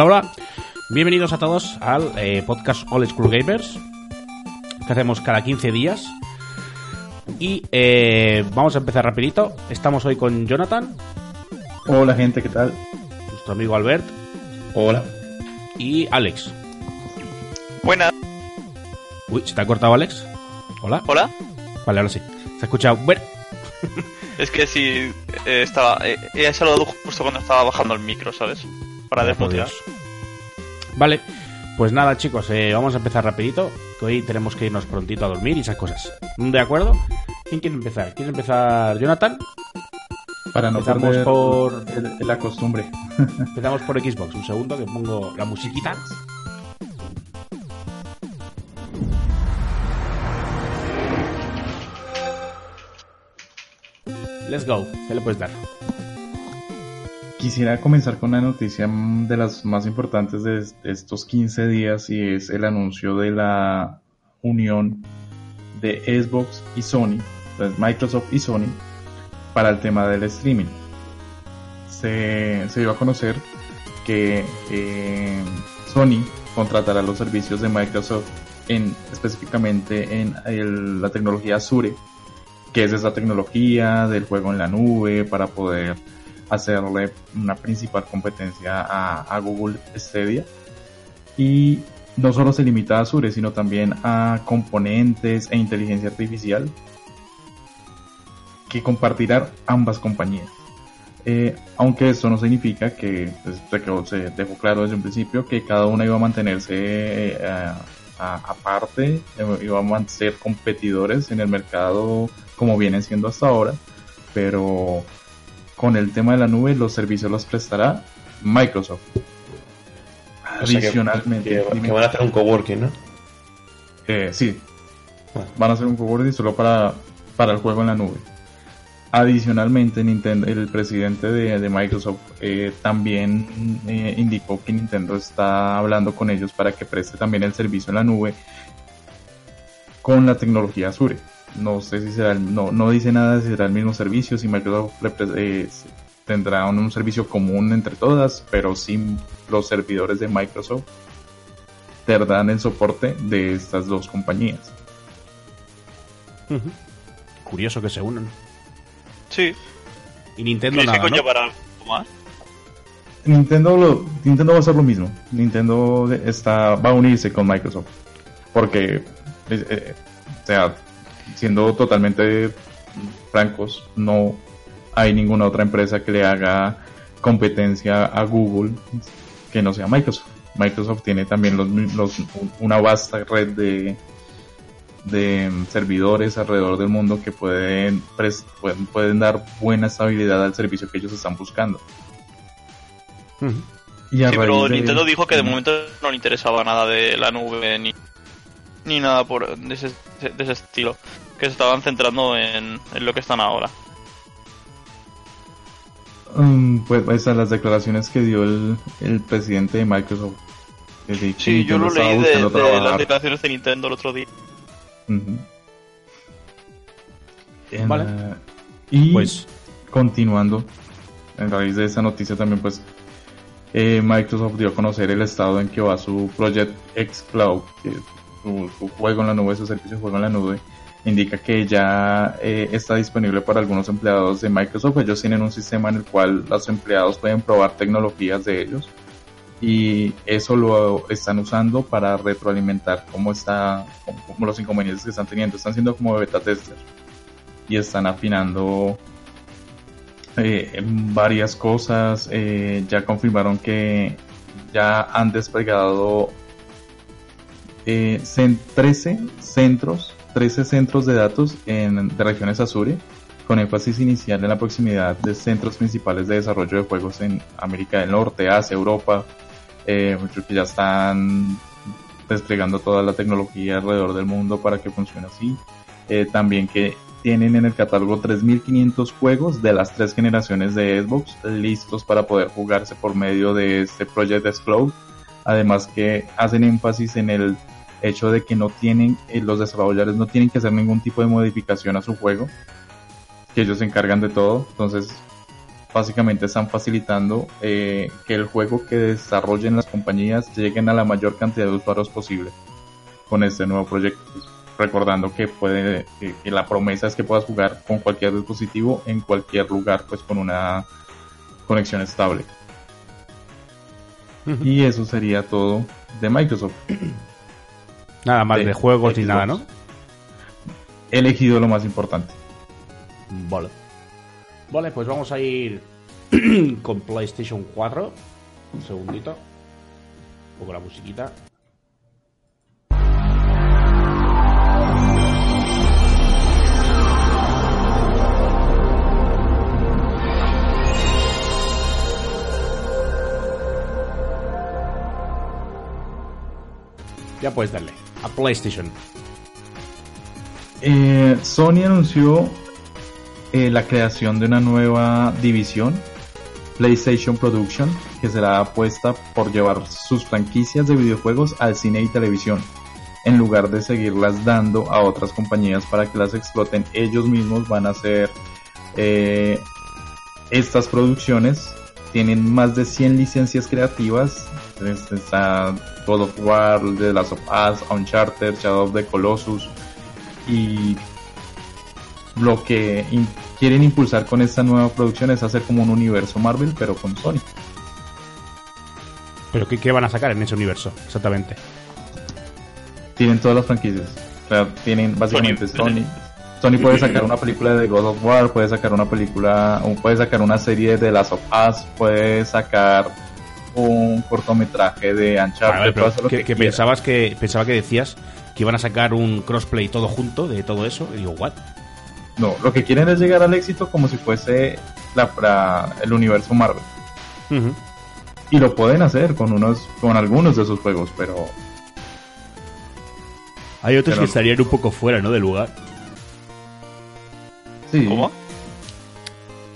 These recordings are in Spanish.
Hola, hola. Bienvenidos a todos al eh, podcast All School Gamers, que hacemos cada 15 días. Y eh, vamos a empezar rapidito. Estamos hoy con Jonathan, Hola gente, ¿qué tal? nuestro amigo Albert Hola. y Alex. Buena, Uy, ¿se te ha cortado Alex? Hola. hola. Vale, ahora sí. Se ha escuchado. Bueno, Es que si eh, estaba. eh, he saludado justo cuando estaba bajando el micro, ¿sabes? Para desmutear. Vale, pues nada chicos, eh, vamos a empezar rapidito, que hoy tenemos que irnos prontito a dormir y esas cosas. ¿De acuerdo? ¿Quién quiere empezar? ¿Quiere empezar Jonathan? Para no Empezamos perder por- el- la costumbre. Empezamos por Xbox, un segundo que pongo la musiquita. Let's go, ¿qué le puedes dar? Quisiera comenzar con una noticia mm, de las más importantes de es- de estos 15 días y es el anuncio de la unión de Xbox y Sony, entonces Microsoft y Sony, para el tema del streaming. Se, se dio a conocer que eh, Sony contratará los servicios de Microsoft en específicamente en la tecnología Azure, que es esa tecnología del juego en la nube para poder hacerle una principal competencia a, a Google Stadia. Y no solo se limita a Azure, sino también a componentes e inteligencia artificial que compartirán ambas compañías. Eh, aunque esto no significa que pues, se dejó claro desde un principio que cada una iba a mantenerse eh, aparte, eh, iban a ser competidores en el mercado como vienen siendo hasta ahora, pero con el tema de la nube los servicios los prestará Microsoft. O sea que- Adicionalmente, que, van a hacer un coworking, ¿no? Eh, sí, Ah. van a hacer un coworking solo para, para el juego en la nube. Adicionalmente, Nintendo, el presidente de, de Microsoft eh, también eh, indicó que Nintendo está hablando con ellos para que preste también el servicio en la nube con la tecnología Azure. No sé si será, el- no, no dice nada si será el mismo servicio, si Microsoft eh, tendrá un, un servicio común entre todas, pero sí los servidores de Microsoft tendrán el soporte de estas dos compañías. Curioso que se unan. Sí. Y Nintendo ¿Crees que nada, ¿no? más? Nintendo, lo, Nintendo va a hacer lo mismo. Nintendo está, va a unirse con Microsoft. Porque, eh, eh, o sea, siendo totalmente francos, no hay ninguna otra empresa que le haga competencia a Google que no sea Microsoft. Microsoft tiene también los, los- una vasta red de, de servidores alrededor del mundo que pueden, pres- pueden, pueden dar buena estabilidad al servicio que ellos están buscando. Y a Sí, pero de- Nintendo dijo que de momento no le interesaba nada de la nube ni, ni nada por de ese, de ese estilo. Que se estaban centrando en, en lo que están ahora. Mm, pues esas las declaraciones que dio el, el presidente de Microsoft. sí, yo lo leí de, de las declaraciones de Nintendo el otro día. Ujú. En Vale. la- y Pues, continuando, en raíz de esa noticia también pues eh, Microsoft dio a conocer el estado en que va su Project X Cloud, que su, juego en la nube, su servicio de juego en la nube, indica que ya eh, está disponible para algunos empleados de Microsoft. Ellos tienen un sistema en el cual los empleados pueden probar tecnologías de ellos y eso lo están usando para retroalimentar cómo está, cómo los inconvenientes que están teniendo. Están siendo como beta testers y están afinando eh, varias cosas. eh, ya confirmaron que ya han desplegado eh, cen- 13 centros, 13 centros de datos en, de regiones Azure, con énfasis inicial en la proximidad de centros principales de desarrollo de juegos en América del Norte, Asia, Europa, eh, que ya están desplegando toda la tecnología alrededor del mundo para que funcione así. Eh, también que tienen en el catálogo 3.500 juegos de las tres generaciones de Xbox listos para poder jugarse por medio de este Project X Cloud. Además que hacen énfasis en el hecho de que no tienen, eh, los desarrolladores no tienen que hacer ningún tipo de modificación a su juego, que ellos se encargan de todo. Entonces, básicamente están facilitando eh, que el juego que desarrollen las compañías lleguen a la mayor cantidad de usuarios posible con este nuevo proyecto. Recordando que puede que, que la promesa es que puedas jugar con cualquier dispositivo en cualquier lugar, pues con una conexión estable. Y eso sería todo de Microsoft. Nada más de- de juegos ni nada, ¿no? He elegido lo más importante. Vale. Vale, pues vamos a ir con PlayStation 4. Un segundito. Un poco la musiquita. Ya puedes darle a PlayStation. Eh, Sony anunció eh, la creación de una nueva división, PlayStation Production, que será apuesta por llevar sus franquicias de videojuegos al cine y televisión, en lugar de seguirlas dando a otras compañías para que las exploten ellos mismos, van a hacer eh, estas producciones. Tienen más de 100 licencias creativas. Este, Está God of War, The Last of Us, Uncharted, Shadow of the Colossus, y lo que in- quieren impulsar con esta nueva producción es hacer como un universo Marvel pero con Sony. ¿Pero qué, qué van a sacar en ese universo? Exactamente. Tienen todas las franquicias. O sea, tienen básicamente Sony. Sony. Sony puede sacar una película de God of War, puede sacar una película, puede sacar una serie de Last of Us, puede sacar un cortometraje de Uncharted, lo que, que que quiera. pensabas que pensaba que decías que iban a sacar un crossplay todo junto de todo eso. Y digo, ¿what? No, lo que quieren es llegar al éxito como si fuese la, la- el universo Marvel. Y lo pueden hacer con unos, con algunos de sus juegos, pero Hay otros Pero- que estarían un poco fuera, ¿no? Del lugar. sí. ¿Cómo?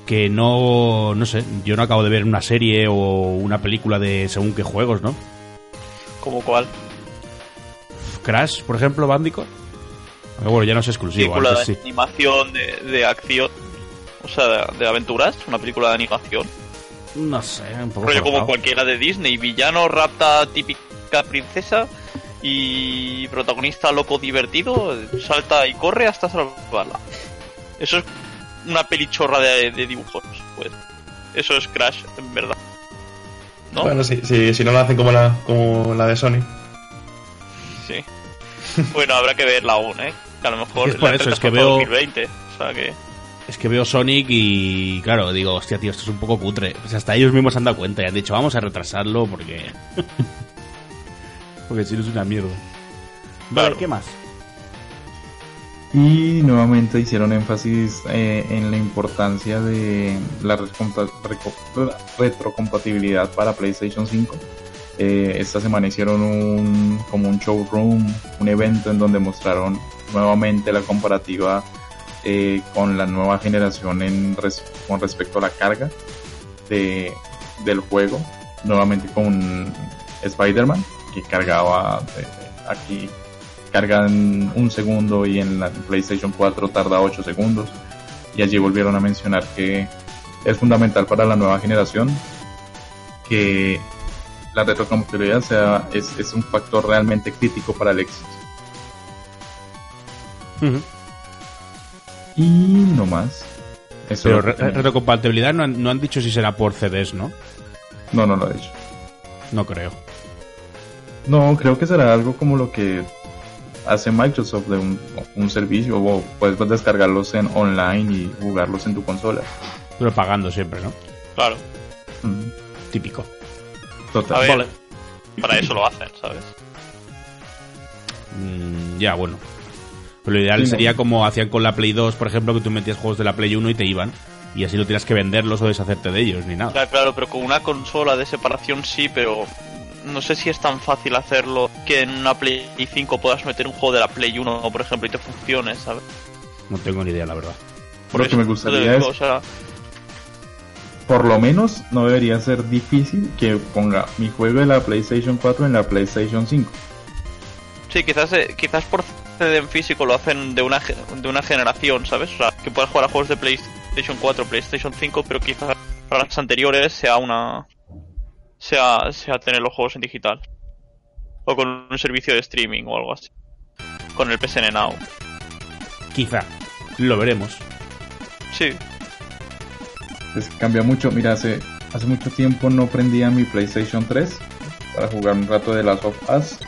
Que no, no sé, yo no acabo de ver una serie o una película de según qué juegos, ¿no? ¿Cómo cuál? Crash, por ejemplo, Bandicoot. Bueno, ya no es exclusivo, película de sí. animación de, de acción. O sea, de, de aventuras. Una película de animación. No sé, un poco Rollo como cualquiera de Disney. Villano rapta típica princesa. Y protagonista loco divertido. Salta y corre hasta salvarla. Eso es una pelichorra de, de dibujos. Pues eso es Crash, en verdad. ¿No? Bueno, sí, sí, si no lo hacen como la, como la de Sony. Sí. Bueno, habrá que verla aún, ¿eh? Que a lo mejor Es por la eso, es que veo- 2020. O sea que. Es que veo Sonic y claro, digo, hostia, tío, esto es un poco cutre. O sea, hasta ellos mismos se han dado cuenta y han dicho, vamos a retrasarlo porque... porque si no es una mierda. Vale, Claro. ¿qué más? Y nuevamente hicieron énfasis eh, en la importancia de la retrocompatibilidad para PlayStation 5. Eh, esta semana hicieron un como un showroom, un evento en donde mostraron nuevamente la comparativa eh, con la nueva generación en res- con respecto a la carga de, del juego. Nuevamente con Spider-Man, que cargaba eh, aquí carga en un segundo y en la PlayStation 4 tarda 8 segundos. Y allí volvieron a mencionar que es fundamental para la nueva generación que la retrocompatibilidad sea, es, es un factor realmente crítico para el éxito. Y no más. Eso Pero re- retrocompatibilidad no han, no han dicho si será por CDs, ¿no? No, no lo he dicho. No creo. No, creo que será algo como lo que hace Microsoft de un, un servicio o puedes descargarlos en online y jugarlos en tu consola. Pero pagando siempre, ¿no? Claro. Mm, Típico. Total. A ver. Vale. Para eso lo hacen, ¿sabes? Mm, ya, bueno. Pero lo ideal Sí, no. sería como hacían con la Play 2, por ejemplo, que tú metías juegos de la Play 1 y te iban. Y así no tienes que venderlos o deshacerte de ellos, ni nada. Claro, claro, pero con una consola de separación sí, pero no sé si es tan fácil hacerlo que en una Play 5 puedas meter un juego de la Play 1, por ejemplo, y te funcione, ¿sabes? No tengo ni idea, la verdad. Por Lo que me gustaría es- o sea, por lo menos no debería ser difícil que ponga mi juego de la PlayStation 4 en la PlayStation 5. sí, quizás, eh, quizás por CD en físico lo hacen de una, de una generación, ¿sabes? O sea, que puedas jugar a juegos de PlayStation 4, PlayStation 5, pero quizás consolas anteriores sea una sea sea tener los juegos en digital o con un servicio de streaming o algo así con el PSN Now Quizá. Lo veremos. sí Es que cambia mucho. Mira, hace, hace mucho tiempo no prendía mi PlayStation 3 para jugar un rato de Last of Us.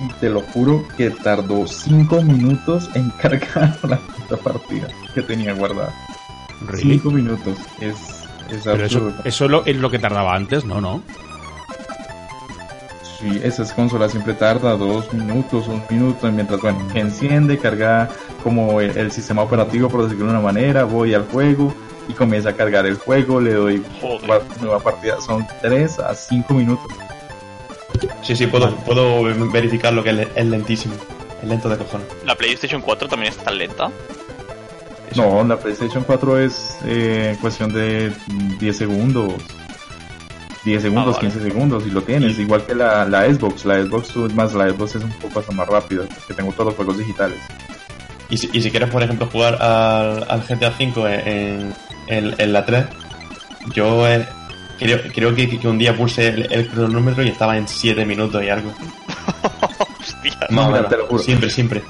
Y te lo juro que tardó 5 minutos en cargar la puta partida que tenía guardada. Really. 5 minutos. Es, es Pero eso, eso lo- es lo que tardaba antes, ¿no? ¿No? Sí, esas consolas siempre tarda dos minutos, un minuto, mientras, bueno, que enciende, carga como el, el sistema operativo, por decirlo de una manera, voy al juego y comienza a cargar el juego, le doy Joder. nueva partida, son 3 a 5 minutos. Sí, sí, puedo, puedo verificar lo que es, es lentísimo. Es lento de cojones. la PlayStation 4 también es tan lenta No, la PlayStation 4 es eh, cuestión de mm, 10 segundos. 10 segundos, Ah, vale. 15 segundos y lo tienes, igual que la, la Xbox, la Xbox más la Xbox es un poco hasta más rápida, que tengo todos los juegos digitales. Y si, y si quieres, por ejemplo, jugar al, al GTA V en, en, en la 3, yo eh, creo, creo que, que un día puse el, el cronómetro y estaba en 7 minutos y algo. hostia No, Más te lo juro. Siempre, siempre.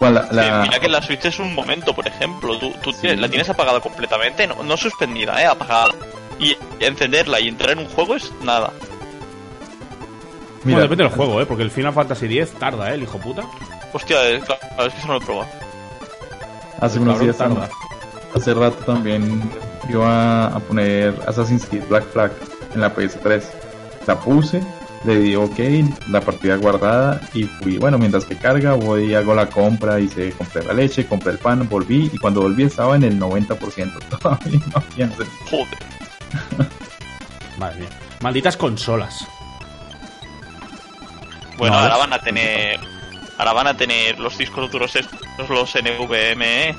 Bueno, la- Sí, la- mira que la Switch es un momento, por ejemplo. Tú, tú Sí. tienes- la tienes apagada completamente, no, no suspendida, ¿eh? Apagada. Y encenderla y entrar en un juego es nada. mira, Bueno, depende del juego, ¿eh? Porque el Final Fantasy X tarda, ¿eh? El hijo puta. Hostia, eh, claro, es que eso no lo he probado. hace unos días tarda. hace rato también iba a poner Assassin's Creed Black Flag en la PS3. La puse, le di ok, la partida guardada y fui, bueno, mientras que carga voy y hago la compra, hice, compré la leche, compré el pan, volví y cuando volví estaba en el 90%. Todavía no. Joder. Madre mía. Malditas consolas. Bueno, No, ahora van a tener. Ahora van a tener los discos duros estos, los NVMe.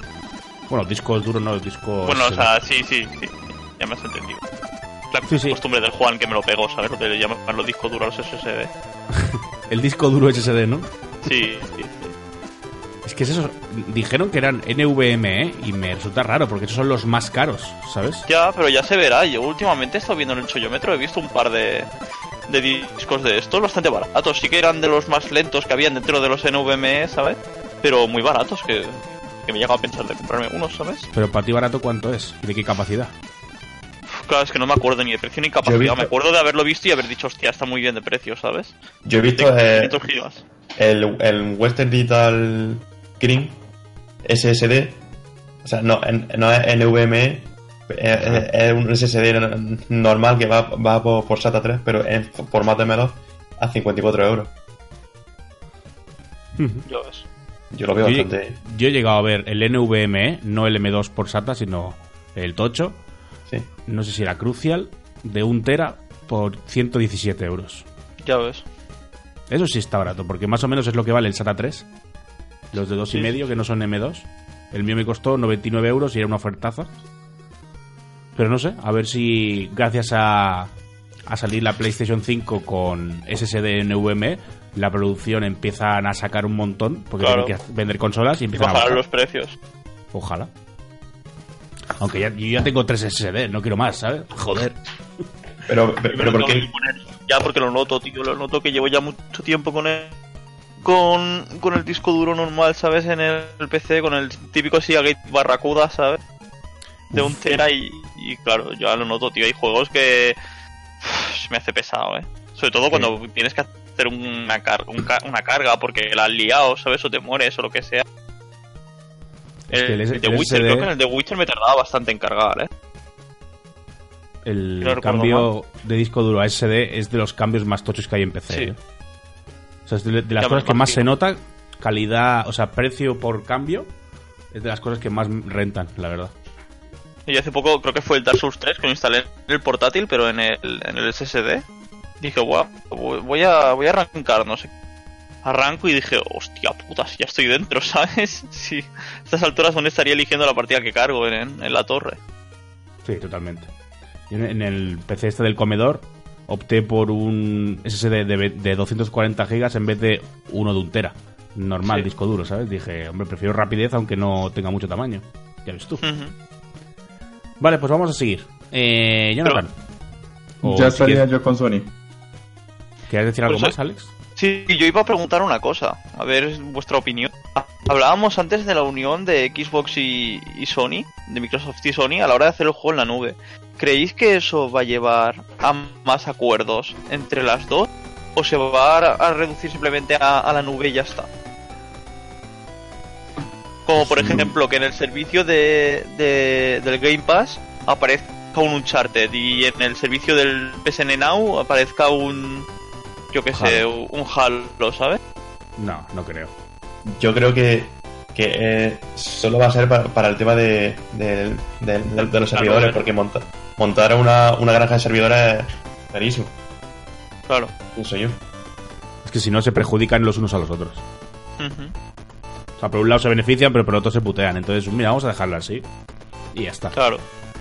Bueno, discos duros no, discos. Bueno, o sea, sí, sí, sí. Ya me has entendido. La Sí, sí. costumbre del Juan que me lo pegó, ¿sabes? Lo que le llaman los discos duros SSD. El disco duro SSD, ¿no? Sí, sí, sí. Es que es eso. Dijeron que eran NVMe ¿eh? y me resulta raro porque esos son los más caros, ¿sabes? Ya, pero ya se verá. Yo últimamente he estado viendo en el chollometro, he visto un par de, de discos de estos bastante baratos. Sí que eran de los más lentos que habían dentro de los NVMe, ¿sabes? Pero muy baratos, que, que me llega a pensar de comprarme unos, ¿sabes? Pero para ti barato, ¿cuánto es? ¿Y de qué capacidad? Claro, es que no me acuerdo ni de precio ni capacidad. visto- Me acuerdo de haberlo visto y haber dicho, hostia, está muy bien de precio, ¿sabes? Yo he De visto eh, 500 gigas. el, el Western Digital Green SSD. O sea, no, en- no es NVMe. eh, eh, Es un SSD normal que va, va por, por SATA 3, pero en formato M2 a 54 euros. Ya ves. Yo lo veo Yo, bastante. yo he llegado a ver el NVMe, no el M2 por SATA, sino el Tocho. Sí. No sé si era Crucial, de 1 tera por 117 euros. Ya ves. Eso sí está barato, porque más o menos es lo que vale el SATA 3. Los de 2,5 Sí, y medio, que no son M2. El mío me costó 99 euros y era una ofertaza. Pero no sé, a ver si gracias a, a salir la PlayStation 5 con SSD NVMe, la producción empiezan a sacar un montón, porque Claro. tienen que vender consolas y Y empiezan a bajar. los precios. Ojalá. Aunque ya, yo ya tengo 3 SSD, no quiero más, ¿sabes? Joder. Pero, pero, pero ¿por qué? Ya porque lo noto, tío, lo noto que llevo ya mucho tiempo con el con, con el disco duro normal, ¿sabes? En el, PC, con el típico Seagate Barracuda, ¿sabes? De un tera y, y claro, yo ya lo noto, tío. Hay juegos que uf, se me hace pesado, ¿eh? Sobre todo cuando tienes que hacer una, car- un ca- una carga porque la has liado, ¿sabes? O te mueres o lo que sea. Es El, que el el de el Witcher, SD creo que en el de Witcher me tardaba bastante en cargar, ¿eh? El No cambio de disco duro a SD es de los cambios más tochos que hay en PC. Sí. ¿eh? O sea, es de, de las Ya cosas que más se nota, calidad, o sea, precio por cambio, es de las cosas que más rentan, la verdad. Y hace poco creo que fue el Dark Souls 3 que lo instalé en el portátil, pero en el, en el SSD. Dije, guau, voy a, voy a arrancar, no sé. Arranco y dije, hostia puta, si ya estoy dentro, ¿sabes? Sí, a estas alturas donde estaría eligiendo la partida que cargo en, en la torre. Sí, totalmente. Yo en, en el PC este del comedor opté por un SSD de, de 240 gigas en vez de uno de un tera. Normal, Sí. disco duro, ¿sabes? Dije, hombre, prefiero rapidez aunque no tenga mucho tamaño. Ya ves tú. Vale, pues vamos a seguir. Eh, Jonathan. Ya si estaría quieres- yo con Sony. ¿Quieres decir algo Pues, más, Alex? Sí, yo iba a preguntar una cosa, a ver vuestra opinión. Hablábamos antes de la unión de Xbox y, y Sony, de Microsoft y Sony, a la hora de hacer el juego en la nube. ¿Creéis que eso va a llevar a más acuerdos entre las dos? ¿O se va a, a reducir simplemente a, a la nube y ya está? Como por ejemplo que en el servicio de, de- del Game Pass aparezca un Uncharted y en el servicio del PSN Now aparezca un, yo que sé, un Halo, ¿sabes? No, no creo. Yo creo que, que eh, solo va a ser para, para el tema de, de, de- de- de los servidores, porque monta- montar una, una granja de servidores es carísimo, Claro. pienso yo. Es que si no se perjudican los unos a los otros. O sea, por un lado se benefician, pero por otro se putean. Entonces, mira, vamos a dejarlo así. Y ya está. Claro.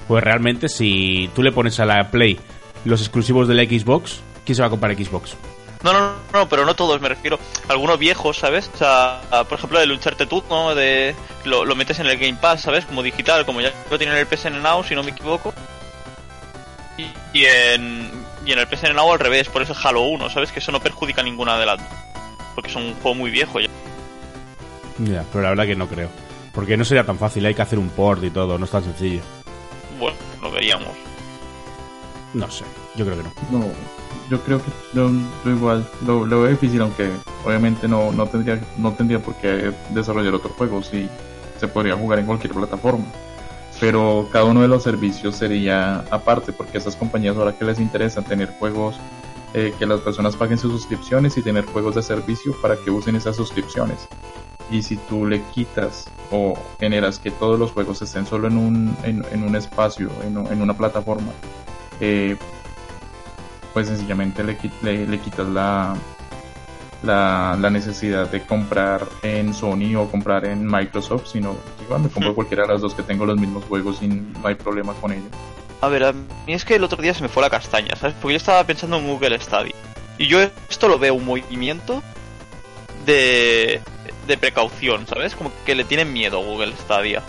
Pues realmente, si tú le pones a la Play los exclusivos de la Xbox, ¿quién se va a comprar Xbox? No, no, no, pero no todos, me refiero a algunos viejos, ¿sabes? O sea, a- por ejemplo, el Uncharted 2, ¿no? De, lo, lo metes en el Game Pass, ¿sabes? Como digital, como ya lo tienen en el PSN Now, si no me equivoco. Y, y en, y en el PSN Now al revés, por eso Halo 1, ¿sabes? Que eso no perjudica a ninguna de las. Porque es un juego muy viejo ya. Ya, pero la verdad que no creo. Porque no sería tan fácil, hay que hacer un port y todo, no es tan sencillo. Bueno, lo veríamos. No sé, yo creo que no. No, yo creo que lo, lo igual, lo, lo veo difícil, aunque obviamente no, no tendría no tendría por qué desarrollar otros juegos y se podría jugar en cualquier plataforma. Pero cada uno de los servicios sería aparte, porque esas compañías ahora que les interesa tener juegos, eh, que las personas paguen sus suscripciones y tener juegos de servicio para que usen esas suscripciones. Y si tú le quitas o generas que todos los juegos estén solo en un, en, en un espacio, en, en una plataforma, eh, pues sencillamente le, le, le quitas la, la, la necesidad de comprar en Sony o comprar en Microsoft, sino igual me compro cualquiera de las dos que tengo los mismos juegos y no hay problema con ello. A ver, a mí es que el otro día se me fue la castaña, ¿sabes? Porque yo estaba pensando en Google Stadia. Y yo esto lo veo un movimiento de, de precaución, ¿sabes? Como que le tienen miedo a Google Stadia.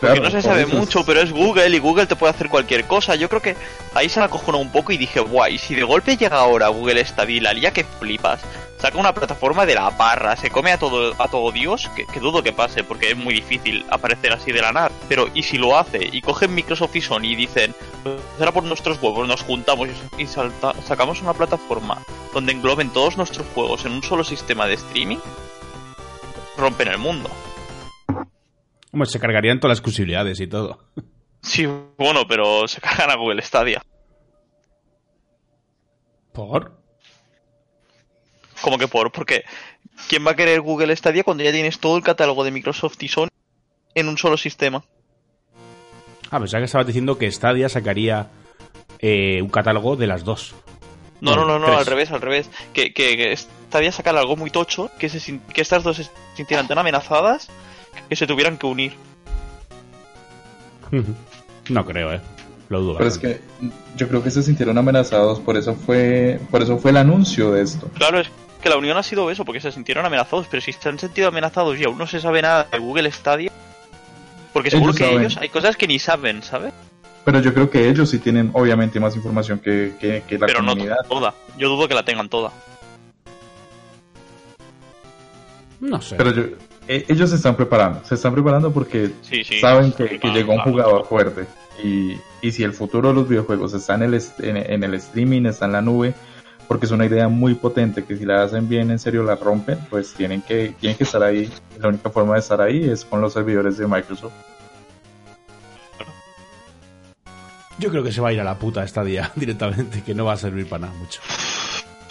Porque no se sabe eso mucho, pero es Google y Google te puede hacer cualquier cosa. Yo creo que ahí se me acojonó un poco y dije, guay, si de golpe llega ahora Google Stadia y la lía que flipas, saca una plataforma de la parra, se come a todo, a todo Dios, que, que dudo que pase, porque es muy difícil aparecer así de la nada. Pero, y si lo hace, y cogen Microsoft y Sony y dicen, pues ahora por nuestros huevos nos juntamos y, y salta- sacamos una plataforma donde engloben todos nuestros juegos en un solo sistema de streaming, rompen el mundo. Hombre, se cargarían todas las exclusividades y todo. Sí, bueno, pero se cargan a Google Stadia. ¿Por? Como que por, porque ¿quién va a querer Google Stadia cuando ya tienes todo el catálogo de Microsoft y Sony en un solo sistema? Ah, pensaba que estabas diciendo que Stadia sacaría eh, un catálogo de las dos. No, no, no, no, Tres. al revés, al revés. Que, que, que Stadia sacara algo muy tocho, que, se, que estas dos se sintieran tan amenazadas que se tuvieran que unir. no creo, eh. Lo dudo. Pero es que yo creo que se sintieron amenazados, por eso fue, por eso fue el anuncio de esto. Claro, es que la unión ha sido eso, porque se sintieron amenazados, pero si se han sentido amenazados y aún no se sabe nada de Google Stadia, porque seguro Ellos que saben. ellos hay cosas que ni saben, ¿sabes? Pero yo creo que ellos sí tienen obviamente más información que, que, que la pero no comunidad. toda. Yo dudo que la tengan toda. No sé. Pero yo- e- ellos se están preparando, se están preparando porque Sí, sí. saben que, que llegó un jugador fuerte y, y si el futuro de los videojuegos está en el, en, en el streaming, está en la nube, porque es una idea muy potente que si la hacen bien, en serio la rompen, pues tienen que, tienen que estar ahí. La única forma de estar ahí es con los servidores de Microsoft. Yo creo que se va a ir a la puta Stadia directamente, que no va a servir para nada mucho.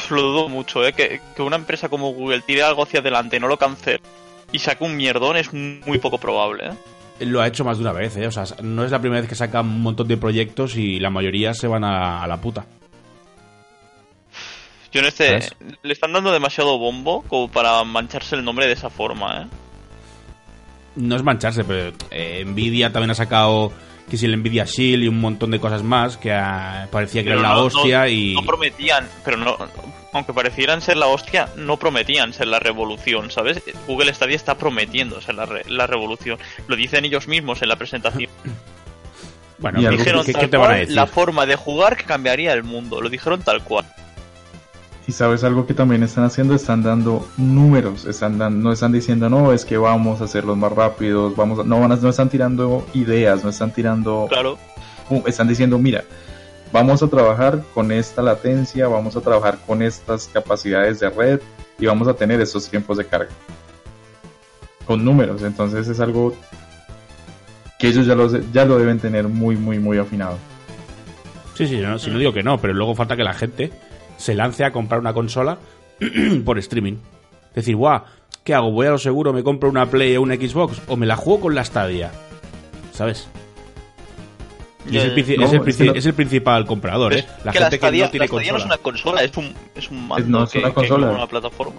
Lo dudo mucho, ¿eh? Que, que una empresa como Google tire algo hacia adelante, no lo cancele y saque un mierdón es muy poco probable, ¿eh? Lo ha hecho más de una vez, ¿eh? O sea, no es la primera vez que saca un montón de proyectos y la mayoría se van a, a la puta. Yo en este... ¿Sabes? Le están dando demasiado bombo como para mancharse el nombre de esa forma, ¿eh? No es mancharse, pero eh, Nvidia también ha sacado que si el Nvidia Shield y un montón de cosas más que ah, parecía que Pero era la no- hostia no- y... No prometían, pero no... Aunque parecieran ser la hostia, no prometían ser la revolución, ¿sabes? Google Stadia está prometiendo ser la, re- la revolución. Lo dicen ellos mismos en la presentación. Bueno, Y ¿qué- algo Dijeron ¿qué, tal qué te van a cual la forma de jugar que cambiaría el mundo. Lo dijeron tal cual. Y sabes algo que también están haciendo, están dando números, están dan- no están diciendo no, es que vamos a hacerlos más rápidos, vamos a- no van a- no están tirando ideas, no están tirando Claro. pum, están diciendo, mira, vamos a trabajar con esta latencia, vamos a trabajar con estas capacidades de red y vamos a tener estos tiempos de carga. Con números, entonces es algo que ellos ya lo, ya lo deben tener muy, muy, muy afinado. Sí, sí, no, si no digo que no, pero luego falta que la gente se lance a comprar una consola por streaming. Es decir, guau, ¿qué hago? ¿Voy a lo seguro, me compro una Play o una Xbox? ¿O me la juego con la Stadia? ¿Sabes? Y es el, princi- No, es, el es que princi- no- es el principal comprador, ¿eh? La que gente la Stadia, que no tiene la Stadia no consola. es una consola, es un, es un mando no es que, una que consola. como una plataforma.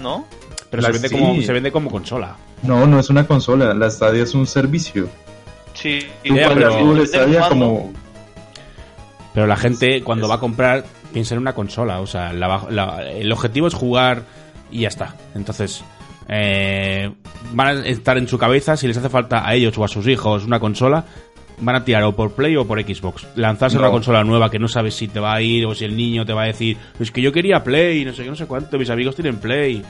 ¿No? Pero La- se, vende sí. como, se vende como consola. No, no es una consola, la Stadia es un servicio. Sí. Tú Ya, pagas pero- Stadia mando. como... Pero la gente cuando va a comprar piensa en una consola. O sea, la- la- el objetivo es jugar y ya está. Entonces, eh, van a estar en su cabeza si les hace falta a ellos o a sus hijos una consola. Van a tirar o por Play o por Xbox. Lanzarse No. una consola nueva que no sabes si te va a ir o si el niño te va a decir, es que yo quería Play, no sé qué, no sé cuánto, mis amigos tienen Play.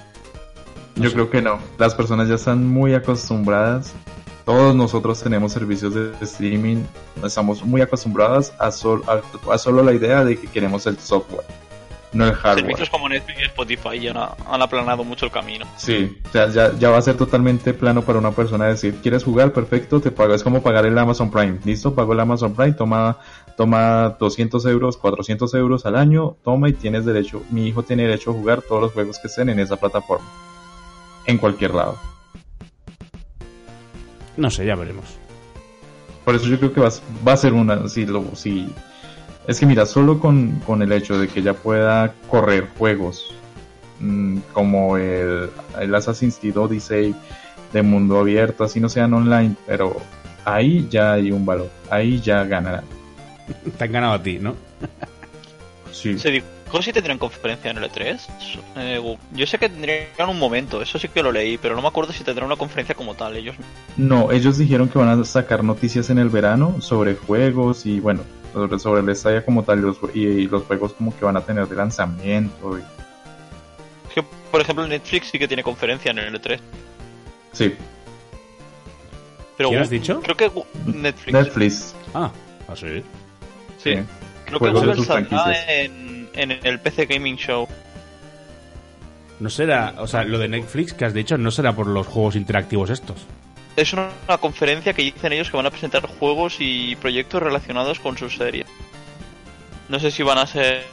No Yo sé. creo que no. Las personas ya están muy acostumbradas. Todos nosotros tenemos servicios de streaming. Estamos muy acostumbradas a, sol- a, a solo la idea de que queremos el software, no el hardware. Servicios como Netflix y Spotify ya han, han aplanado mucho el camino. Sí, sea, ya, ya va a ser totalmente plano para una persona decir, ¿quieres jugar? Perfecto, te pago. Es como pagar el Amazon Prime. ¿Listo? Pago el Amazon Prime, toma, toma 200 euros, 400 euros al año, toma y tienes derecho, mi hijo tiene derecho a jugar todos los juegos que estén en esa plataforma. En cualquier lado. No sé, ya veremos. Por eso yo creo que va, a- va a ser una, si lo, si, es que mira, solo con, con el hecho de que ya pueda correr juegos mm, como el, el Assassin's Creed Odyssey de mundo abierto, así no sean online, pero ahí ya hay un valor, ahí ya ganará. Te han ganado a ti, ¿no? Sí. ¿Se dijo si tendrían conferencia en el E3? Eh, yo sé que tendrían un momento, eso sí que lo leí, pero no me acuerdo si tendrán una conferencia como tal. Ellos No, ellos dijeron que van a sacar noticias en el verano sobre juegos y bueno, sobre, sobre el estadio como tal y los, y, y los juegos como que van a tener de lanzamiento. y- Es que, por ejemplo, Netflix sí que tiene conferencia en el E3. sí, Pero ¿Quién has dicho? Creo que Netflix. Netflix. Ah, así. Sí. sí. Creo que Juegos de Google sus saldrá franquicias. en, en el PC Gaming Show. No será, o sea, lo de Netflix que has dicho no será por los juegos interactivos estos. Es una, una conferencia que dicen ellos que van a presentar juegos y proyectos relacionados con su serie. No sé si van a ser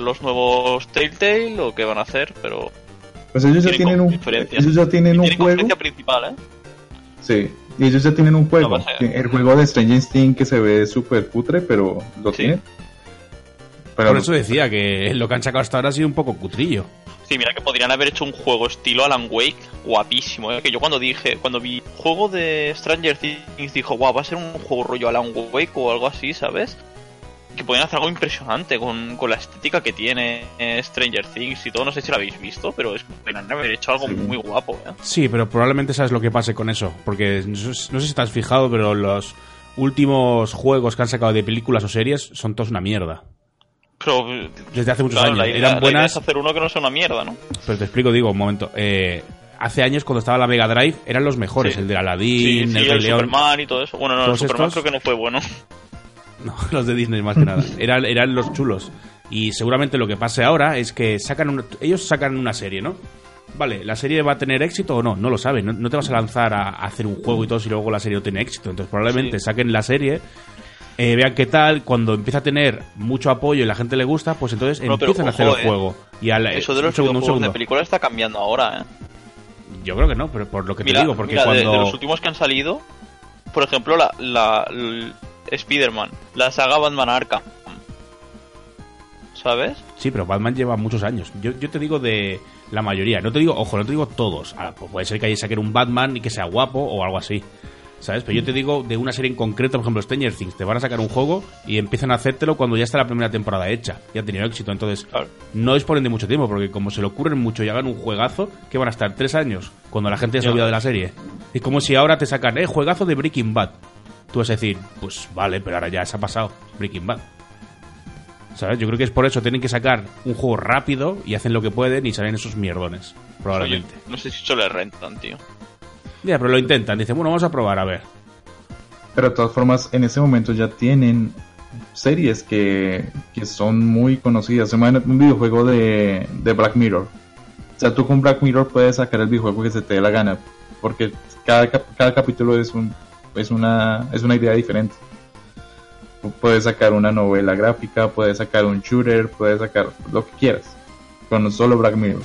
los nuevos Telltale o qué van a hacer, pero Pues ellos ya Tienen tienen un, ellos ya tienen un juego. principal, ¿eh? Sí, y ellos ya tienen un juego. No. El juego de Stranger Things que se ve súper putre, pero lo Sí. tienen. Pero Por eso decía que lo que han sacado hasta ahora ha sido un poco cutrillo. Sí, mira que podrían haber hecho un juego estilo Alan Wake guapísimo, ¿eh? Que yo cuando dije, cuando vi juego de Stranger Things, dijo, guau, va a ser un juego rollo Alan Wake o algo así, ¿sabes? Que podrían hacer algo impresionante con, con la estética que tiene eh, Stranger Things y todo. No sé si lo habéis visto, pero es podrían haber hecho algo muy guapo, ¿eh? Sí, pero probablemente sabes lo que pase con eso. Porque no sé no sé si te has fijado, pero los últimos juegos que han sacado de películas o series son todos una mierda. Pero, Desde hace muchos claro, años. la idea, Eran la idea buenas, es hacer uno que no sea una mierda, ¿no? pero te explico, digo, un momento. Eh, hace años, cuando estaba la Mega Drive, eran los mejores. Sí. El de Sí, Aladdin, sí, el el, Rey León. Superman y todo eso. Bueno, no, el Superman estos- creo que no fue bueno. No, los de Disney más que nada. Eran, eran los chulos. Y seguramente lo que pase ahora es que sacan una- ellos sacan una serie, ¿no? Vale, ¿la serie va a tener éxito o no? No lo sabes. No, no te vas a lanzar a, a hacer un juego y todo si luego la serie no tiene éxito. Entonces probablemente Sí. saquen la serie, eh, vean qué tal. Cuando empieza a tener mucho apoyo y la gente le gusta, pues entonces No, pero empiezan a hacer el eh. juego. Y al, Eso de los segundo, un videojuegos de película está cambiando ahora, ¿eh? Yo creo que no, pero por lo que Mira, te digo, porque mira, cuando... de, los últimos que han salido, por ejemplo, la, la, l- Spider-Man, la saga Batman Arkham. ¿Sabes? Sí, pero Batman lleva muchos años. Yo, yo te digo de la mayoría. No te digo, ojo, no te digo todos. Ahora, pues puede ser que haya saquen un Batman y que sea guapo o algo así. ¿Sabes? Pero yo te digo de una serie en concreto, por ejemplo, Stranger Things. Te van a sacar un juego y empiezan a hacértelo cuando ya está la primera temporada hecha. Ya ha tenido éxito. Entonces, Claro. no disponen de mucho tiempo porque como se le ocurren mucho y hagan un juegazo, que van a estar tres años cuando la gente ya se ha olvidado de la serie. Es como si ahora te sacan, eh, juegazo de Breaking Bad. tú vas a decir, pues vale, pero ahora ya se ha pasado Breaking Bad. ¿Sabes? Yo creo que es por eso, tienen que sacar un juego rápido y hacen lo que pueden y salen esos mierdones, probablemente. Oye, no sé si eso le rentan, tío. Ya, pero lo intentan, dicen, bueno, vamos a probar, a ver. Pero de todas formas, en ese momento ya tienen series que, que son muy conocidas. Imagínate un videojuego de, de Black Mirror. O sea, tú con Black Mirror puedes sacar el videojuego que se te dé la gana. Porque cada, cada capítulo es, un, es, una, es una idea diferente. Puedes sacar una novela gráfica, puedes sacar un shooter, puedes sacar lo que quieras. Con solo Black Mirror.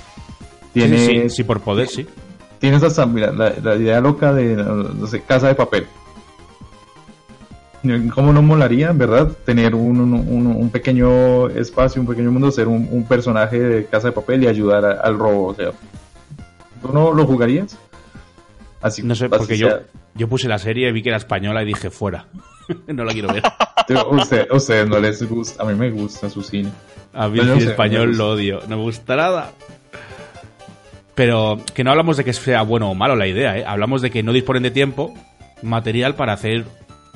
Sí, sí, sí, por poder, sí. Tienes hasta, mira, la, la idea loca de, no sé, Casa de Papel. ¿Cómo no molaría, verdad, tener un, un- un- un pequeño espacio, un pequeño mundo, ser un, un personaje de Casa de Papel y ayudar a- al robo? O sea, ¿tú no lo jugarías? Así, No sé, porque yo, yo puse la serie, vi que era española y dije, fuera. no la quiero ver. Usted, a ustedes no les gusta, a mí me gusta su cine. A mí el no sé, español lo odio, no me gusta nada. Pero que no hablamos de que sea bueno o malo la idea, ¿eh? Hablamos de que no disponen de tiempo material para hacer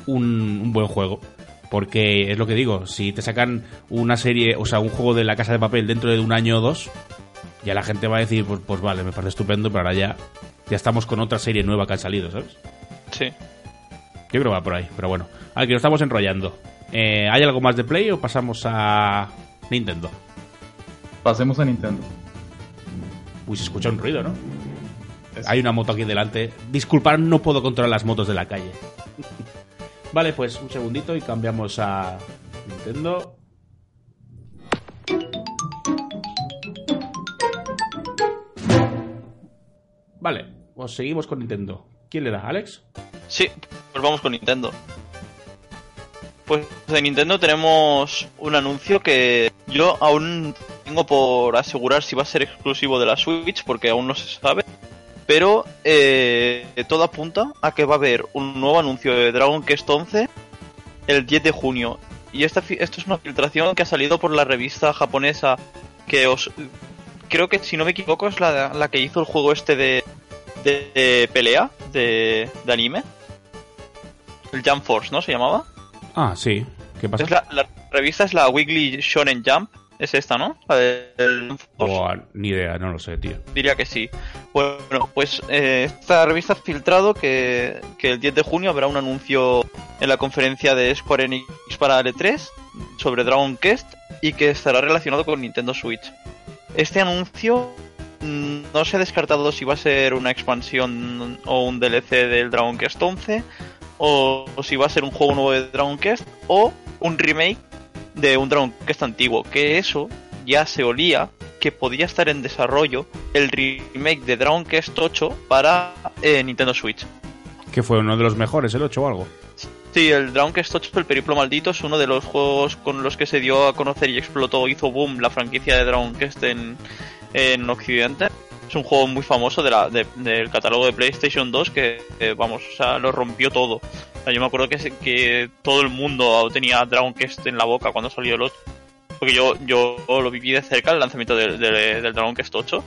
un, un buen juego. Porque es lo que digo, si te sacan una serie, o sea, un juego de la casa de papel dentro de un año o dos, ya la gente va a decir, pues, pues vale, me parece estupendo, pero ahora ya, ya estamos con otra serie nueva que ha salido, ¿sabes? Sí. Yo creo que va por ahí, pero bueno. A ver, que nos estamos enrollando. Eh, ¿Hay algo más de Play o pasamos a Nintendo? Pasemos a Nintendo. Uy, se escucha un ruido, ¿no? Es- Hay una moto aquí delante. Disculpad, no puedo controlar las motos de la calle. vale, pues un segundito y cambiamos a Nintendo. Vale, pues seguimos con Nintendo. ¿Quién le da? ¿Alex? Sí, pues vamos con Nintendo. Pues de Nintendo tenemos un anuncio que yo aún tengo por asegurar si va a ser exclusivo de la Switch, porque aún no se sabe. Pero eh, todo apunta a que va a haber un nuevo anuncio de Dragon Quest 11 el 10 de junio. Y esta, esto es una filtración que ha salido por la revista japonesa que os... Creo que si no me equivoco es la, la que hizo el juego este de, de, de pelea, de, de anime. El Jump Force, ¿no? Se llamaba. Ah, sí. ¿Qué pasa? La, la revista es la Weekly Shonen Jump. Es esta, ¿no? La del. Buah, ni idea, no lo sé, tío. Diría que sí. Bueno, pues eh, esta revista ha filtrado que, que el 10 de junio habrá un anuncio en la conferencia de Square Enix para L3 sobre Dragon Quest y que estará relacionado con Nintendo Switch. Este anuncio mm, no se ha descartado si va a ser una expansión o un DLC del Dragon Quest 11 o, o si va a ser un juego nuevo de Dragon Quest o un remake de un Dragon Quest antiguo, que eso ya se olía que podía estar en desarrollo el remake de Dragon Quest 8 para eh, Nintendo Switch. ¿Qué fue? ¿Uno de los mejores, el 8 o algo? Sí, el Dragon Quest 8, el periplo maldito, es uno de los juegos con los que se dio a conocer y explotó, hizo boom la franquicia de Dragon Quest en, en Occidente. Es un juego muy famoso de la, de- del catálogo de PlayStation 2 que, que, vamos, o sea, lo rompió todo. O sea, yo me acuerdo que, que todo el mundo tenía Dragon Quest en la boca cuando salió el 8. Porque yo, yo lo viví de cerca, el lanzamiento del- del- del Dragon Quest 8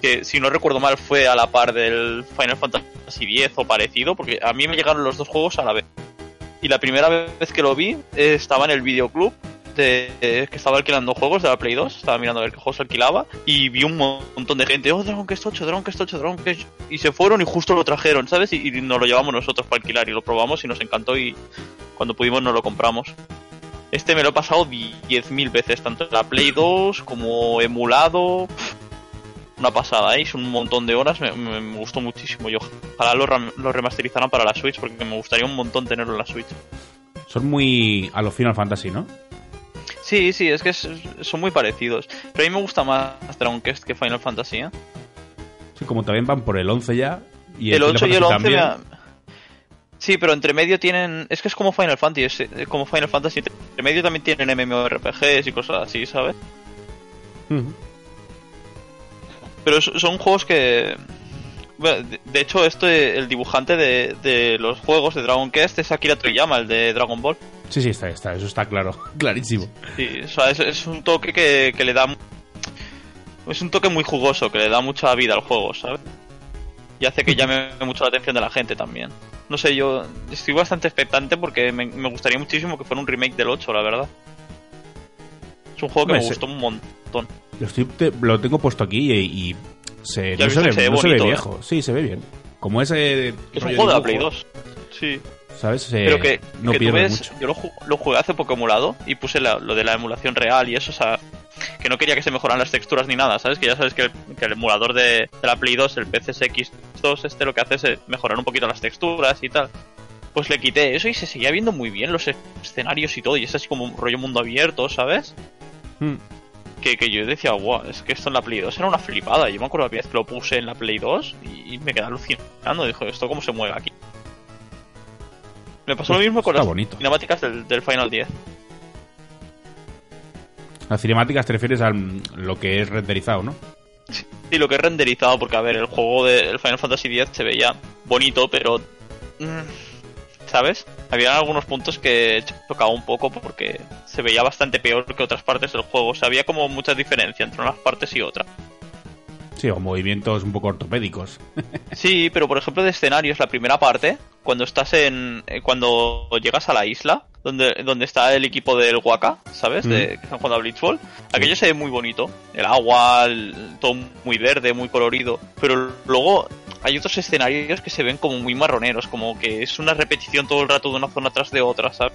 que si no recuerdo mal fue a la par del Final Fantasy X o parecido, porque a mí me llegaron los dos juegos a la vez. Y la primera vez que lo vi eh, estaba en el videoclub que estaba alquilando juegos de la Play 2, estaba mirando a ver qué juegos alquilaba y vi un montón de gente, oh Dragon Quest 8, Dragon Quest 8, Dragon Quest y se fueron y justo lo trajeron, ¿sabes? Y, nos lo llevamos nosotros para alquilar y lo probamos y nos encantó y cuando pudimos nos lo compramos. Este me lo he pasado 10.000 veces, tanto en la Play 2 como emulado. Una pasada, ¿eh? Un montón de horas, me, gustó muchísimo. Yo ojalá lo, lo remasterizaran para la Switch porque me gustaría un montón tenerlo en la Switch. Son muy a lo Final Fantasy, ¿no? Sí, sí, es que es- son muy parecidos. Pero a mí me gusta más Dragon Quest que Final Fantasy, ¿eh? Sí, como también van por el 11 ya. Y el 8 y el 11 Fantasy me también. ha- Sí, pero entre medio tienen... Es que es como Final Fantasy, es eh, como Final Fantasy. Entre medio también tienen MMORPGs y cosas así, ¿sabes? Pero so- son juegos que... bueno, de- de hecho, esto, eh, el dibujante de, de los juegos de Dragon Quest es Akira Toriyama, el de Dragon Ball. Sí, sí, está, está, eso está claro, clarísimo. Sí, o sea, es, es un toque que, que le da... Es un toque muy jugoso, que le da mucha vida al juego, ¿sabes? Y hace que llame mucho la atención de la gente también. No sé, yo estoy bastante expectante porque me, me gustaría muchísimo que fuera un remake del 8, la verdad. Es un juego que me gustó un montón. Lo, estoy- te- lo tengo puesto aquí y, y se, no, se ve, se ve no se ve bonito, ¿eh? viejo. Sí, se ve bien. Como ese. Es un juego de Play 2. Sí. ¿Sabes? Se- Pero que, no que tú ves, mucho. yo lo, lo jugué hace poco emulado y puse la- lo de la emulación real y eso, o sea, que no quería que se mejoraran las texturas ni nada, ¿sabes? Que ya sabes que el, que el emulador de, de la Play 2, el PCSX2, este lo que hace es eh, mejorar un poquito las texturas y tal. Pues le quité eso y se seguía viendo muy bien los escenarios y todo, y es así como un rollo mundo abierto, ¿sabes? Hmm. Que, que yo decía, wow, es que esto en la Play 2 era una flipada. Yo me acuerdo la primera vez que lo puse en la Play 2 y, y me quedé alucinando. Dijo, ¿esto cómo se mueve aquí? Me pasó lo mismo con las bonito. cinemáticas del, del Final 10. Las cinemáticas te refieres a lo que es renderizado, ¿no? Sí, lo que he renderizado, porque a ver, el juego del Final Fantasy X se veía bonito, pero. mm, ¿Sabes? Había algunos puntos que chocaba un poco porque se veía bastante peor que otras partes del juego. O sea, había como mucha diferencia entre unas partes y otras. Sí, o movimientos un poco ortopédicos. Sí, pero por ejemplo de escenarios, la primera parte, cuando estás en. eh, cuando llegas a la isla, donde, donde está el equipo del Waka, ¿sabes? De, que están jugando a Blitzball, aquello se ve muy bonito. El agua, el- todo muy verde, muy colorido. Pero luego hay otros escenarios que se ven como muy marroneros, como que es una repetición todo el rato de una zona tras de otra, ¿sabes?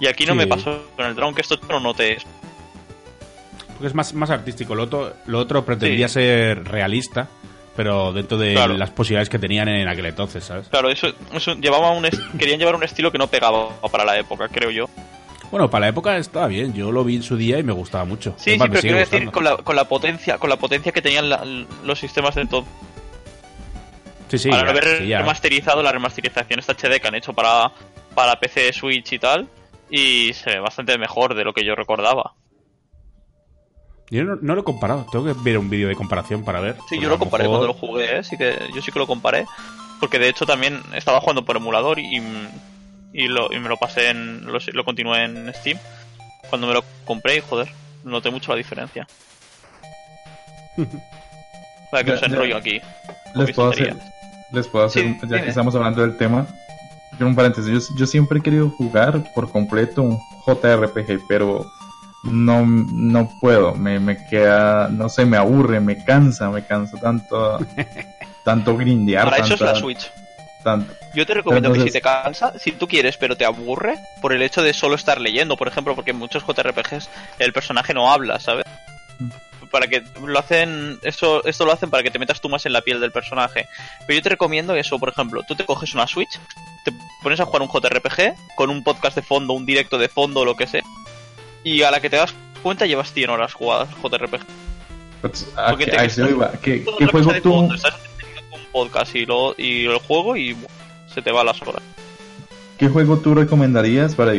Y aquí no Sí. me pasó con el drone, que esto no noté eso. Porque es más, más artístico. Lo otro, lo otro pretendía Sí. ser realista, pero dentro de Claro. las posibilidades que tenían en aquel entonces, ¿sabes? Claro, eso, eso llevaba un querían llevar un estilo que no pegaba para la época, creo yo. Bueno, para la época estaba bien. Yo lo vi en su día y me gustaba mucho. Sí, sí, Además, pero quiero decir con la, con la potencia, con la potencia que tenían la- los sistemas de todo. Sí, sí, no haber sí, remasterizado la remasterización esta HD que han hecho para, para PC, Switch y tal. Y se ve bastante mejor de lo que yo recordaba. Yo no, no lo he comparado. Tengo que ver un vídeo de comparación para ver. Sí, yo lo comparé mejor- cuando lo jugué, ¿eh? sí que yo sí que lo comparé. Porque de hecho también estaba jugando por emulador y, y, lo, y me lo pasé en. Lo, lo continué en Steam. Cuando me lo compré y joder, noté mucho la diferencia. Para que os enrollo aquí. Les puedo hacer, les puedo hacer, Sí, un- ya dime. que estamos hablando del tema, yo un paréntesis, yo, yo siempre he querido jugar por completo un JRPG, pero no, no puedo, me, me queda, no sé, me aburre, me cansa, me cansa tanto, tanto grindear, Para eso es la Switch. tanto- Yo te recomiendo que si te cansa, si tú quieres, pero te aburre, por el hecho de solo estar leyendo, por ejemplo, porque en muchos JRPGs el personaje no habla, ¿sabes? Para que lo hacen, eso, esto lo hacen para que te metas tú más en la piel del personaje. Pero yo te recomiendo eso, por ejemplo, tú te coges una Switch, te pones a jugar un JRPG con un podcast de fondo, un directo de fondo, lo que sea, y a la que te das cuenta llevas 100 horas jugadas JRPG. pues, a, Porque te- a eso iba. ¿Qué, lo que juego tú, fondo, estás un podcast y, lo, y el juego y se te va las horas. ¿Qué juego tú recomendarías para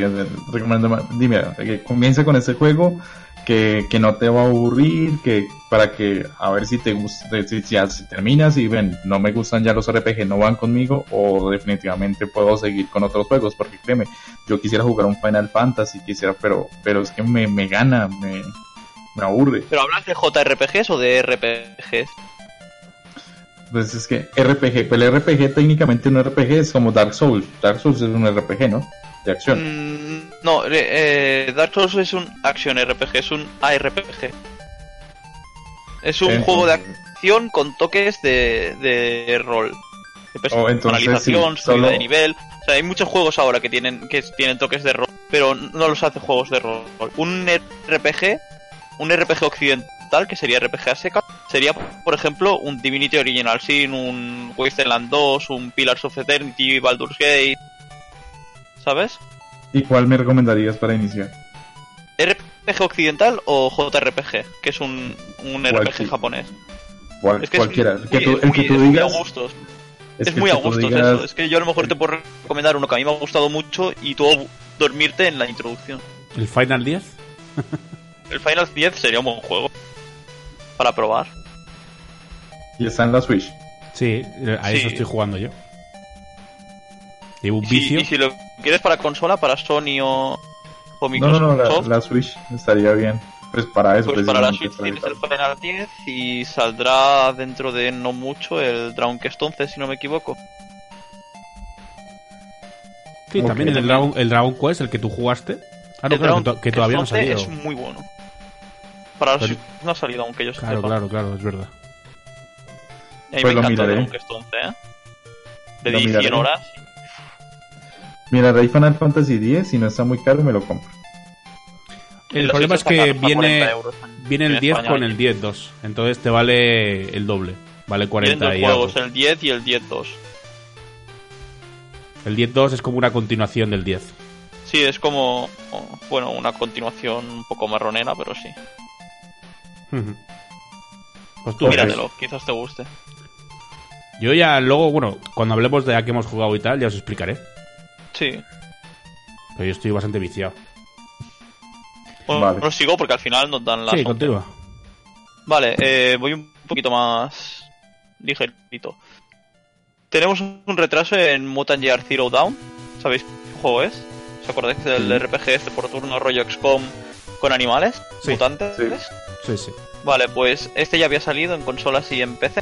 recomendar, dime, que comienza con ese juego que, que no te va a aburrir, que para que a ver si te gusta, si ya si terminas y ven, no me gustan ya los RPG, no van conmigo o definitivamente puedo seguir con otros juegos, porque créeme, yo quisiera jugar un Final Fantasy, quisiera, pero pero es que me, me gana, me, me aburre. ¿Pero hablas de JRPGs o de RPGs? Pues es que RPG, pues el RPG técnicamente un RPG es como Dark Souls, Dark Souls es un RPG, ¿no? De acción. Mm, no, eh, eh, Dark Souls es un Action RPG, es un ARPG. Es un Entonces- juego de acción con toques de, de rol. De Oh, entonces personalización, sí, subida solo- de nivel. O sea, hay muchos juegos ahora que tienen, que tienen toques de rol, pero no los hace juegos de rol. Un RPG, un RPG occidental, que sería RPG a seca, sería, por ejemplo, un Divinity Original Sin, un Wasteland 2, un Pillars of Eternity, Baldur's Gate. ¿Sabes? ¿Y cuál me recomendarías para iniciar? ¿RPG occidental o JRPG? Que es un, un RPG japonés. Cual- Es que cualquiera, es el muy, que tú, es el que muy- tú es muy digas. a gustos. Es, que muy a gustos digas- eso. Es que yo a lo mejor te puedo recomendar uno que a mí me ha gustado mucho y tú dormirte en la introducción. ¿El Final 10? El Final 10 sería un buen juego para probar. Y está en la Switch. Sí, a eso Sí. estoy jugando yo. Llevo un Y si, vicio. y si lo quieres para consola, para Sony o, o No, no, no, la, Microsoft, la Switch estaría bien. Pues para eso, Pues para la Switch tienes el. Final 10 y saldrá dentro de no mucho el Dragon Quest 11, si no me equivoco. Sí, Ok. también el Dragon, el Dragon Quest, el que tú jugaste. Ah, no, el claro, Dragon que, que todavía no ha 11 salido. Es muy bueno. Para la Switch no ha salido, aunque yo Claro, sepa. claro, claro, es verdad. A mí Pues me lo encanta el miraré. 11, ¿eh? Le Lo di miraré. 100 horas. Mira, Rey Final Fantasy X, si no está muy caro, me lo compro. El La problema es que a 40 viene, viene el en 10 España con el 10-2. Entonces te vale el doble. Vale Vienen 40 dos y juegos, algo. el 10 y el 10-2. El 10-2 es como una continuación del 10. Sí, es como, bueno, una continuación un poco marronera, pero sí. Pues tú. Míratelo, quizás te guste. Yo ya luego, bueno, cuando hablemos de a qué hemos jugado y tal, ya os explicaré. Sí. Pero yo estoy bastante viciado. Bueno, Vale. no sigo porque al final nos dan las Sí, 11. continúa. Vale, eh, voy un poquito más ligerito. Tenemos un retraso en Mutant Year Zero Down. ¿Sabéis qué juego es? ¿Os acordáis del. RPG este por turno rollo XCOM con animales? Sí. ¿Mutantes? Sí. Sí, sí. Vale, pues este ya había salido en consolas y en PC.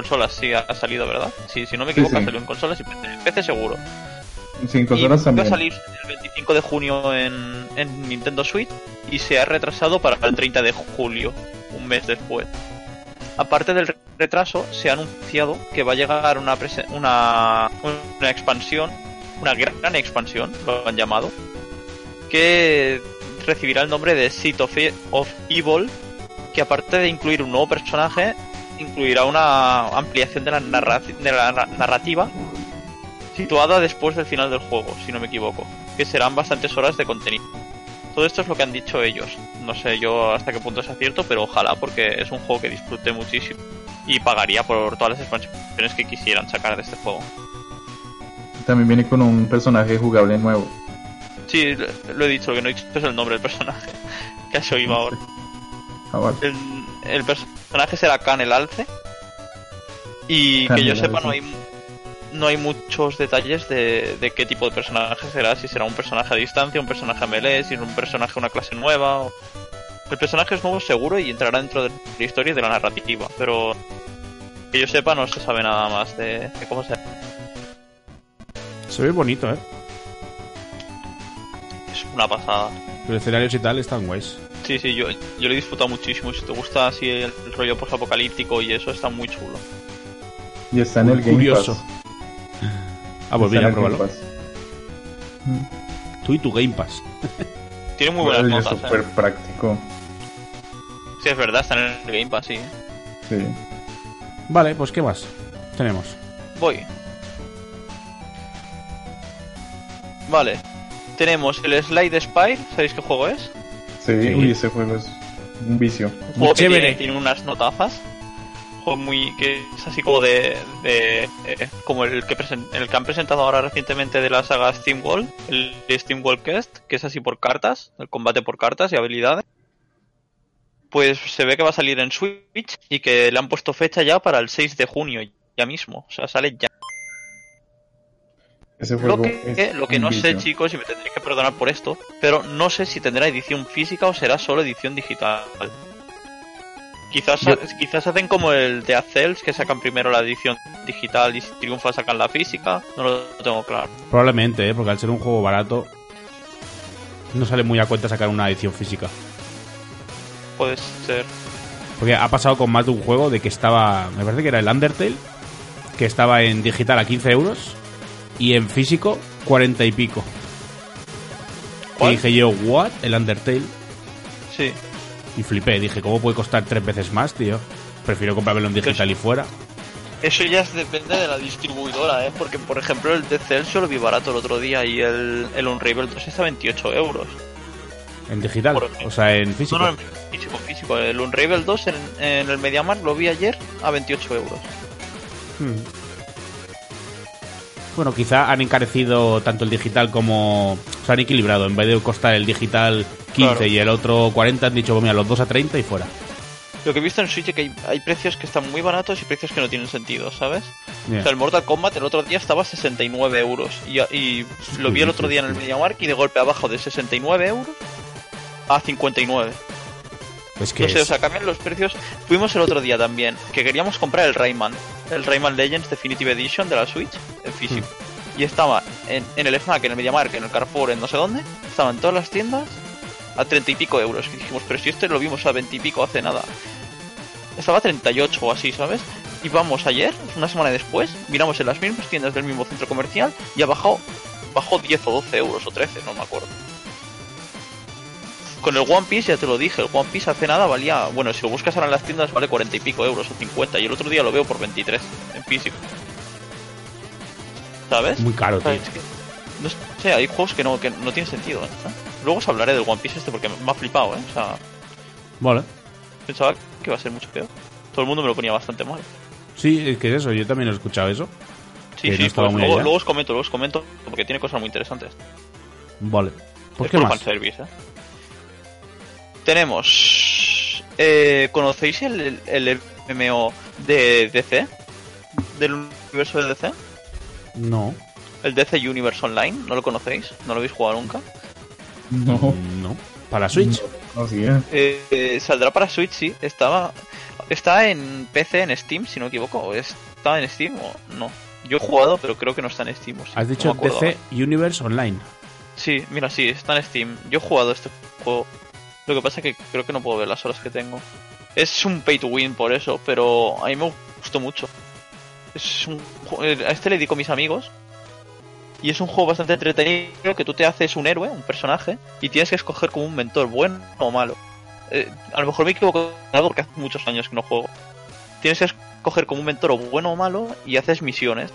En consolas sí ha salido, ¿verdad? Sí, si no me Sí, equivoco, sí. salió en consolas y PC. En PC seguro. Sin Y consolas va a también. salir el 25 de junio en, en Nintendo Switch y se ha retrasado para el 30 de julio, un mes después. Aparte del retraso, se ha anunciado que va a llegar una, una, una expansión, una gran expansión, lo han llamado, que recibirá el nombre de Seat of, E- of Evil, que aparte de incluir un nuevo personaje, incluirá una ampliación de la, narra- de la na- narrativa situada después del final del juego, si no me equivoco, que serán bastantes horas de contenido. Todo esto es lo que han dicho ellos. No sé yo hasta qué punto es acierto, pero ojalá porque es un juego que disfruté muchísimo y pagaría por todas las expansiones que quisieran sacar de este juego. También viene con un personaje jugable nuevo. Sí, lo he dicho, lo que no he dicho es el nombre del personaje, que a eso iba ahora. Ah, vale. El, el personaje será Khan el Alce. Y Khan que yo sepa, no hay, no hay muchos detalles de, de qué tipo de personaje será. Si será un personaje a distancia, un personaje a melee, si es un personaje una clase nueva. o- El personaje es nuevo seguro y entrará dentro de la historia y de la narrativa. Pero que yo sepa, no se sabe nada más de, de cómo será. Se ve bonito, ¿eh? Es una pasada. Los escenarios y tal están guays. Sí, sí, yo, yo lo he disfrutado muchísimo. Si te gusta así el, el rollo post-apocalíptico y eso, está muy chulo. Y está en el Game Curioso. Pass. Ah, pues mira, pruébalo. Tú y tu Game Pass. Tiene muy buenas Es notas. súper ¿eh? práctico. Sí, es verdad, está en el Game Pass, sí. Sí. Vale, pues ¿qué más? Tenemos. Voy. Vale. Tenemos el Slide Spire, ¿sabéis qué juego es? Sí, Sí. uy, ese juego es un vicio. Un juego que chévere. tiene, tiene unas notazas. Un juego muy que es así como de, de eh, como el que presen- el que han presentado ahora recientemente de la saga Steamwall, el Steamwall Quest, que es así por cartas, el combate por cartas y habilidades. Pues se ve que va a salir en Switch y que le han puesto fecha ya para el 6 de junio, ya mismo, o sea, sale ya. Ese Lo que, es lo que un no sé, chicos, y me tendréis que perdonar por esto, pero no sé si tendrá edición física o será solo edición digital. Quizás, Yo- quizás hacen como el de Acels, que sacan primero la edición digital y si triunfa sacan la física. No lo tengo claro. Probablemente, ¿eh? Porque al ser un juego barato, no sale muy a cuenta sacar una edición física. Puede ser. Porque ha pasado con más de un juego de que estaba, me parece que era el Undertale, que estaba en digital a 15 euros y en físico 40 y pico. ¿Cuál? Y dije yo, ¿what? El Undertale. Sí. Y flipé, dije, ¿cómo puede costar tres veces más, tío? Prefiero comprármelo en digital y fuera. Eso ya depende de la distribuidora, ¿eh? Porque, por ejemplo, el de Celso lo vi barato el otro día y el, el Unravel 2 está a 28 euros. En digital, o sea, en físico. No, no, en físico, físico. El Unravel 2 en, en el MediaMarkt lo vi ayer a 28 euros. Hmm. Bueno, quizá han encarecido tanto el digital como. O sea, han equilibrado. En vez de costar el digital 15 Claro. y el otro 40, han dicho, pues mira, los dos a 30 y fuera. Lo que he visto en Switch es que hay, hay precios que están muy baratos y precios que no tienen sentido, ¿sabes? Yeah. O sea, el Mortal Kombat el otro día estaba a 69 euros y, y lo vi el otro día en el MediaMarkt y de golpe abajo de 69 euros a 59. Que no sé, es- o sea, cambian los precios. Fuimos el otro día también, que queríamos comprar el Rayman, el Rayman Legends Definitive Edition de la Switch, en físico. Hmm. Y estaba en, en el FNAC, en el MediaMarkt, en el Carrefour, en no sé dónde. Estaban todas las tiendas a treinta y pico euros. Y dijimos, pero si este lo vimos a veinte y pico hace nada. Estaba a 38 o así, ¿sabes? Y vamos ayer, una semana después, miramos en las mismas tiendas del mismo centro comercial y ha bajado, bajó 10 o 12 euros o 13, no me acuerdo. Con el One Piece, ya te lo dije, el One Piece hace nada valía, bueno, si lo buscas ahora en las tiendas vale 40 y pico euros o 50 y el otro día lo veo por 23 en físico. ¿Sabes? muy caro, tío. es que, no sé, hay juegos que no, que no tienen sentido, ¿eh? Luego os hablaré del One Piece este porque me ha flipado, ¿eh? O sea, Vale. pensaba que iba a ser mucho peor. Todo el mundo me lo ponía bastante mal. Sí, es que es eso, yo también he escuchado eso. Sí, no sí, estaba pues luego, luego os comento, luego os comento porque tiene cosas muy interesantes. Vale. Pues es qué por más. fanservice, ¿eh? Tenemos... Eh, ¿Conocéis el, el MMO de DC? ¿Del universo de DC? No. El DC Universe Online, ¿no lo conocéis? ¿No lo habéis jugado nunca? No, No. ¿Para Switch? no conocía. Eh, eh, saldrá para Switch, sí. Estaba, está en PC, en Steam, si no me equivoco. ¿O ¿Está en Steam o no? Yo he jugado, pero creo que no está en Steam. o sí, Has no dicho acuerdo DC Universe Online. Sí, mira, sí, está en Steam. Yo he jugado este juego. Lo que pasa es que creo que no puedo ver las horas que tengo. Es un pay to win por eso, pero a mí me gustó mucho. Es un eh, a este le di con mis amigos. Y es un juego bastante entretenido que tú te haces un héroe, un personaje, y tienes que escoger como un mentor, bueno o malo. Eh, a lo mejor me equivoco en algo porque hace muchos años que no juego. Tienes que escoger como un mentor bueno o malo y haces misiones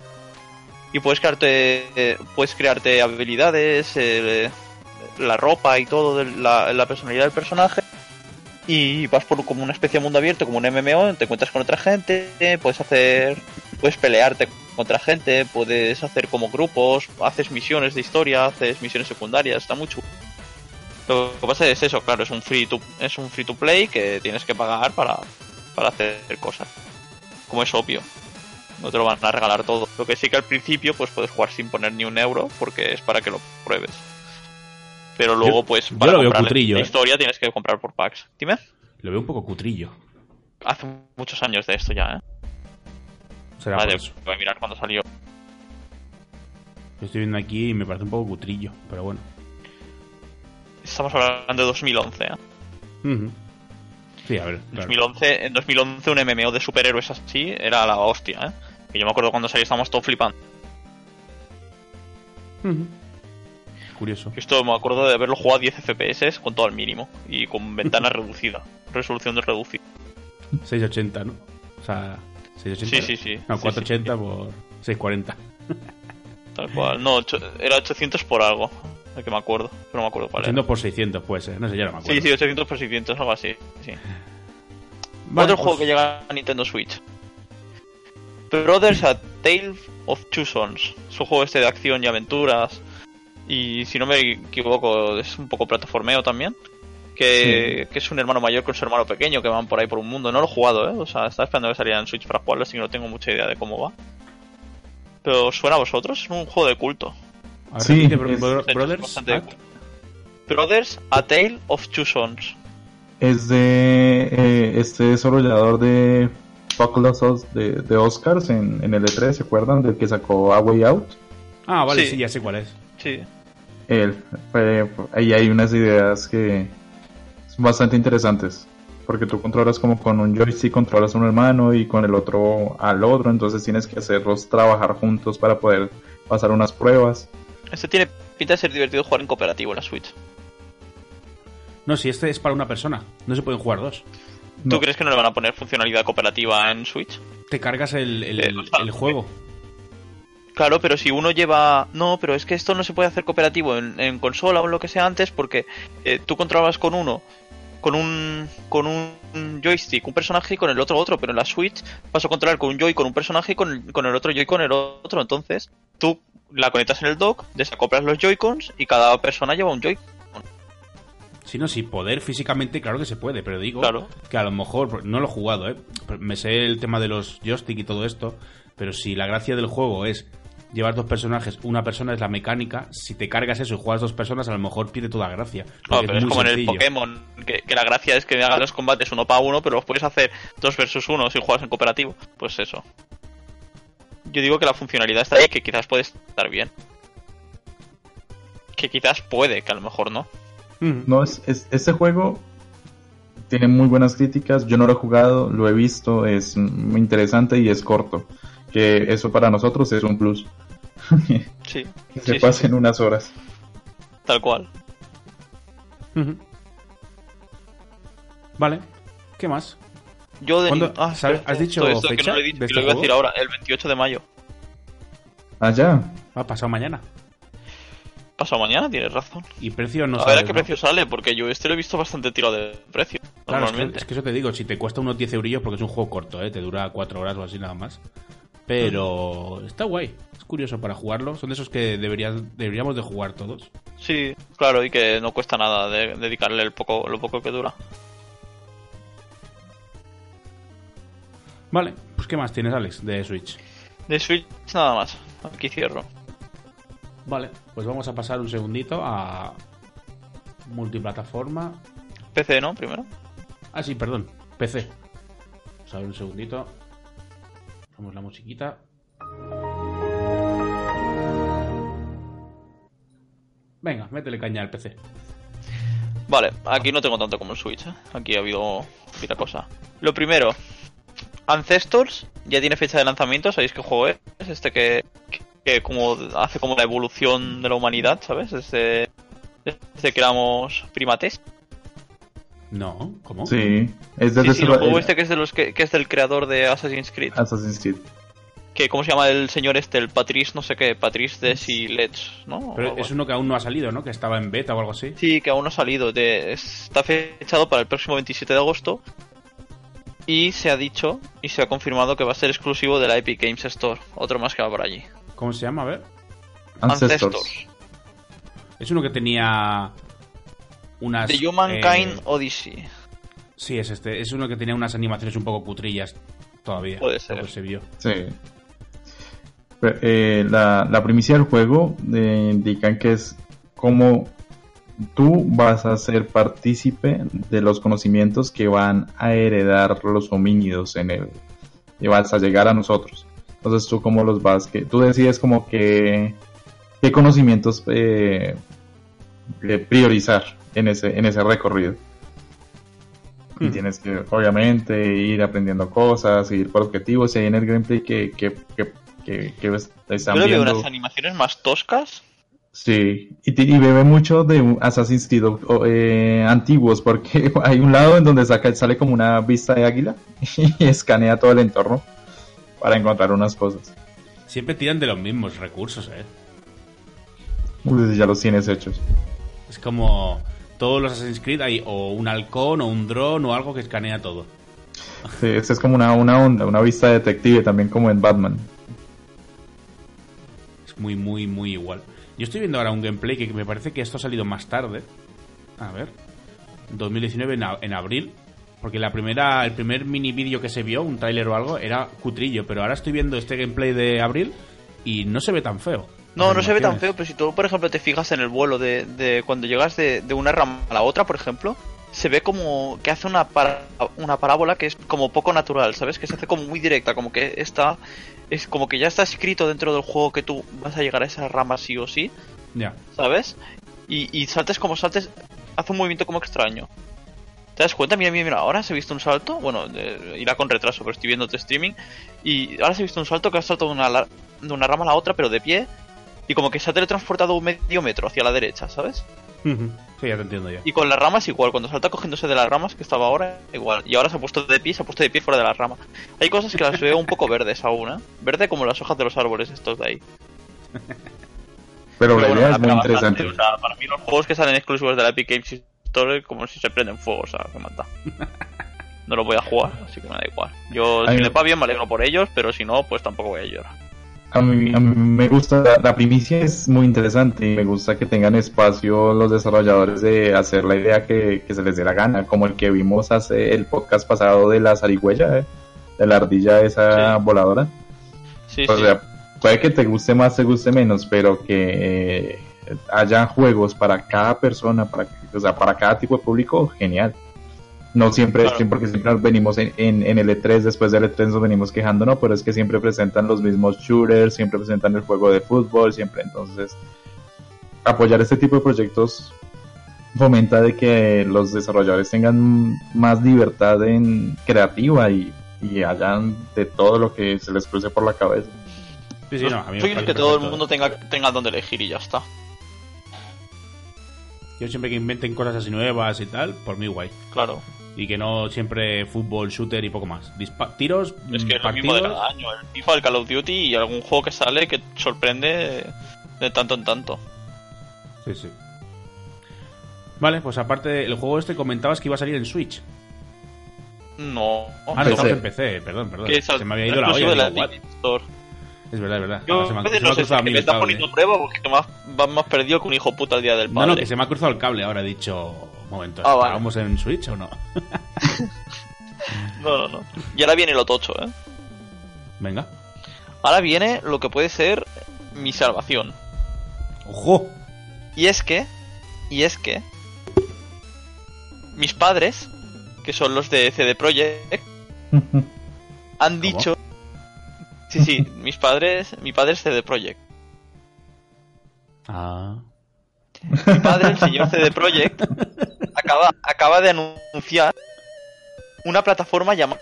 y puedes crearte eh, puedes crearte habilidades la ropa y todo de la, personalidad del personaje y vas por como una especie de mundo abierto como un MMO te encuentras con otra gente puedes hacer puedes pelearte contra gente puedes hacer como grupos haces misiones de historia haces misiones secundarias está muy chulo lo que pasa es eso claro es un free to es un free to play que tienes que pagar para para hacer cosas como es obvio no te lo van a regalar todo. Lo que sí que al principio pues puedes jugar sin poner ni un euro porque es para que lo pruebes. Pero luego Yo- pues yo para lo veo comprar cutrillo, la ¿eh? historia tienes que comprar por packs. Dime. Lo veo un poco cutrillo. Hace muchos años de esto ya, ¿eh? Será Vale, voy a mirar cuando salió. Lo estoy viendo aquí y me parece un poco cutrillo, pero bueno. Estamos hablando de 2011, ¿eh? Sí, a ver. claro. 2011, en 2011 un MMO de superhéroes así era la hostia, ¿eh? Que yo me acuerdo cuando salió estábamos todos flipando. Ujú. Curioso. Esto me acuerdo de haberlo jugado a 10 FPS con todo al mínimo y con ventana reducida, resolución de reducida. 680, ¿no? O sea, 680. Sí, sí, sí. No, Sí, 480 por 640. Tal cual. No, era 800 por algo, de que me acuerdo, pero no me acuerdo cuál era. 800 por 600 puede ser, no sé, ya no me acuerdo. Sí, sí, 800 por 600, algo así. Sí. Vale, Otro pues, juego que llega a Nintendo Switch. Brothers A Tale of Two Sons. Es un juego este de acción y aventuras. Y si no me equivoco, es un poco plataformeo también. Que, que es un hermano mayor con su hermano pequeño que van por ahí por un mundo. No lo he jugado, ¿eh? O sea, estaba esperando que saliera en Switch para jugarlo, así que no tengo mucha idea de cómo va. Pero ¿os suena a vosotros? Es un juego de culto. ver, Sí, Bro- Brothers. Brothers A Tale of Two Sons. Es de eh, este desarrollador de Fuck Us de, de Oscars en, en el E3, ¿se acuerdan? Del que sacó A Way Out. Ah, vale, Sí. sí. ya sé cuál es. Sí. Él, ahí hay unas ideas que son bastante interesantes. Porque tú controlas como con un joystick, controlas a un hermano y con el otro al otro. Entonces tienes que hacerlos trabajar juntos para poder pasar unas pruebas. Este tiene pinta de ser divertido jugar en cooperativo en la Switch. No, si este es para una persona, no se pueden jugar dos. ¿Tú No. crees que no le van a poner funcionalidad cooperativa en Switch? Te cargas el, el- Eh, el- el juego. Claro, pero si uno lleva... No, pero es que esto no se puede hacer cooperativo en, en consola o en lo que sea antes porque eh, tú controlabas con uno, con un, con un joystick un personaje y con el otro otro, pero en la Switch vas a controlar con un Joy con un personaje y con el, con el otro Joy con el otro. Entonces tú la conectas en el dock, desacoplas los Joy-Cons y cada persona lleva un Joy. Si no, si poder físicamente, claro que se puede, pero digo Claro. que a lo mejor, no lo he jugado, ¿eh? Me sé el tema de los joystick y todo esto, pero si la gracia del juego es llevar dos personajes. Una persona es la mecánica. Si te cargas eso y juegas dos personas, a lo mejor pierde toda gracia. No, pero es como en el. Pokémon, que, que la gracia es que hagas los combates uno para uno, pero los puedes hacer dos versus uno si juegas en cooperativo. Pues eso. Yo digo que la funcionalidad está ahí, que quizás puede estar bien. Que quizás puede, que a lo mejor no. Ujú. No, es, es- este juego tiene muy buenas críticas. Yo no lo he jugado, lo he visto, es muy interesante y es corto. Que eso para nosotros es un plus. Sí, que sí, se sí, pasa en unas horas. tal cual. Vale. ¿Qué más? Yo de ¿Cuándo- ah, espera, has dicho todo esto que fecha no lo he dicho, de que este lo iba a decir ahora, el 28 de mayo. Ah, ya. Ha pasado mañana. Pasado mañana, tienes razón. Y precio no a ver sabes, a qué ¿no? precio sale, porque yo este lo he visto bastante tirado de precio. Claro, es que, normalmente. es que eso te digo, si te cuesta unos 10 eurillos porque es un juego corto, ¿eh? te dura 4 horas o así nada más. Pero está guay, curioso para jugarlo. Son de esos que deberías, deberíamos de jugar todos. Sí, claro, y que no cuesta nada de- dedicarle el poco, lo poco que dura. Vale, pues ¿qué más tienes, Alex, de Switch? De Switch nada más. Aquí cierro. Vale, pues vamos a pasar un segundito a multiplataforma. PC, ¿no? Primero. Ah, sí, perdón, PC. Vamos a ver un segundito. Vamos la musiquita. Venga, métele caña al PC. Vale, aquí no tengo tanto como el Switch, ¿eh? Aquí ha habido pila cosa. Lo primero, Ancestors ya tiene fecha de lanzamiento, ¿sabéis qué juego es? Este que, que como hace como la evolución de la humanidad, ¿sabes? Desde, desde que éramos primates. No, ¿cómo? Sí. Es desde sí, el juego este que es, de los que, que es del creador de Assassin's Creed. Assassin's Creed. Que, ¿Cómo se llama el señor este? El Patrice, no sé qué, Patrice Desilets, ¿no? O Pero es uno que aún no ha salido, ¿no? Que estaba en beta o algo así. Sí, que aún no ha salido. De, está fechado para el próximo 27 de agosto. Y se ha dicho y se ha confirmado que va a ser exclusivo de la Epic Games Store. Otro más que va por allí. ¿Cómo se llama? A ver. Ancestors. Es uno que tenía unas... The Humankind eh, Odyssey. sí, es este. Es uno que tenía unas animaciones un poco cutrillas todavía. Puede ser. Se vio. Sí. Eh, la, la primicia del juego eh, indican que es como tú vas a ser partícipe de los conocimientos que van a heredar los homínidos en el y vas a llegar a nosotros. Entonces tú cómo los vas que tú decides como que qué conocimientos eh, eh, priorizar en ese en ese recorrido. Y Hmm. tienes que, obviamente, ir aprendiendo cosas, ir por objetivos. Y ahí en el gameplay que, que, que, que, que están Yo veo viendo. unas animaciones más toscas. Sí, y, y bebe mucho de Assassin's Creed o- eh, antiguos, porque hay un lado en donde saca, sale como una vista de águila y escanea todo el entorno para encontrar unas cosas. Siempre tiran de los mismos recursos, ¿eh? Uy, ya los tienes hechos. Es como todos los Assassin's Creed hay o un halcón o un dron o algo que escanea todo. Sí, es como una, una onda, una vista detective también como en Batman. Muy, muy, muy igual. Yo estoy viendo ahora un gameplay que me parece que esto ha salido más tarde. A ver. 2019 en, a- en abril. Porque la primera, el primer mini vídeo que se vio, un tráiler o algo, era cutrillo. Pero ahora estoy viendo este gameplay de abril y no se ve tan feo. No, no se ve tan feo, pero si tú, por ejemplo, te fijas en el vuelo de, de cuando llegas de, de una rama a la otra, por ejemplo, se ve como que hace una, para- una parábola que es como poco natural, ¿sabes? Que se hace como muy directa, como que está. Es como que ya está escrito dentro del juego que tú vas a llegar a esa rama sí o sí, Ya. ¿sabes? Y, y saltes como saltes, hace un movimiento como extraño. ¿Te das cuenta? Mira, mira, mira, ahora se ha visto un salto, bueno, irá con retraso, pero estoy viendo tu streaming, y ahora se ha visto un salto que ha saltado de una, de una rama a la otra, pero de pie, y como que se ha teletransportado un medio metro hacia la derecha, ¿sabes? Sí, ya te entiendo ya. Y con las ramas igual, cuando salta cogiéndose de las ramas que estaba ahora, igual. Y ahora se ha puesto de pie, se ha puesto de pie fuera de la rama. Hay cosas que las veo un poco verdes aún, ¿eh? Verde como las hojas de los árboles estos de ahí. Pero, la bueno, idea es muy bastante, interesante. o sea, para mí los juegos que salen exclusivos de la Epic Games Store como si se prenden fuego, o sea, que mata. No lo voy a jugar, así que me da igual. Yo, Ay, si le va bien, me alegro por ellos, pero si no, pues tampoco voy a llorar. A mí, a mí me gusta, la, la primicia es muy interesante y me gusta que tengan espacio los desarrolladores de hacer la idea que, que se les dé la gana, como el que vimos hace el podcast pasado de la zarigüeya, ¿eh? de la ardilla esa Sí. voladora. Sí, O sí. sea, puede que te guste más, te guste menos, pero que eh, haya juegos para cada persona, para, o sea, para cada tipo de público, genial. No siempre es Claro. que- porque siempre nos venimos en, en, en el E3, después del E3 nos venimos quejando, no, pero es que siempre presentan los mismos shooters, siempre presentan el juego de fútbol, siempre, entonces apoyar este tipo de proyectos fomenta de que los desarrolladores tengan más libertad en creativa y, y hayan de todo lo que se les cruce por la cabeza. Sí, sí, no, a mí es parece que todo el mundo tenga, tenga donde elegir y ya está. Yo siempre que inventen cosas así nuevas y tal, por mí guay. Claro. Y que no siempre fútbol, shooter y poco más. Dispa- tiros, Es que mm, es lo mismo de cada año. El FIFA, el Call of Duty y algún juego que sale que sorprende de tanto en tanto. Sí, sí. Vale, pues aparte, el juego este comentabas que iba a salir en Switch. No. Ah, no, estamos en PC, perdón, perdón. Se me había ido la olla. de digo, la Store. Es verdad, es verdad. Yo Ahora se me veces se me ha no sé si cruzado a mí me el estás cable. poniendo prueba porque más, vas más perdido que un hijo puta el día del No, padre. no, que se me ha cruzado el cable ahora. He dicho, momento, Ah, vale. ¿estábamos en Switch o no? No, no, no. Y ahora viene lo tocho, ¿eh? Venga. Ahora viene lo que puede ser mi salvación. ¡Ojo! Y es que, y es que, mis padres, que son los de CD Projekt, han dicho... Sí, sí, mis padres, mi padre es CD Projekt. Ah. Mi padre, el señor CD Projekt, acaba, acaba de anunciar una plataforma llamada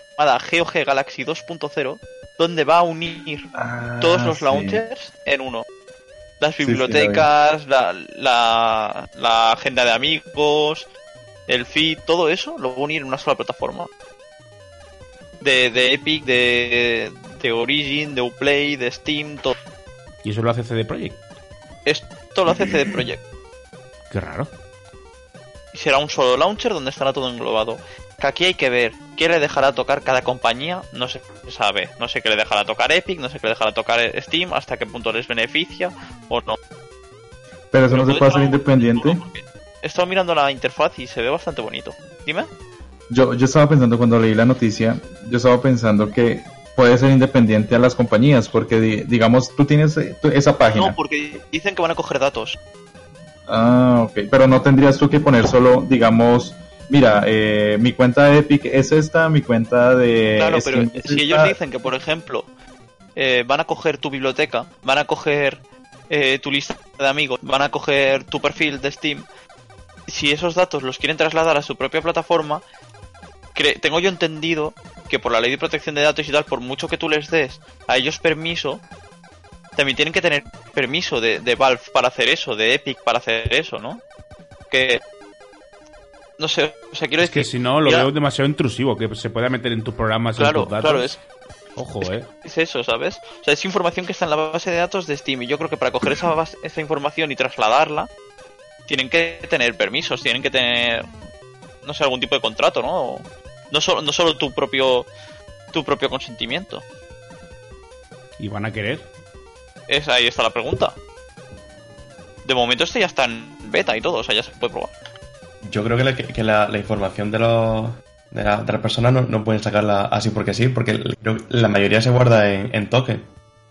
GOG Galaxy 2.0, donde va a unir todos Ah, los sí. launchers en uno. Las sí, bibliotecas, la, la, la agenda de amigos, el feed, todo eso lo va a unir en una sola plataforma. De, de Epic, de, de Origin, de Uplay, de Steam, todo. ¿Y eso lo hace CD Projekt? Esto lo hace CD Projekt. Qué raro. Y será un solo launcher donde estará todo englobado. Que aquí hay que ver qué le dejará tocar cada compañía, no se sabe. No sé qué le dejará tocar Epic, no sé qué le dejará tocar Steam, hasta qué punto les beneficia o no. Pero eso no se puede hacer independiente. He estado mirando la interfaz y se ve bastante bonito. Dime. Yo, yo estaba pensando cuando leí la noticia, yo estaba pensando que puede ser independiente a las compañías, porque di- digamos, tú tienes eh, esa página. No, porque dicen que van a coger datos. Ah, ok. Pero no tendrías tú que poner solo, digamos, mira, eh, mi cuenta de Epic es esta, mi cuenta de. claro, pero es si ellos dicen que, por ejemplo, eh, van a coger tu biblioteca, van a coger eh, tu lista de amigos, van a coger tu perfil de Steam, si esos datos los quieren trasladar a su propia plataforma, cre- tengo yo entendido que por la ley de protección de datos y tal, por mucho que tú les des a ellos permiso, también tienen que tener permiso de, de Valve para hacer eso, de Epic para hacer eso, ¿no? Que... No sé, o sea, quiero Es que decir... si no, lo ya- veo demasiado intrusivo, que se pueda meter en tus programas. en Claro, tus datos. claro, es, Ojo, eh. es eso, ¿sabes? O sea, es información que está en la base de datos de Steam y yo creo que para coger esa, base- esa información y trasladarla tienen que tener permisos, tienen que tener, no sé, algún tipo de contrato, ¿no? No solo, no solo tu propio tu propio consentimiento. ¿Y van a querer? Es, ahí está la pregunta. De momento este ya está en beta y todo, o sea, ya se puede probar. Yo creo que la, que la, la información de, los, de, la- de las personas no, no pueden sacarla así porque sí, porque la mayoría se guarda en, en token.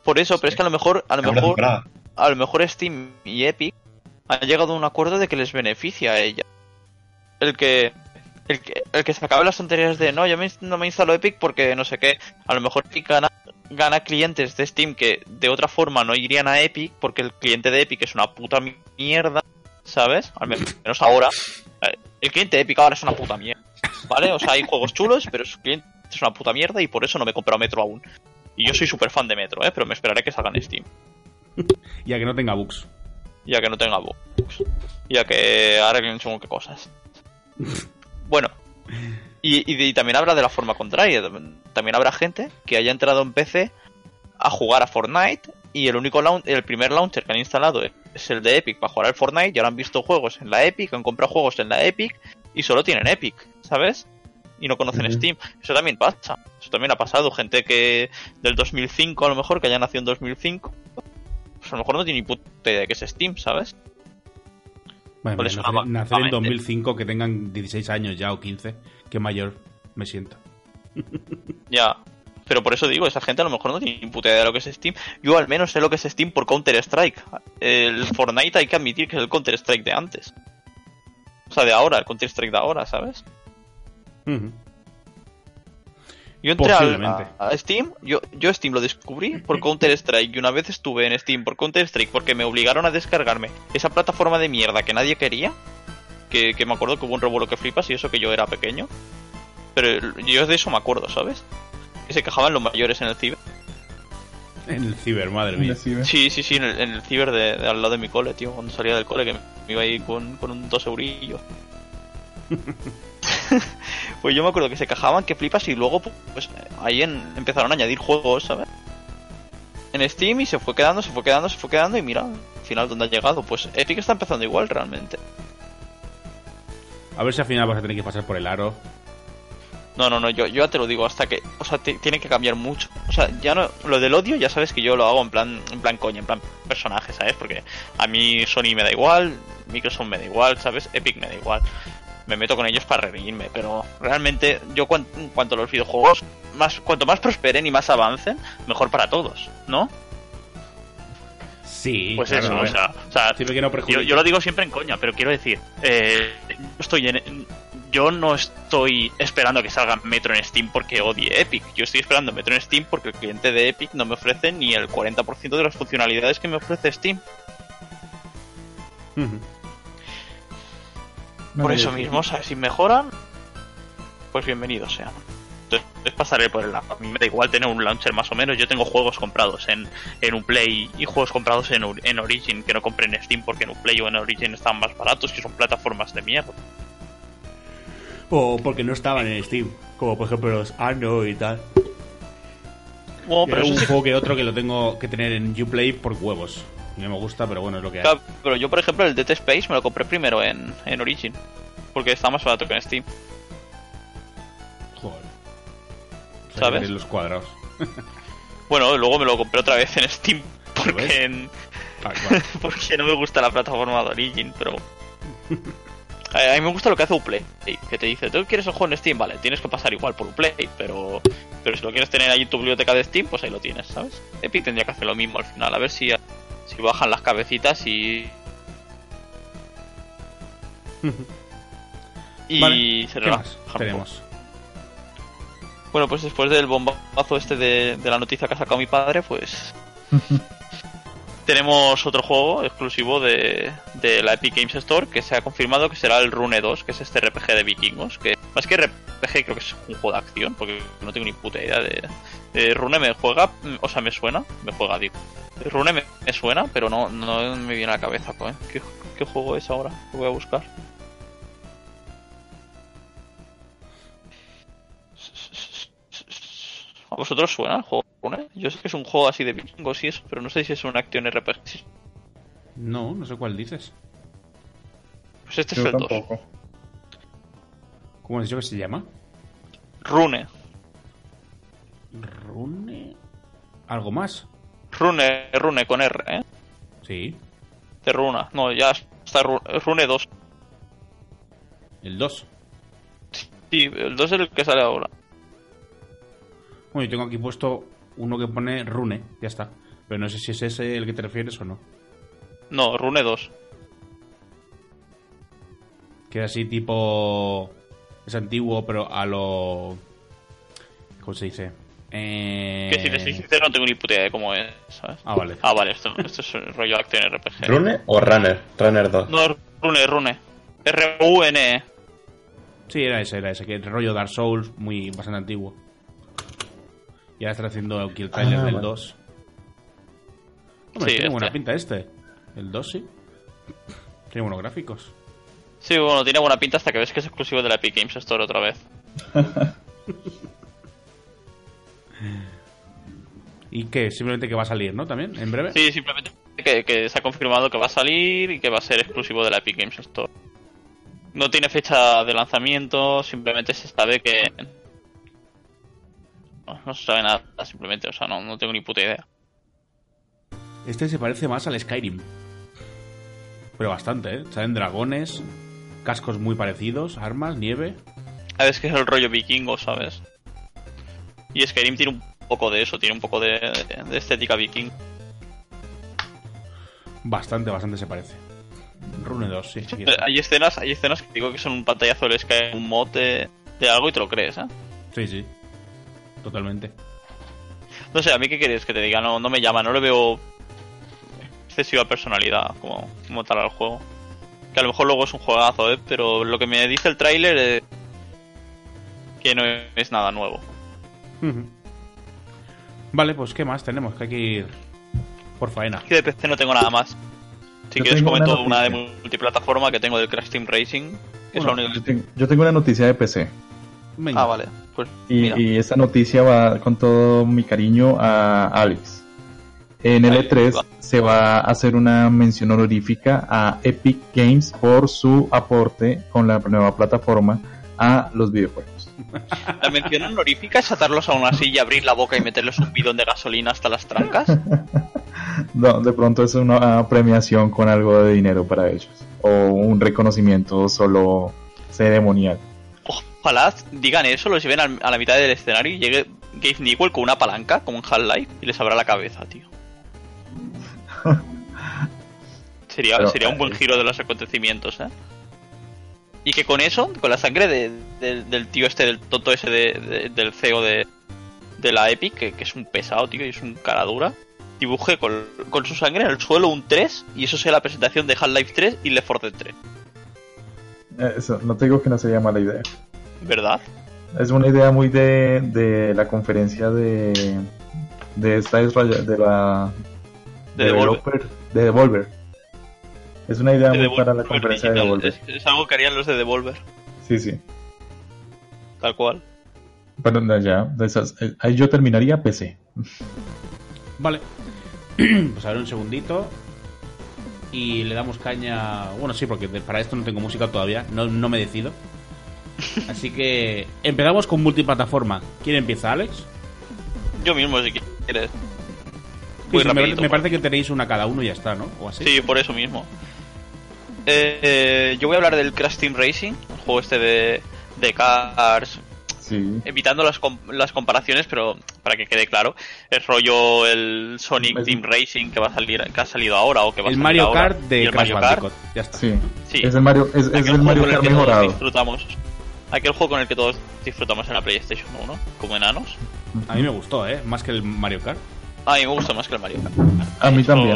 Por eso, pero es que a lo mejor, a lo mejor, temporada. a lo mejor Steam y Epic han llegado a un acuerdo de que les beneficia a ella. El que el que, el que se acabe las tonterías de no, yo me, no me instalo Epic porque no sé qué. A lo mejor Epic gana, gana clientes de Steam que de otra forma no irían a Epic porque el cliente de Epic es una puta mierda, ¿sabes? Al menos ahora. Eh, El cliente de Epic ahora es una puta mierda, ¿vale? O sea, hay juegos chulos, pero su cliente es una puta mierda y por eso no me he comprado Metro aún. Y yo soy súper fan de Metro, ¿eh? Pero me esperaré que salga en Steam. Ya que no tenga bugs. ya que no tenga bugs, ya que arreglen según qué cosas. Bueno, y, y- y también habrá de la forma contraria. También habrá gente que haya entrado en PC a jugar a Fortnite y el único laun- el primer launcher que han instalado es el de Epic para jugar al Fortnite y ahora han visto juegos en la Epic, han comprado juegos en la Epic y solo tienen Epic, ¿sabes? Y no conocen. Steam. Eso también pasa. Eso también ha pasado. Gente que del 2005 a lo mejor, que haya nacido en 2005, pues a lo mejor no tiene ni puta idea de qué es Steam, ¿sabes? Bueno, Por eso nacer, en nuevamente. 2005, que tengan 16 años ya o 15, qué mayor me siento. Ya. Pero por eso digo, esa gente a lo mejor no tiene ni puta idea de lo que es Steam. Yo al menos sé lo que es Steam por Counter-Strike. El Fortnite hay que admitir que es el Counter-Strike de antes. O sea, de ahora, el Counter-Strike de ahora, ¿sabes? Ujú. Yo entré a, a Steam, yo, yo Steam lo descubrí por Counter-Strike y una vez estuve en Steam por Counter-Strike porque me obligaron a descargarme esa plataforma de mierda que nadie quería, que, que me acuerdo que hubo un revuelo que flipas y eso que yo era pequeño, pero yo de eso me acuerdo, ¿sabes? Que se quejaban los mayores en el ciber. En el ciber, madre mía. Decime. Sí, sí, sí, en el, en el ciber de, de al lado de mi cole, tío, cuando salía del cole que me iba ahí con, con un dos eurillos. pues yo me acuerdo que se quejaban que flipas y luego pues ahí en- empezaron a añadir juegos, ¿sabes? En Steam y se fue quedando, se fue quedando, se fue quedando y mira, al final dónde ha llegado. Pues Epic está empezando igual realmente. A ver si al final vas a tener que pasar por el aro. No, no, no, yo, yo ya te lo digo, hasta que, o sea, te- tiene que cambiar mucho. O sea, ya no, lo del odio ya sabes que yo lo hago en plan, en plan coña, en plan personaje, ¿sabes? Porque a mí Sony me da igual, Microsoft me da igual, ¿sabes? Epic me da igual. Me meto con ellos para reírme, pero realmente yo cuanto a los videojuegos, más, cuanto más prosperen y más avancen, mejor para todos, ¿no? Sí, Pues claro, eso, o sea, o sea, que no yo, yo lo digo siempre en coña, pero quiero decir, eh, estoy en, yo no estoy esperando que salga Metro en Steam porque odie Epic. Yo estoy esperando Metro en Steam porque el cliente de Epic no me ofrece ni el 40% de las funcionalidades que me ofrece Steam. Por eso sí. mismo, o sea, si mejoran, pues bienvenidos sean. Entonces pasaré por el lado. A mí me da igual tener un launcher más o menos. Yo tengo juegos comprados en, en Uplay y juegos comprados en, en Origin que no compré en Steam porque en Uplay o en Origin están más baratos y son plataformas de mierda. O porque no estaban en Steam. Como por ejemplo los Arno y tal. Bueno, pero eso un sí juego que otro que lo tengo que tener en Uplay por huevos. No me gusta, pero bueno, es lo que hay. Claro, pero yo, por ejemplo, el Dead Space me lo compré primero en, en Origin. Porque está más barato que en Steam. Joder. O sea, ¿Sabes? los cuadrados. Bueno, luego me lo compré otra vez en Steam. Porque, en- cual. porque no me gusta la plataforma de Origin, pero... A a mí me gusta lo que hace Uplay, que te dice, ¿tú quieres el juego en Steam? Vale, tienes que pasar igual por Uplay, pero, pero si lo quieres tener ahí en tu biblioteca de Steam, pues ahí lo tienes, ¿sabes? Epic tendría que hacer lo mismo al final, a ver si, si bajan las cabecitas y... y Vale, se ¿Qué relajan tenemos? Bueno, pues después del bombazo este de, de la noticia que ha sacado mi padre, pues tenemos otro juego exclusivo de, de la Epic Games Store que se ha confirmado que será el Rune 2, que es este RPG de vikingos, que más que RPG creo que es un juego de acción, porque no tengo ni puta idea de... Rune me juega, mm, o sea, me suena, me juega, digo. Rune me, suena, pero no, no me viene a la cabeza, pues. ¿Qué, qué juego es ahora? Lo voy a buscar. ¿A vosotros suena el juego Rune? Yo sé que es un juego así de vikingos y eso, pero no sé si es una acción RPG. No, no sé cuál dices. Pues este Yo es el 2. tampoco. ¿Cómo has dicho que se llama? Rune. Rune. ¿Algo más? Rune, Rune con R, ¿eh? Sí. De Runa. No, ya está Ru- Rune 2. El 2. Sí, el 2 es el que sale ahora. Bueno, yo tengo aquí puesto uno que pone Rune. Ya está. Pero no sé si es ese el que te refieres o no. No, Rune 2. Que es así tipo... Es antiguo, pero a lo... ¿Cómo se dice? Eh... Que si te soy sincero, no tengo ni puta idea de cómo es, ¿sabes? Ah, vale. Ah, vale, esto, esto es un rollo acción RPG. ¿Rune o Runner? Runner 2. No, Rune, Rune. R-U-N-E. Sí, era ese, era ese. Que el rollo Dark Souls, muy bastante antiguo. Y ahora están haciendo aquí el trailer Ah, del vale. 2. Hombre, Sí, tiene buena este. pinta este. El 2 sí. Tiene buenos gráficos. Sí, bueno, tiene buena pinta hasta que ves que es exclusivo de la Epic Games Store otra vez. Y que simplemente que va a salir, ¿no? También, en breve. Sí, simplemente que, que se ha confirmado que va a salir y que va a ser exclusivo de la Epic Games Store. No tiene fecha de lanzamiento, simplemente se sabe que... No, no se sabe nada, simplemente, o sea, no, no tengo ni puta idea. Este se parece más al Skyrim. Pero bastante, ¿eh? Salen dragones, cascos muy parecidos, armas, nieve. A ver, es que es el rollo vikingo, ¿sabes? Y Skyrim tiene un poco de eso, tiene un poco de, de estética viking. Bastante, bastante se parece. Rune 2, sí. sí. Hay escenas, hay escenas que digo que son un pantallazo les cae un mod de, de algo y te lo crees, ¿eh? Sí, sí. Totalmente. No sé, a mí qué quieres que te diga, no, no me llama, no le veo excesiva personalidad como, como tal al juego. Que a lo mejor luego es un juegazo, ¿eh? Pero lo que me dice el tráiler es que no es nada nuevo. Vale, pues ¿qué más tenemos? Que hay que ir por faena. Que de PC no tengo nada más. Si Yo quieres una comento una de multiplataforma que tengo del Crash Team Racing. Que es la única yo, tengo, yo tengo una noticia de PC. Venga. Ah, vale. Pues Y, mira. y esta noticia va con todo mi cariño a Alex. En L3 va. se va a hacer una mención honorífica a Epic Games por su aporte con la nueva plataforma a los videojuegos. La mención honorífica es atarlos a una silla, abrir la boca y meterles un bidón de gasolina hasta las trancas. No, de pronto es una premiación con algo de dinero para ellos. O un reconocimiento solo ceremonial. Ojalá digan eso, los lleven a la mitad del escenario y llegue Gabe Newell con una palanca, como en Half-Life, y les abra la cabeza, tío. Sería, Pero, sería un buen eh, giro de los acontecimientos, ¿eh? Y que con eso, con la sangre de- de- del tío este, del tonto ese de- de- del CEO de, de la Epic, que, que es un pesado, tío, y es un cara dura, dibuje con, con su sangre en el suelo un 3, y eso sea la presentación de Half-Life 3 y Left 4 Dead 3. Eh, Eso, no te digo que no sería mala idea. ¿Verdad? Es una idea muy de, de la conferencia de, de esta de la De Devolver. developer- de Devolver. Es una idea De muy Devolver para la conferencia de. Devolver. Es, es algo que harían los de Devolver, Sí, sí. tal cual. Pero no, ya, esas, eh, ahí yo terminaría PC. Vale. pues a ver un segundito. Y le damos caña. Bueno, sí, porque para esto no tengo música todavía. No, no me decido. Así que empezamos con multiplataforma. ¿Quién empieza, Alex? Yo mismo, si quieres. Muy sí, me, rapidito, me parece que tenéis una cada uno y ya está, ¿no? O así. Sí, por eso mismo. Eh, eh, yo voy a hablar del Crash Team Racing, el juego este de, de cars, Sí. evitando las, com- las comparaciones, pero para que quede claro, es rollo el Sonic Es- Team Racing que va a salir, que ha salido ahora o que va a El salir Mario ahora, Kart y de el Crash Mario Kart. Bandicoot. Ya está. Sí. Sí. Es el Mario, es, es el Mario el Kart mejorado. disfrutamos. Aquel juego con el que todos disfrutamos en la PlayStation 1, como enanos. A mí me gustó, ¿eh? Más que el Mario Kart. A mí me gusta más que el Mario Kart. A mí también.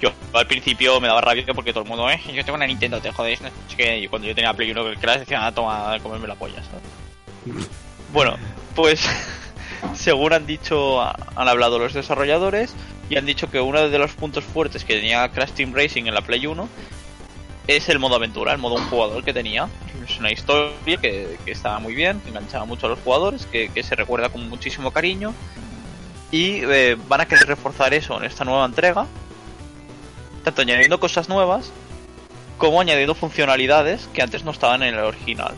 Yo al principio me daba rabia porque todo el mundo, eh, yo tengo una Nintendo, te jodéis. No sé qué. Y cuando yo tenía Play 1 que el Crash decía, ah, toma, a comerme la polla, ¿sabes? Bueno, pues según han dicho, han hablado los desarrolladores y han dicho que uno de los puntos fuertes que tenía Crash Team Racing en la Play 1 es el modo aventura, el modo un jugador que tenía. Es una historia que, que estaba muy bien, que enganchaba mucho a los jugadores, que, que se recuerda con muchísimo cariño. Y eh, van a querer reforzar eso en esta nueva entrega, tanto añadiendo cosas nuevas como añadiendo funcionalidades que antes no estaban en el original.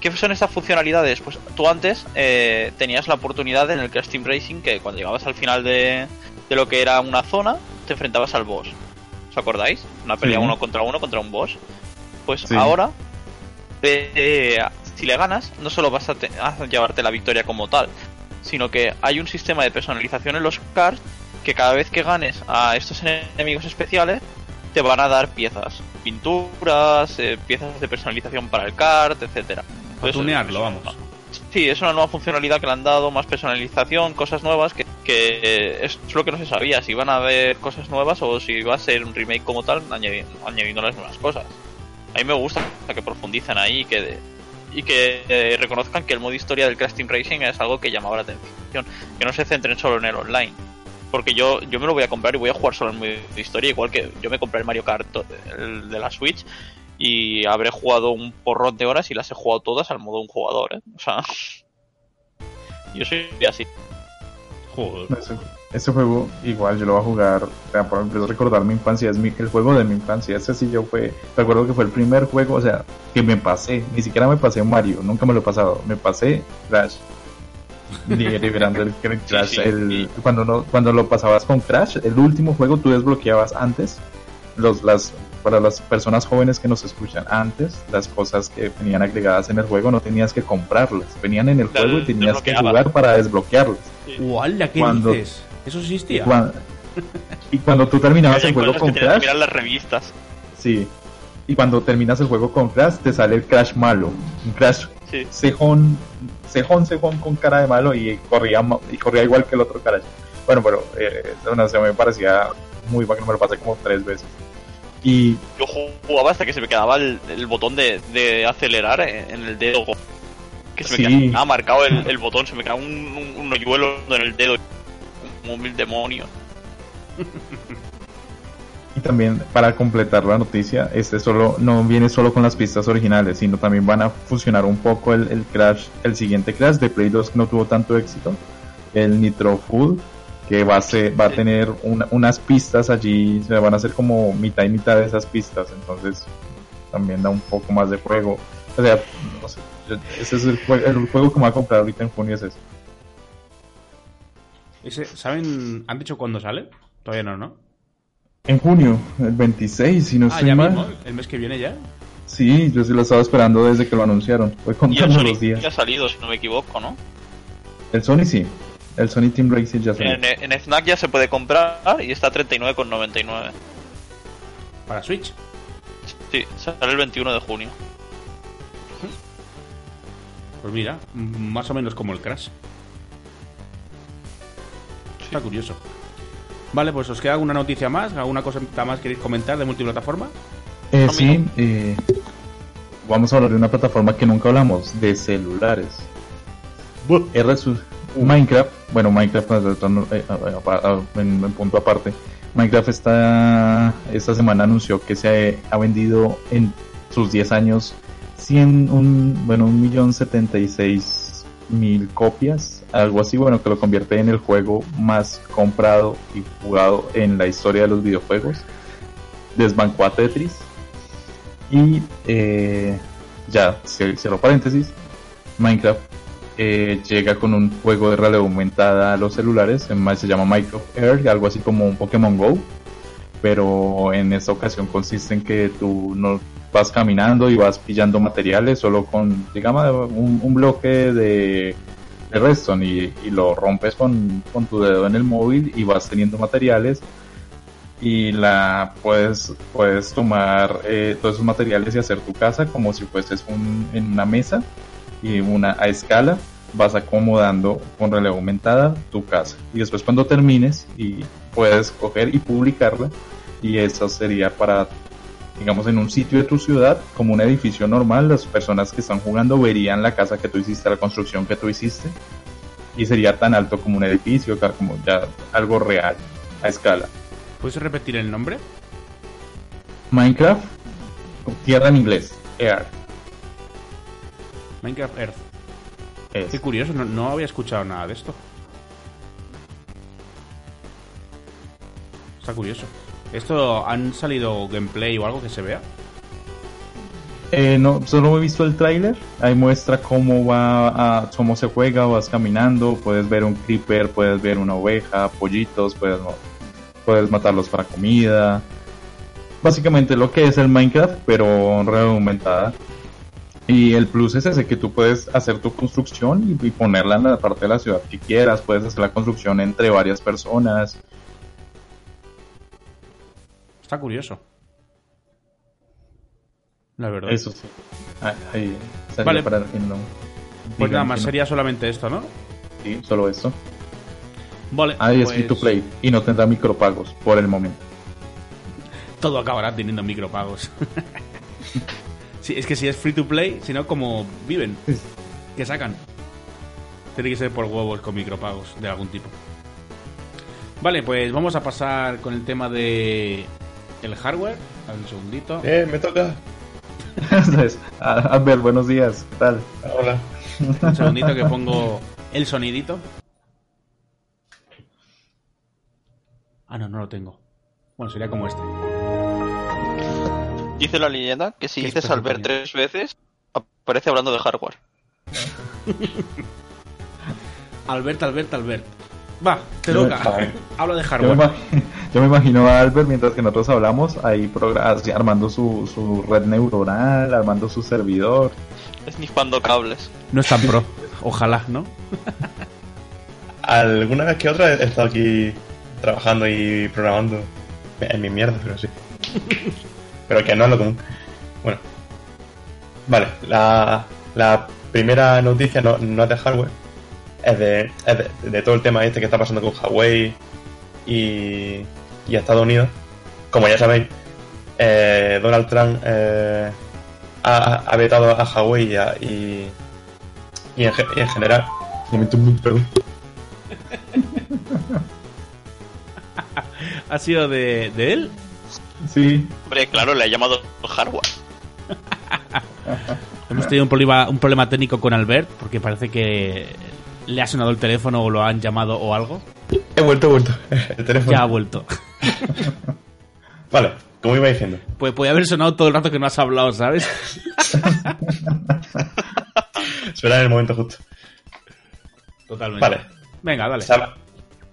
¿Qué son estas funcionalidades? Pues tú antes eh, tenías la oportunidad en el Crash Racing que cuando llegabas al final de, de lo que era una zona, te enfrentabas al boss. ¿Os acordáis? Una pelea Sí. uno contra uno contra un boss. Pues Sí. ahora, eh, eh, si le ganas, no solo vas a, te- a llevarte la victoria como tal, sino que hay un sistema de personalización en los cards que cada vez que ganes a estos enemigos especiales te van a dar piezas, pinturas, eh, piezas de personalización para el card, etcétera. Para tunearlo, vamos. Sí, es una nueva funcionalidad que le han dado, más personalización, cosas nuevas, que, que es lo que no se sabía, si iban a haber cosas nuevas o si iba a ser un remake como tal, añadi- añadiendo las nuevas cosas. A mí me gusta que profundicen ahí y que, y que eh, reconozcan que el modo historia del Crash Team Racing es algo que llamaba la atención, que no se centren solo en el online. Porque yo, yo me lo voy a comprar y voy a jugar solo en modo historia, igual que yo me compré el Mario Kart el de la Switch y habré jugado un porrón de horas y las he jugado todas al modo un jugador, ¿eh? O sea, yo soy así. Joder. Ese, ese juego, igual yo lo voy a jugar. o sea, por ejemplo, recordar mi infancia, es mi- el juego de mi infancia. Ese sí yo fue. Recuerdo que fue el primer juego, o sea, que me pasé. Ni siquiera me pasé Mario, nunca me lo he pasado. Me pasé Crash. Li- Liberando el, el Crash. sí, el- sí. Cuando, no, cuando lo pasabas con Crash, el último juego tú desbloqueabas antes los, las, para las personas jóvenes que nos escuchan, antes las cosas que venían agregadas en el juego no tenías que comprarlas, venían en el juego y tenías que jugar para desbloquearlas. ¡Uala! ¿Qué Cuando- dices? ¿Eso Y, existía? cuan- y cuando tú terminabas el juego con que tenías que Crash, mirar las revistas. sí. Y cuando terminas el juego con Crash, te sale el Crash malo, un Crash Sí. cejón, cejón, cejón con cara de malo y corría y corría igual que el otro Crash. Bueno, pero eh, no sé, me parecía muy bacano, me lo pasé como tres veces. Y Yo jugaba hasta que se me quedaba el, el botón de, de acelerar en el dedo. Que se me Sí. quedaba marcado el, el botón, se me quedaba un, un, un hoyuelo en el dedo. Como mil demonios. Y también para completar la noticia, este solo no viene solo con las pistas originales, sino también van a fusionar un poco el, el Crash, el siguiente Crash de Play 2 que no tuvo tanto éxito, el Nitro Full, que va a ser, va a tener una- unas pistas allí, se van a hacer como mitad y mitad de esas pistas, entonces también da un poco más de juego. O sea, no sé, yo- ese es el, jue- el juego que me voy a comprar ahorita en junio es ese. Ese- ¿Saben? ¿Han dicho cuándo sale? Todavía no, ¿no? En junio, el 26, si no Ah, estoy ya mal. mismo, el mes que viene ya. Sí, yo sí lo estaba esperando desde que lo anunciaron. El contando los días. ya ha salido, si no me equivoco, ¿no? El Sony sí. El Sony Team Racing ya salió. En, en Fnac ya se puede comprar y está a 39,99. Para Switch. Sí, sale el 21 de junio. Pues mira, más o menos como el Crash. Está curioso. Vale, pues os queda alguna noticia más, alguna cosa más queréis comentar de multiplataforma. Eh, No, sí, eh, vamos a hablar de una plataforma que nunca hablamos, de celulares. Es resu- Minecraft, bueno, Minecraft eh, en, punto aparte. Minecraft está, esta semana anunció que se ha vendido en sus 10 años 100, un, bueno, un millón setenta y seis mil copias, algo así, bueno, que lo convierte en el juego más comprado y jugado en la historia de los videojuegos. Desbancó a Tetris. Y eh, ya, cie- cierro paréntesis, Minecraft eh, llega con un juego de realidad aumentada a los celulares, se llama Minecraft Air, algo así como un Pokémon Go, pero en esta ocasión consiste en que tú no vas caminando y vas pillando materiales solo con, digamos, un, bloque de, de redstone y, y lo rompes con, con tu dedo en el móvil y vas teniendo materiales y la puedes puedes tomar eh, todos esos materiales y hacer tu casa como si fueses un, en una mesa y una a escala vas acomodando con realidad aumentada tu casa y después cuando termines y puedes coger y publicarla y eso sería para digamos en un sitio de tu ciudad como un edificio normal las personas que están jugando verían la casa que tú hiciste la construcción que tú hiciste y sería tan alto como un edificio como ya algo real a escala ¿Puedes repetir el nombre? Minecraft, tierra en inglés, Air. Minecraft Earth. Es. Qué curioso, no, no había escuchado nada de esto. Está curioso. ¿Esto han salido gameplay o algo que se vea? Eh, no, solo he visto el tráiler. Ahí muestra cómo va, a, cómo se juega, vas caminando, puedes ver un creeper, puedes ver una oveja, pollitos, puedes, puedes matarlos para comida. Básicamente lo que es el Minecraft, pero en realidad aumentada. Y el plus es ese, que tú puedes hacer tu construcción y, y ponerla en la parte de la ciudad que quieras, puedes hacer la construcción entre varias personas. Está curioso. La verdad. Eso sí. Ahí, ahí sería Vale. para quien no- Pues nada más, que no. sería solamente esto, ¿no? Sí, solo esto. Vale. Ahí es pues free to play y no tendrá micropagos por el momento. Todo acabará teniendo micropagos. sí, es que si es free to play, si no, como viven, que sacan. Tiene que ser por huevos con micropagos de algún tipo. Vale, pues vamos a pasar con el tema de el hardware. A ver, un segundito. Eh, me toca. Entonces, a, a ver, buenos días, ¿qué tal? Hola. Un segundito que pongo el sonidito. Ah, no, no lo tengo. Bueno, sería como este. Dice la leyenda que si ¿Qué dices Albert tres veces, aparece hablando de hardware. Albert, Albert, Albert. Va, te Yo me- toca. Vale. Hablo de Yo me, hardware. yo me imagino a Albert mientras que nosotros hablamos ahí progra- así, armando su, su red neuronal, armando su servidor. Snifando cables. No es tan pro. Ojalá, ¿no? Alguna vez que otra he estado aquí trabajando y programando en mi mierda, pero sí. Pero que no es lo común. Bueno. Vale, la, la primera noticia no, no es de hardware. Es, de, es de, de todo el tema este que está pasando con Huawei y, y Estados Unidos. Como ya sabéis, eh, Donald Trump eh, ha, ha vetado a Huawei y, a- y, y en, y en general. Perdón. ¿Ha sido de, de él? Sí, Hombre, claro, le ha llamado hardware. Hemos tenido un problema, un problema técnico con Albert porque parece que le ha sonado el teléfono o lo han llamado o algo. He vuelto, he vuelto. El teléfono. Ya ha vuelto. Vale, como iba diciendo. Pues puede haber sonado todo el rato que no has hablado, ¿sabes? Suena en el momento justo. Totalmente. Vale. Venga, dale. Sab-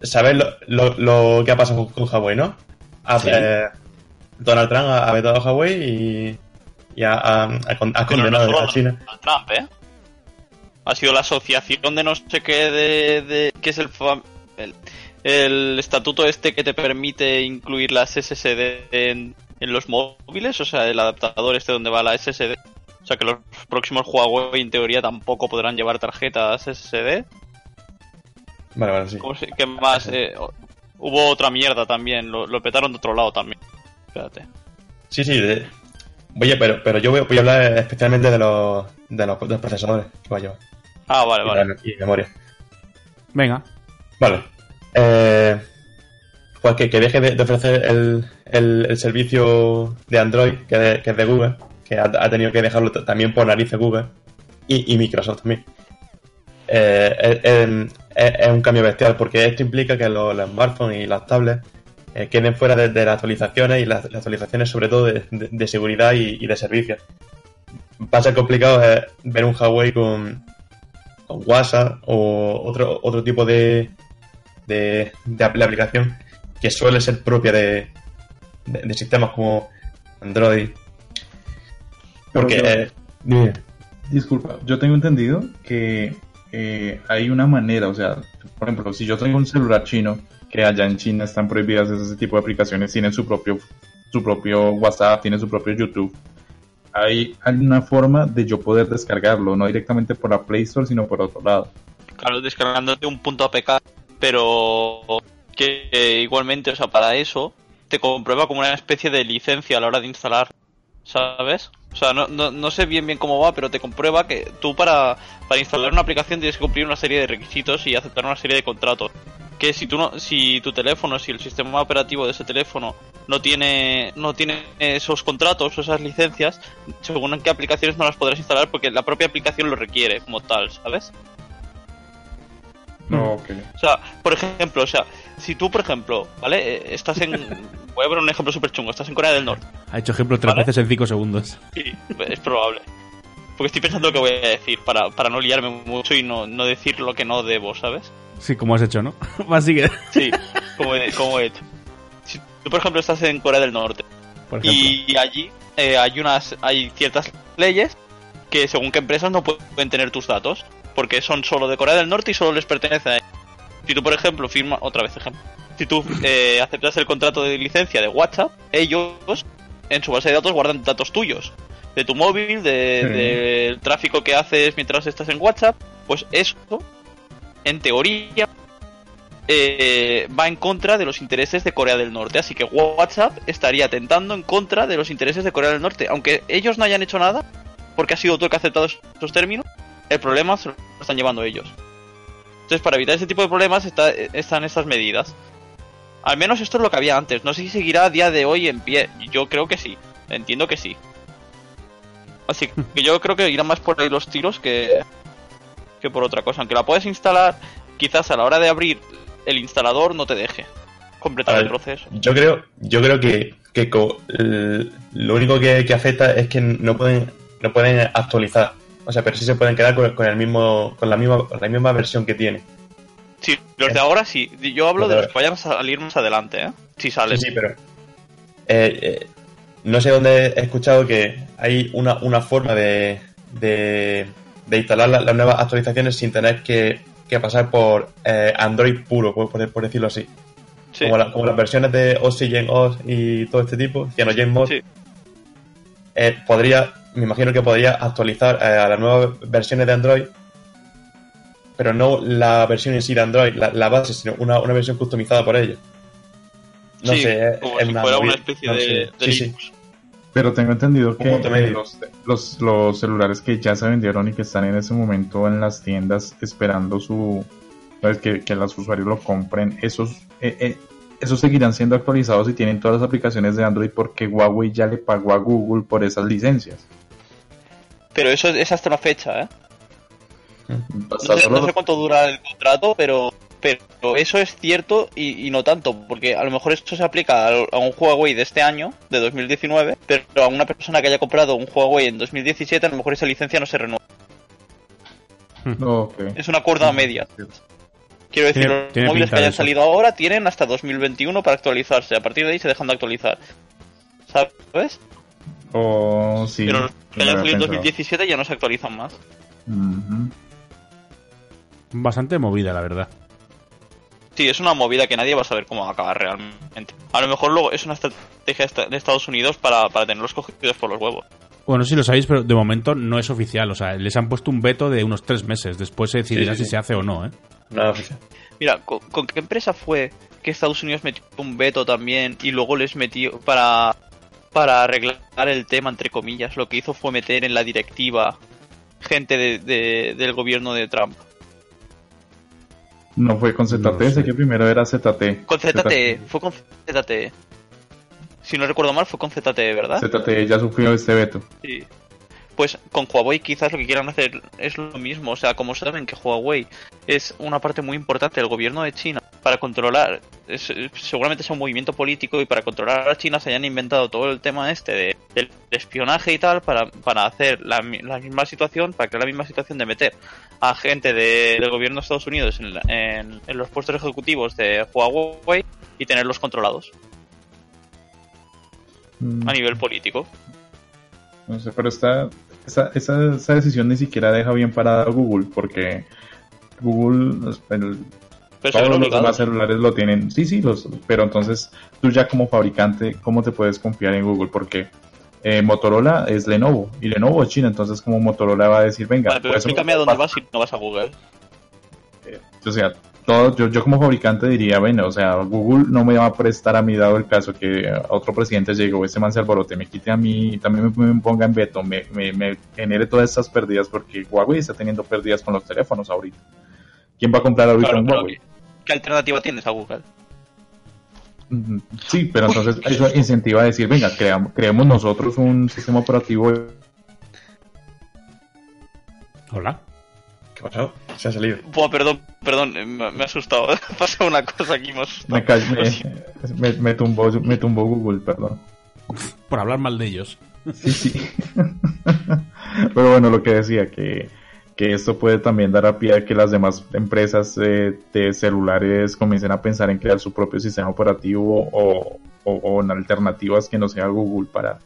¿Sabes lo, lo, lo que ha pasado con, Huawei, no? Ha- Sí. eh, Donald Trump ha, vetado a Huawei y, y ha, ha- ha no condenado solo a China. Donald Trump, ¿eh? Ha sido la asociación de no sé qué de... de que es el, el... el estatuto este que te permite incluir las SSD en, en los móviles, o sea, el adaptador este donde va la SSD. O sea, que los próximos Huawei en teoría tampoco podrán llevar tarjetas SSD. Vale, vale, sí. ¿Cómo se- ¿Qué más? Eh, hubo otra mierda también, lo, lo petaron de otro lado también. Espérate. Sí, sí. de- Oye, pero, pero yo voy, voy a hablar especialmente de los, de los, de los procesadores que va a llevar. Ah, vale, Y, vale. y memoria. Venga. Vale. Eh, pues que, que deje de, de ofrecer el, el, el servicio de Android, que, de- que es de Google, que ha, ha tenido que dejarlo también por narices Google, y, y Microsoft también. Eh, es, es- es un cambio bestial, porque esto implica que los, los smartphones y las tablets eh, queden fuera de, de las actualizaciones y las, las actualizaciones sobre todo de, de- de seguridad y, y de servicios. Va a ser complicado eh, ver un Huawei con, con WhatsApp o otro, otro tipo de, de, de apl- aplicación que suele ser propia de, sistemas como Android. Porque, yo- eh. Disculpa, yo tengo entendido que hay una manera, o sea, por ejemplo, si yo tengo un celular chino, que allá en China están prohibidas ese tipo de aplicaciones, tienen su propio, su propio WhatsApp, tienen su propio YouTube. Hay alguna forma de yo poder descargarlo, no directamente por la Play Store, sino por otro lado. Claro, descargándote un punto APK, pero que eh, igualmente, o sea, para eso te comprueba como una especie de licencia a la hora de instalar, ¿sabes? O sea, no, no, no sé bien bien cómo va, pero te comprueba que tú para, para instalar una aplicación tienes que cumplir una serie de requisitos y aceptar una serie de contratos. Que si tú no, si tu teléfono, si el sistema operativo de ese teléfono no tiene, no tiene esos contratos o esas licencias, según en qué aplicaciones no las podrás instalar porque la propia aplicación lo requiere como tal, ¿sabes? No, ok. O sea, por ejemplo, o sea, si tú, por ejemplo, ¿vale? Eh, Estás en... Voy a poner un ejemplo súper chungo. Estás en Corea del Norte. Ha hecho ejemplo tres Vale. veces en cinco segundos. Sí, es probable. Porque estoy pensando lo que voy a decir para, para no liarme mucho y no, no decir lo que no debo, ¿sabes? Sí, como has hecho, ¿no? Así que, Sí, como he, como he hecho. Si tú, por ejemplo, estás en Corea del Norte por y allí eh, hay unas hay ciertas leyes que según qué empresas no pueden tener tus datos porque son solo de Corea del Norte y solo les pertenece a ellos. Si tú, por ejemplo, firma otra vez ejemplo, si tú eh, aceptas el contrato de licencia de WhatsApp, ellos en su base de datos guardan datos tuyos, de tu móvil, de- Sí. del tráfico que haces mientras estás en WhatsApp, pues eso, en teoría, eh, va en contra de los intereses de Corea del Norte. Así que WhatsApp estaría atentando en contra de los intereses de Corea del Norte. Aunque ellos no hayan hecho nada, porque ha sido el que ha aceptado esos términos, el problema se lo están llevando ellos. Entonces, para evitar ese tipo de problemas está- están estas medidas. Al menos esto es lo que había antes. No sé si seguirá a día de hoy en pie. Yo creo que sí. Entiendo que sí. Así que yo creo que irán más por ahí los tiros que, que por otra cosa. Aunque la puedes instalar, quizás a la hora de abrir el instalador no te deje completar el proceso. Yo creo, yo creo que, que el- lo único que, que afecta es que no pueden, no pueden actualizar. O sea, pero sí se pueden quedar con, con el mismo, con la misma, con la misma versión que tiene. Sí, los de ahora sí. Yo hablo Los de de los que vayan a salir más adelante, ¿eh? Si Sí, salen. sí, pero. eh, eh, no sé dónde he escuchado que hay una, una forma de, de, de instalar la- las nuevas actualizaciones sin tener que, que pasar por eh, Android puro, por, por- por decirlo así. Sí. Como, la- como las versiones de Oxygen OS y todo este tipo, CyanogenMod, Sí. eh, podría, me imagino que podría actualizar eh, a las nuevas versiones de Android, pero no la versión en sí de Android, la, la base, sino una, una versión customizada por ellos. No Sí, sé, es- como es si una fuera una especie no de. Linux. Pero tengo entendido que eh, los, los, los celulares que ya se vendieron y que están en ese momento en las tiendas esperando su que, que los usuarios lo compren, esos eh, eh, esos seguirán siendo actualizados y tienen todas las aplicaciones de Android porque Huawei ya le pagó a Google por esas licencias. Pero eso es hasta una fecha, ¿eh? Hasta No sé, solo no sé cuánto dura el contrato, pero, pero eso es cierto y, y no tanto, porque a lo mejor esto se aplica a, a un Huawei de este año, de 2019, pero a una persona que haya comprado un Huawei en 2017, a lo mejor esa licencia no se renueva. Ok. Es un acuerdo a medias. Quiero decir, Tiene- los tiene móviles que hayan eso. salido ahora tienen hasta 2021 para actualizarse. A partir de ahí se dejan de actualizar. ¿Sabes? O sí. pero los que hayan salido en pensado. 2017 ya no se actualizan más. Bastante movida, la verdad. Sí, es una movida que nadie va a saber cómo va a acabar realmente. A lo mejor luego es una estrategia de Estados Unidos para, para tenerlos cogidos por los huevos. Bueno, no si lo sabéis, pero de momento no es oficial. O sea, les han puesto un veto de unos tres meses. Después se decidirá Sí, sí, si sí. se hace o no, ¿eh? Nada oficial. Mira, ¿con, con qué empresa fue que Estados Unidos metió un veto también y luego les metió para, para arreglar el tema, entre comillas? Lo que hizo fue meter en la directiva gente de- de- del gobierno de Trump. No fue con ZT, No sé sé. que primero era ZT. Con ZTE, fue con ZTE. Si no recuerdo mal, fue con ZTE, ¿verdad? ZTE ya sufrió este veto. Sí. Pues con Huawei quizás lo que quieran hacer es lo mismo. O sea, como saben que Huawei es una parte muy importante del gobierno de China para controlar, es- seguramente es un movimiento político y para controlar a China se hayan inventado todo el tema este de, del espionaje y tal para, para hacer la, la misma situación, para crear la misma situación de meter a gente de- del gobierno de Estados Unidos en, en- en los puestos ejecutivos de Huawei y tenerlos controlados Mm, a nivel político. No sé, pero esta, esa, esa, esa decisión ni siquiera deja bien parada a Google, porque Google, el- Pero se ven todos los demás celulares lo tienen. Sí, sí, los, pero entonces tú ya como fabricante, ¿cómo te puedes confiar en Google? Porque eh, Motorola es Lenovo y Lenovo es China, entonces como Motorola va a decir, venga, Vale, pero pues, explícame a dónde vas si no vas a Google. o sea, todo, yo, yo como fabricante diría, bueno, o sea, Google no me va a prestar a mí dado el caso que a otro presidente llegue o ese man se alborote, me quite a mí, también me, me ponga en veto, me, me, me genere todas estas pérdidas porque Huawei está teniendo pérdidas con los teléfonos ahorita. ¿Quién va a comprar ahorita Claro, un Huawei? ¿qué, qué alternativa tienes a Google? Sí, pero entonces eso incentiva a decir, venga, creamos, creemos nosotros un sistema operativo. Hola. ¿Qué ha pasado? Se ha salido. Buah, perdón, perdón, eh, me, me ha asustado. Pasa una cosa aquí, me ha asustado. Me, me, me tumbó, me tumbó Google, perdón. Por hablar mal de ellos. Sí, sí. Pero bueno, lo que decía, que, que esto puede también dar a pie a que las demás empresas eh, de celulares comiencen a pensar en crear su propio sistema operativo o, o, o en alternativas que no sea Google para,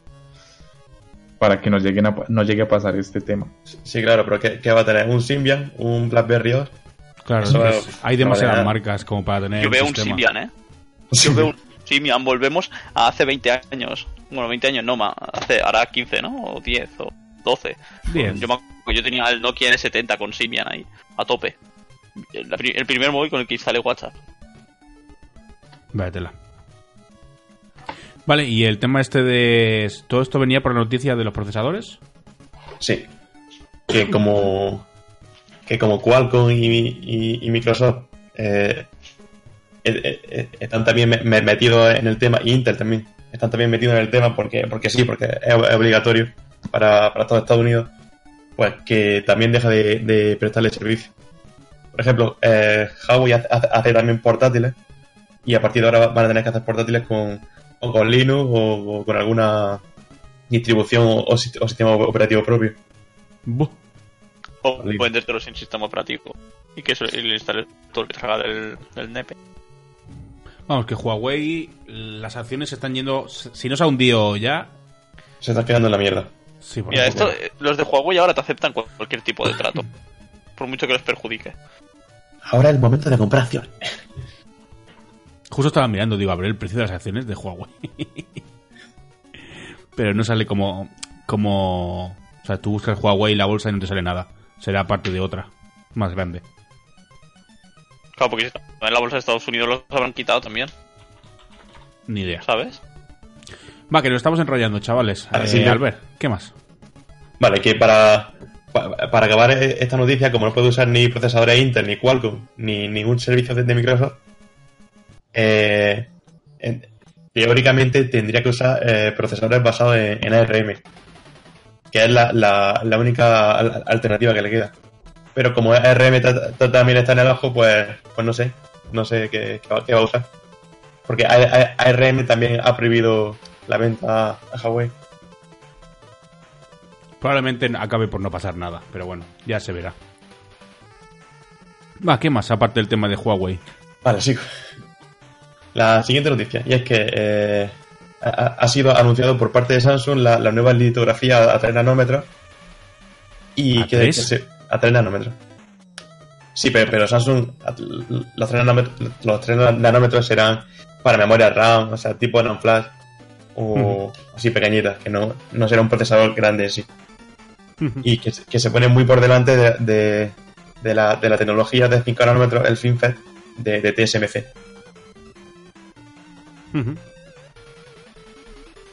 para que no, lleguen a, pa- no llegue a pasar este tema. Sí, claro, pero ¿qué, qué va a tener? ¿Un Symbian? ¿Un BlackBerry OS? Claro, Eso es- no hay demasiadas marcas como para tener Yo veo un sistema. Symbian, ¿eh? Yo veo un Symbian, volvemos a hace 20 años. Bueno, 20 años no, ma- hace, hará 15, ¿no? O 10 o 12. 10. Yo, me acuerdo que yo tenía el Nokia N70 con Symbian ahí, a tope. El, primer móvil con el que instalé WhatsApp. Vaya tela. Vale, y el tema este de... ¿Todo esto venía por la noticia de los procesadores? Sí. Que como. Que como Qualcomm y, Microsoft eh, eh, eh, están también me- me- metidos en el tema, y Intel también, están también metidos en el tema porque, porque sí, porque es, obligatorio para, para todo Estados Unidos, pues que también deja de, prestarle servicio. Por ejemplo, eh, Huawei hace también portátiles y a partir de ahora van a tener que hacer portátiles con, o con Linux o, o con alguna distribución o, o sist- o sistema operativo propio. Buh. O vendértelo sin sistema operativo. Y que eso, y le instales todo lo que salga del, del NEPE. Vamos, que Huawei, las acciones se están yendo. Si no se ha hundido ya. Se está quedando en la mierda. Sí, por Mira, esto, los de Huawei ahora te aceptan cual- cualquier tipo de trato. por mucho que les perjudique. Ahora es el momento de comprar acciones. Justo estaba mirando, digo, a ver el precio de las acciones de Huawei. Pero no sale como. como. O sea, tú buscas Huawei la bolsa y no te sale nada. Será parte de otra, más grande. Claro, porque si está en la bolsa de Estados Unidos los habrán quitado también, Ni idea. ¿sabes? Va, que nos estamos enrollando, chavales. Eh, sí. Albert, ¿qué más? Vale, que para, pa- para acabar eh, esta noticia, como no puede usar ni procesadores Intel, ni Qualcomm, ni ningún servicio de Microsoft, eh, en- teóricamente tendría que usar eh, procesadores basados en, en ARM, que es la, la- la única al- alternativa que le queda. Pero como ARM ta- ta- también está en el ojo, pues, pues no sé, no sé qué, qué va, qué va a usar. Porque ARM también ha prohibido la venta a Huawei. Probablemente acabe por no pasar nada, pero bueno, ya se verá. Va, ¿qué más aparte del tema de Huawei? Vale, sigo. La siguiente noticia, y es que eh, ha, ha sido anunciado por parte de Samsung la, la nueva litografía a 3 nanómetros. Y ¿A que, que se- a 3 nanómetros. Sí, pero, pero Samsung, los 3 nanómetros, los 3 nanómetros serán para memoria RAM, o sea, tipo NAND flash, o así pequeñitas, que no, no será un procesador grande en sí y que, se- que se pone muy por delante de, de- de la, de la tecnología de 5 nanómetros, el FinFET de, de TSMC.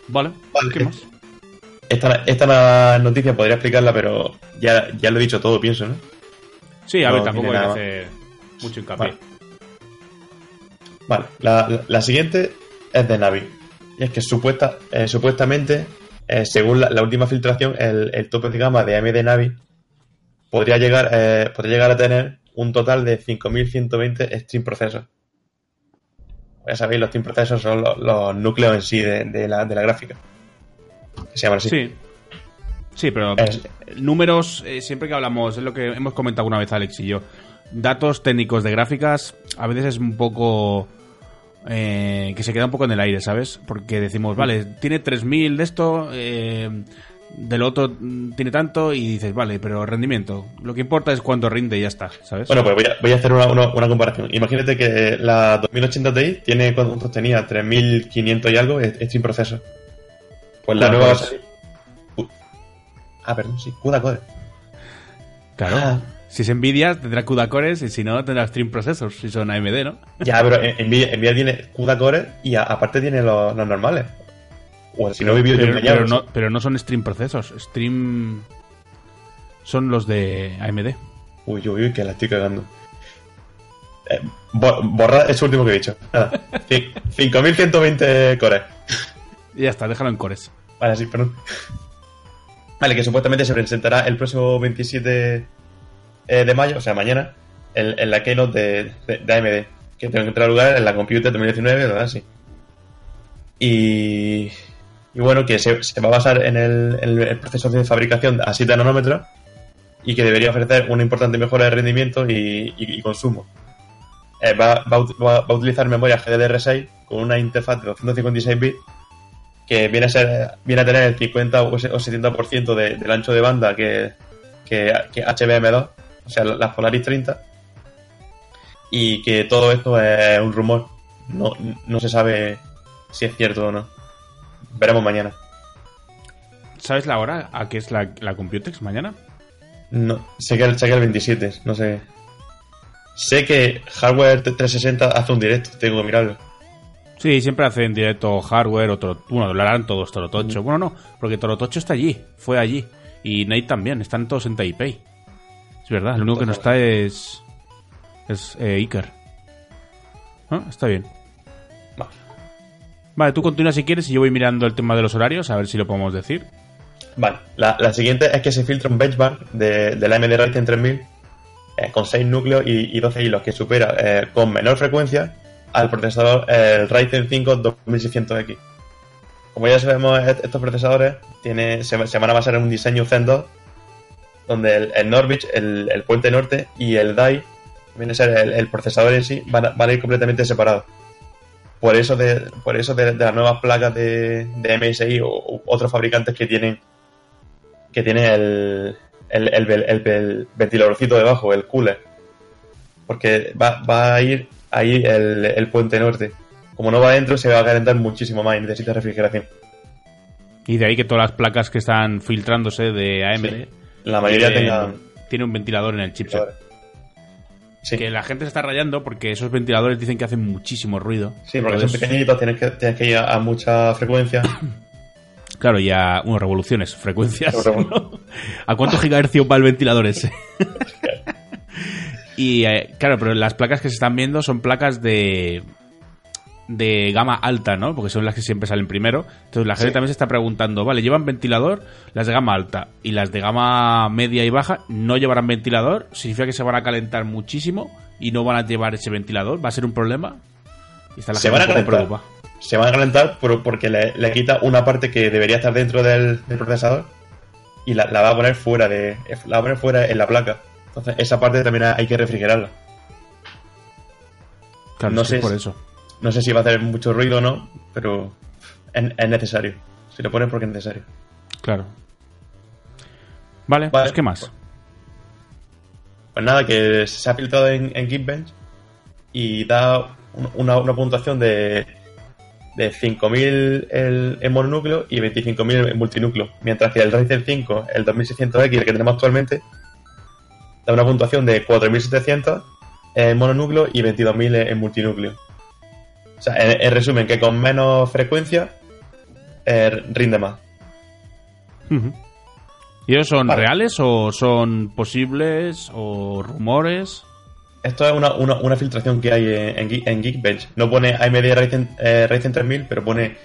Vale, Vale. ¿qué más? Esta, esta noticia podría explicarla, pero ya, ya lo he dicho todo, pienso, ¿no? Sí, a No ver, tampoco hay que hacer mucho hincapié. Vale. Vale, la, la- la siguiente es de Navi. Y es que supuesta, eh, supuestamente, eh, según la, la última filtración, el, el tope de gama de AMD Navi podría llegar, eh, podría llegar a tener un total de 5120 stream processors. Ya sabéis, los stream processors son los, los núcleos en sí de, de la, de la gráfica. Que se llaman así. Sí. Sí, pero Es- números, eh, siempre que hablamos, es lo que hemos comentado una vez Alex y yo. Datos técnicos de gráficas, a veces es un poco. eh, que se queda un poco en el aire, ¿sabes? Porque decimos, vale, tiene 3000 de esto, eh, del otro tiene tanto, y dices, vale, pero rendimiento. Lo que importa es cuánto rinde y ya está, ¿sabes? Bueno, pues voy a, voy a hacer una, una- una comparación. Imagínate que la 2080 Ti tiene, ¿cuántos tenía? 3500 y algo es stream processor. Pues la nueva va a cores. salir. U- Ah, perdón, sí, CUDA Core. claro. ah. Si es Nvidia, tendrá CUDA cores, y si no, tendrá Stream Processors, si son AMD, ¿no? Ya, pero Nvidia, Nvidia tiene CUDA Core y a- aparte tiene los, los normales. O si no pero, no, pero no son Stream Processors. Stream. Son los de AMD. Uy, uy, uy, que la estoy cagando. Eh, bo- borra ese último que he dicho. Nada. Cin- 5120 cores. Y ya está, déjalo en cores. Vale, sí, perdón. Vale, que supuestamente se presentará el próximo 27 eh, de mayo, o sea, mañana, en, en la keynote de, de, de AMD, que tendrá lugar en la Computer 2019, ¿verdad? Sí. Y, y bueno, que se, va a basar en el, en el proceso de fabricación a 7 nanómetros y que debería ofrecer una importante mejora de rendimiento y, y- consumo. Eh, va, va a utilizar memoria GDDR6 con una interfaz de 256 bits que viene a ser viene a tener el 50 o ese- o 70% de- del ancho de banda que, que, que HBM2, o sea, las Polaris 30, y que todo esto es un rumor, no, no se sabe si es cierto o no. Veremos mañana. ¿Sabes la hora a qué es la, la Computex mañana? No, sé que, el- sé que el 27, no sé. Sé que Hardware 360 hace un directo, tengo que mirarlo. Sí, siempre hacen directo hardware, otro. Bueno, lo harán todos Torotocho. Bueno, no, porque Torotocho está allí, fue allí. Y Nate también, están todos en Taipei. Es verdad, lo único que no está es. Es eh, Iker. Ah, Está bien. Vale. Tú continúa si quieres y yo voy mirando el tema de los horarios, a ver si lo podemos decir. Vale, la, la siguiente es que se filtra un benchmark de, de la AMD Ryzen 3000 eh, con 6 núcleos y, y 12 hilos que supera eh, con menor frecuencia al procesador el Ryzen 5 2600X. Como ya sabemos, est- estos procesadores tiene, se, se van a basar en un diseño Zen 2, donde el, el Norwich, el, el puente norte y el DAI, viene a ser el, el procesador en sí, van a, van a ir completamente separados. Por eso de, por eso de, de las nuevas placas de, de MSI o, u otros fabricantes que tienen que tienen el, el, el, el- el ventiladorcito debajo, el cooler. Porque va, va a ir ahí el, el puente norte. Como no va adentro, se va a calentar muchísimo más y necesita refrigeración. Y de ahí que todas las placas que están filtrándose de AMD Sí. La mayoría tienen, tengan. tiene un ventilador en el chipset. Sí, Que la gente se está rayando porque esos ventiladores dicen que hacen muchísimo ruido. sí, porque son pequeñitos, tienes que, tienes que ir a, a mucha frecuencia. Claro, ya. Unos revoluciones, frecuencias. ¿A cuántos gigahercios va el ventilador ese? y eh, claro, pero las placas que se están viendo son placas de. De gama alta, ¿no? Porque son las que siempre salen primero. Entonces la gente Sí. también se está preguntando, vale, llevan ventilador las de gama alta y las de gama media y baja no llevarán ventilador. Significa que se van a calentar muchísimo y no van a llevar ese ventilador. ¿Va a ser un problema? Y está la Se gente van a calentar. Se van a calentar por- porque le, le quita una parte que debería estar dentro del, del procesador y la, la va a poner fuera de la va a poner fuera en la placa. Entonces esa parte también hay que refrigerarla. Claro, No es sé por eso. No sé si va a hacer mucho ruido o no, pero es, es necesario. Si lo pones porque es necesario. Claro. Vale, Vale. pues ¿qué más? Pues nada, que se ha filtrado en, en Geekbench y da un- una, una puntuación de, de 5.000 el, en mononúcleo y 25.000 en multinúcleo. Mientras que el Ryzen 5, el 2600X, el que tenemos actualmente, da una puntuación de 4.700 en mononúcleo y 22.000 en multinúcleo. O sea, en, en resumen, que con menos frecuencia eh, rinde más. ¿Y ellos son Vale. reales o son posibles o rumores? Esto es una, una, una filtración que hay en, en, Geek- en Geekbench. No pone AMD Ryzen, eh, Ryzen 3000, pero pone.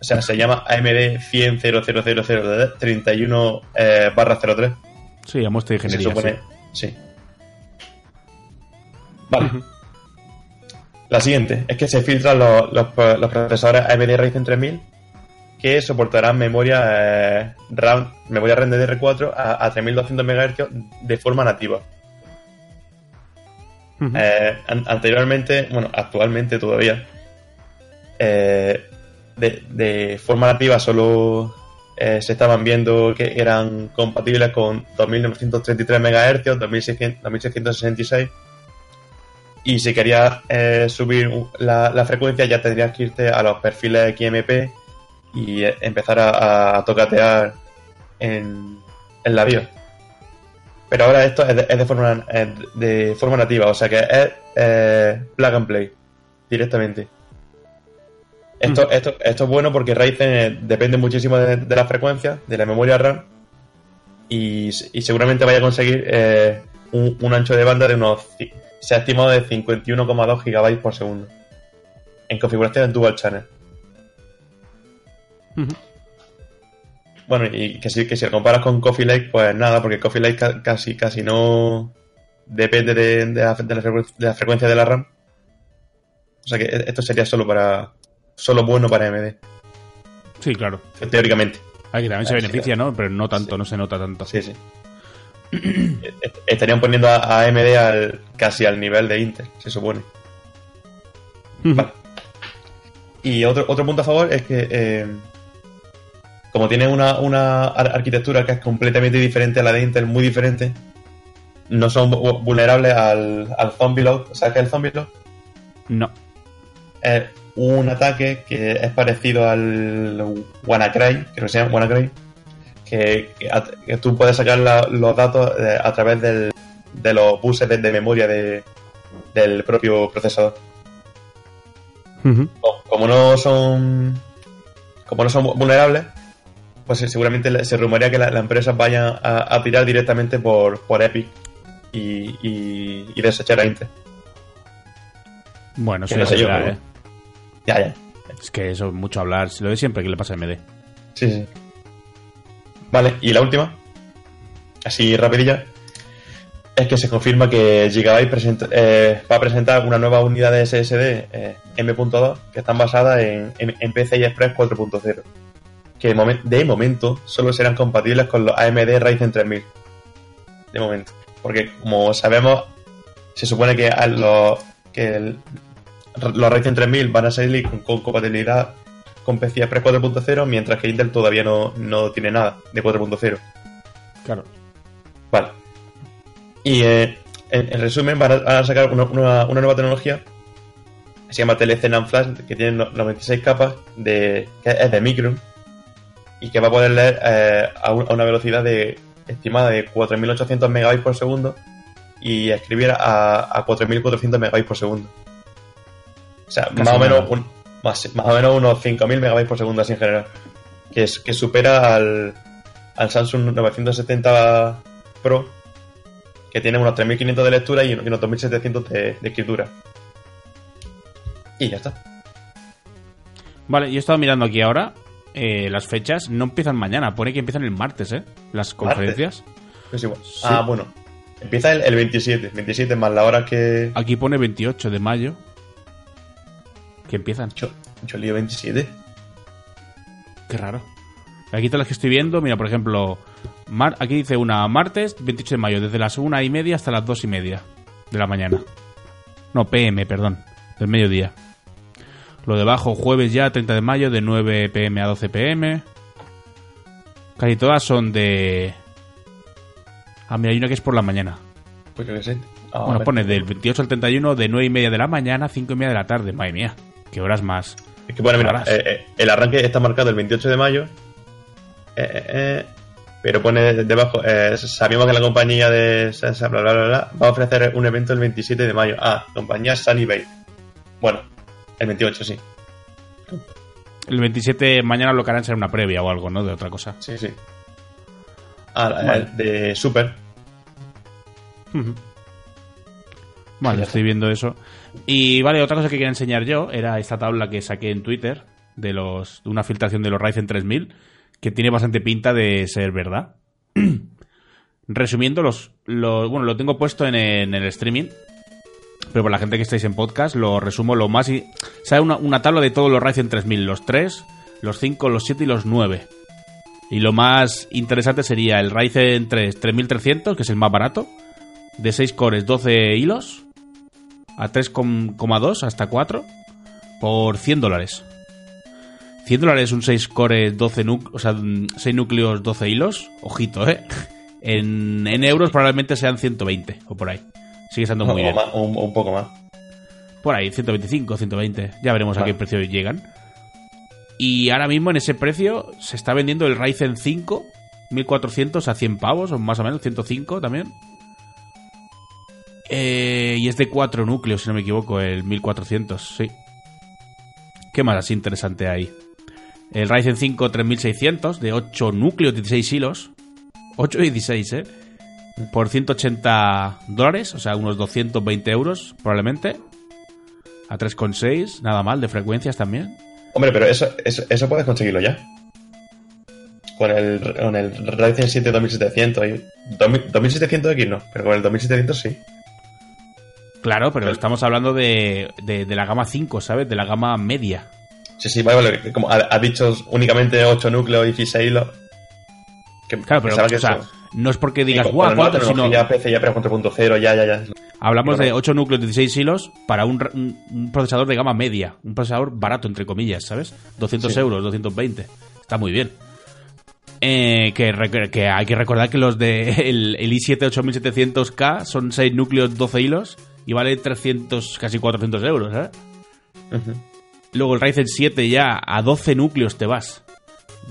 O sea, se llama AMD 100 31 eh, barra 03. Sí, a muestra de que se ingeniería. supone. Sí. Vale. La siguiente es que se filtran los, los, los procesadores AMD Ryzen 3000 que soportarán memoria eh, RAM, memoria RAM DDR4 a, a 3200 MHz de forma nativa. Eh, an- anteriormente, bueno, actualmente todavía, eh, de, de forma nativa solo eh, se estaban viendo que eran compatibles con 2933 MHz, 2600 2666. Y si querías eh, subir la, la frecuencia, ya tendrías que irte a los perfiles XMP y eh, empezar a, a tocatear en, en la BIOS. Pero ahora esto es de, es de forma, es de forma nativa, o sea que es eh, plug and play directamente. Esto, esto, esto es bueno porque Ryzen depende muchísimo de, de la frecuencia, de la memoria RAM, y, y seguramente vaya a conseguir eh, un, un ancho de banda de unos, se ha estimado de 51,2 GB por segundo, en configuración dual channel. Bueno, y que si, que si lo comparas con Coffee Lake, pues nada, porque Coffee Lake ca- casi, casi no depende de, de la, de la frecu- de la frecuencia de la RAM. O sea que e- esto sería solo para solo bueno para AMD, Sí, claro. teóricamente. Hay que también se beneficia. ¿no? Pero no tanto, no se nota tanto. Sí, sí. Est- Estarían poniendo a, AMD al, casi al nivel de Intel, se supone. Vale. Y otro, otro punto a favor es que, eh, como tiene una, una ar- arquitectura que es completamente diferente a la de Intel, muy diferente, no son vu- vulnerables al, al zombie load. ¿Sabes qué es el zombie load? No. Es un ataque que es parecido al WannaCry, creo que se llama WannaCry, que, que a- que tú puedes sacar la- los datos eh, a través del- de los buses de, de memoria de- del propio procesador. Co- como no son como no son vulnerables pues seguramente se rumorea que la- las empresas vayan a, a tirar directamente por, por Epic y, y, y desechar a Intel Bueno, sí, no sé yo, ¿eh? ya ya Es que eso es mucho hablar. Lo de siempre que le pasa a MD. sí sí vale y la última así rapidilla es que se confirma que Gigabyte eh, va a presentar una nueva unidad de SSD eh, M.2 que están basadas en, en, en PCI Express 4.0 que de, momen- de momento solo serán compatibles con los AMD Ryzen 3000 de momento. Porque como sabemos, se supone que, los, que Ryzen 3000 van a salir con compatibilidad con PCI Express 4.0, mientras que Intel todavía no, no tiene nada de 4.0. Claro. Vale. Y eh, en, en resumen, van a, van a sacar una, una- una nueva tecnología que se llama TLC NAND Flash, que tiene no- 96 capas, de, que es de Micron, y que va a poder leer eh, a, un- a una velocidad de estimada de 4.800 megabytes por segundo y escribir a, a 4.400 megabytes por segundo. O sea, Casi más o, menos un- más, más o menos unos 5.000 megabytes por segundo así en general. Que, es, que supera al, al Samsung 970 Pro, que tiene unos 3.500 de lectura y unos 2.700 de, de escritura. Y ya está. Vale, yo he estado mirando aquí ahora. eh, las fechas no empiezan mañana, pone que empiezan el martes, ¿eh? Las conferencias. Es igual. Sí. Ah, bueno. Empieza el, el 27. 27 más la hora que... Aquí pone 28 de mayo. Que empiezan. Yo, yo lío 27. Qué raro. Aquí todas las que estoy viendo, mira, por ejemplo, mar- aquí dice una martes 28 de mayo, desde las una y media hasta las dos y media de la mañana. No, PM, perdón, del mediodía. Lo debajo, jueves ya, 30 de mayo, de 9 pm a 12 pm. Casi todas son de... Ah, mira, hay una que es por la mañana. Pues yo qué sé. Ah, bueno, pone del 28 al 31, de 9 y media de la mañana a 5 y media de la tarde. Madre mía, qué horas más. Es que bueno, mira, eh, eh, el arranque está marcado el 28 de mayo. eh, eh, pero pone debajo, eh, sabemos que la compañía de Sansa, bla, bla, bla, bla, va a ofrecer un evento el 27 de mayo. Ah, compañía Sunny Bay. Bueno, el 28, sí. El 27 mañana lo que harán será una previa o algo, ¿no? De otra cosa. Sí, sí. Ah, Vale. de Super. Vale, estoy viendo eso. Y vale, otra cosa que quería enseñar yo era esta tabla que saqué en Twitter de los de una filtración de los Ryzen 3000 que tiene bastante pinta de ser verdad. Resumiendo, los, bueno, lo tengo puesto en, en el streaming, pero para la gente que estáis en podcast lo resumo lo más y sale una, una tabla de todos los Ryzen 3000, los 3, los 5, los 7 y los 9. Y lo más interesante sería el Ryzen 3 3300, que es el más barato, de 6 cores, 12 hilos, a 3,2 hasta 4, por 100 dólares. 100 dólares un 6 cores, 12 núcleos, o sea, 6 núcleos, 12 hilos. Ojito, ¿eh? En, en euros probablemente sean 120 o por ahí. Sigue estando muy bien. más- un, poco más. Por ahí, 125, 120. Ya veremos a qué precio llegan. Y ahora mismo en ese precio se está vendiendo el Ryzen 5 1400 a 100 pavos, o más o menos, 105 también. Eh, y es de 4 núcleos, si no me equivoco, el 1400, sí. ¿Qué más así interesante hay? El Ryzen 5 3600 de 8 núcleos, 16 hilos. 8 y 16, ¿eh? Por 180 dólares, o sea, unos 220 euros probablemente. A 3,6, nada mal, de frecuencias también. Hombre, pero eso, eso, eso puedes conseguirlo ya. Con el, con el Ryzen 7 2700. y- 2000 2700X no, pero con el 2700 sí. Claro, pero Claro. estamos hablando de, de, de la gama 5, ¿sabes? De la gama media. Sí, sí, vale, vale. Como ha, ha dicho únicamente 8 núcleos y 16 hilos. Que Claro, pero que o sea, no es porque digas, guau, cuatro, sino tecnología PCI Express 4.0, ya, ya, ya. hablamos de Claro. 8 núcleos, 16 hilos para un, un- procesador de gama media. Un procesador barato, entre comillas, ¿sabes? 200 Sí. euros, 220. Está muy bien. Eh, que, que hay que recordar que los de el, el i7 8700K son 6 núcleos, 12 hilos y vale 300, casi 400 euros, ¿eh? Ujú. Luego el Ryzen 7 ya a 12 núcleos te vas.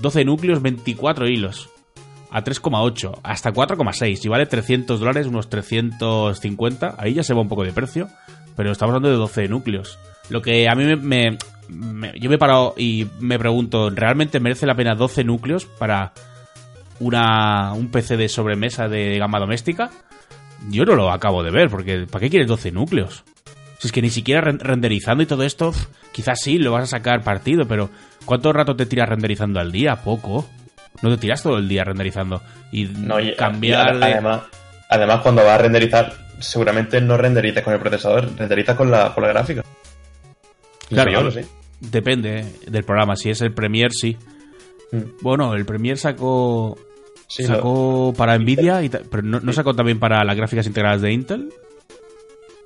12 núcleos, 24 hilos. A 3,8. Hasta 4,6. Y vale 300 dólares, unos 350. Ahí ya se va un poco de precio. Pero estamos hablando de 12 núcleos. Lo que a mí me, me- me- Yo me he parado y me pregunto, ¿realmente merece la pena 12 núcleos para una, un PC de sobremesa de gama doméstica? Yo no lo acabo de ver, porque ¿para qué quieres 12 núcleos? Si es que ni siquiera ren- renderizando y todo esto, quizás sí, lo vas a sacar partido, pero ¿cuánto rato te tiras renderizando al día? Poco. No te tiras todo el día renderizando. Y No, cambiar además, además, cuando vas a renderizar, seguramente no renderices con el procesador, renderizas con la, con la gráfica. Claro, lo sé. Depende del programa. Si es el Premiere, sí. Mm. Bueno, el Premiere sacó... Sí, sacó para Nvidia, y pero no, no sacó también para las gráficas integradas de Intel.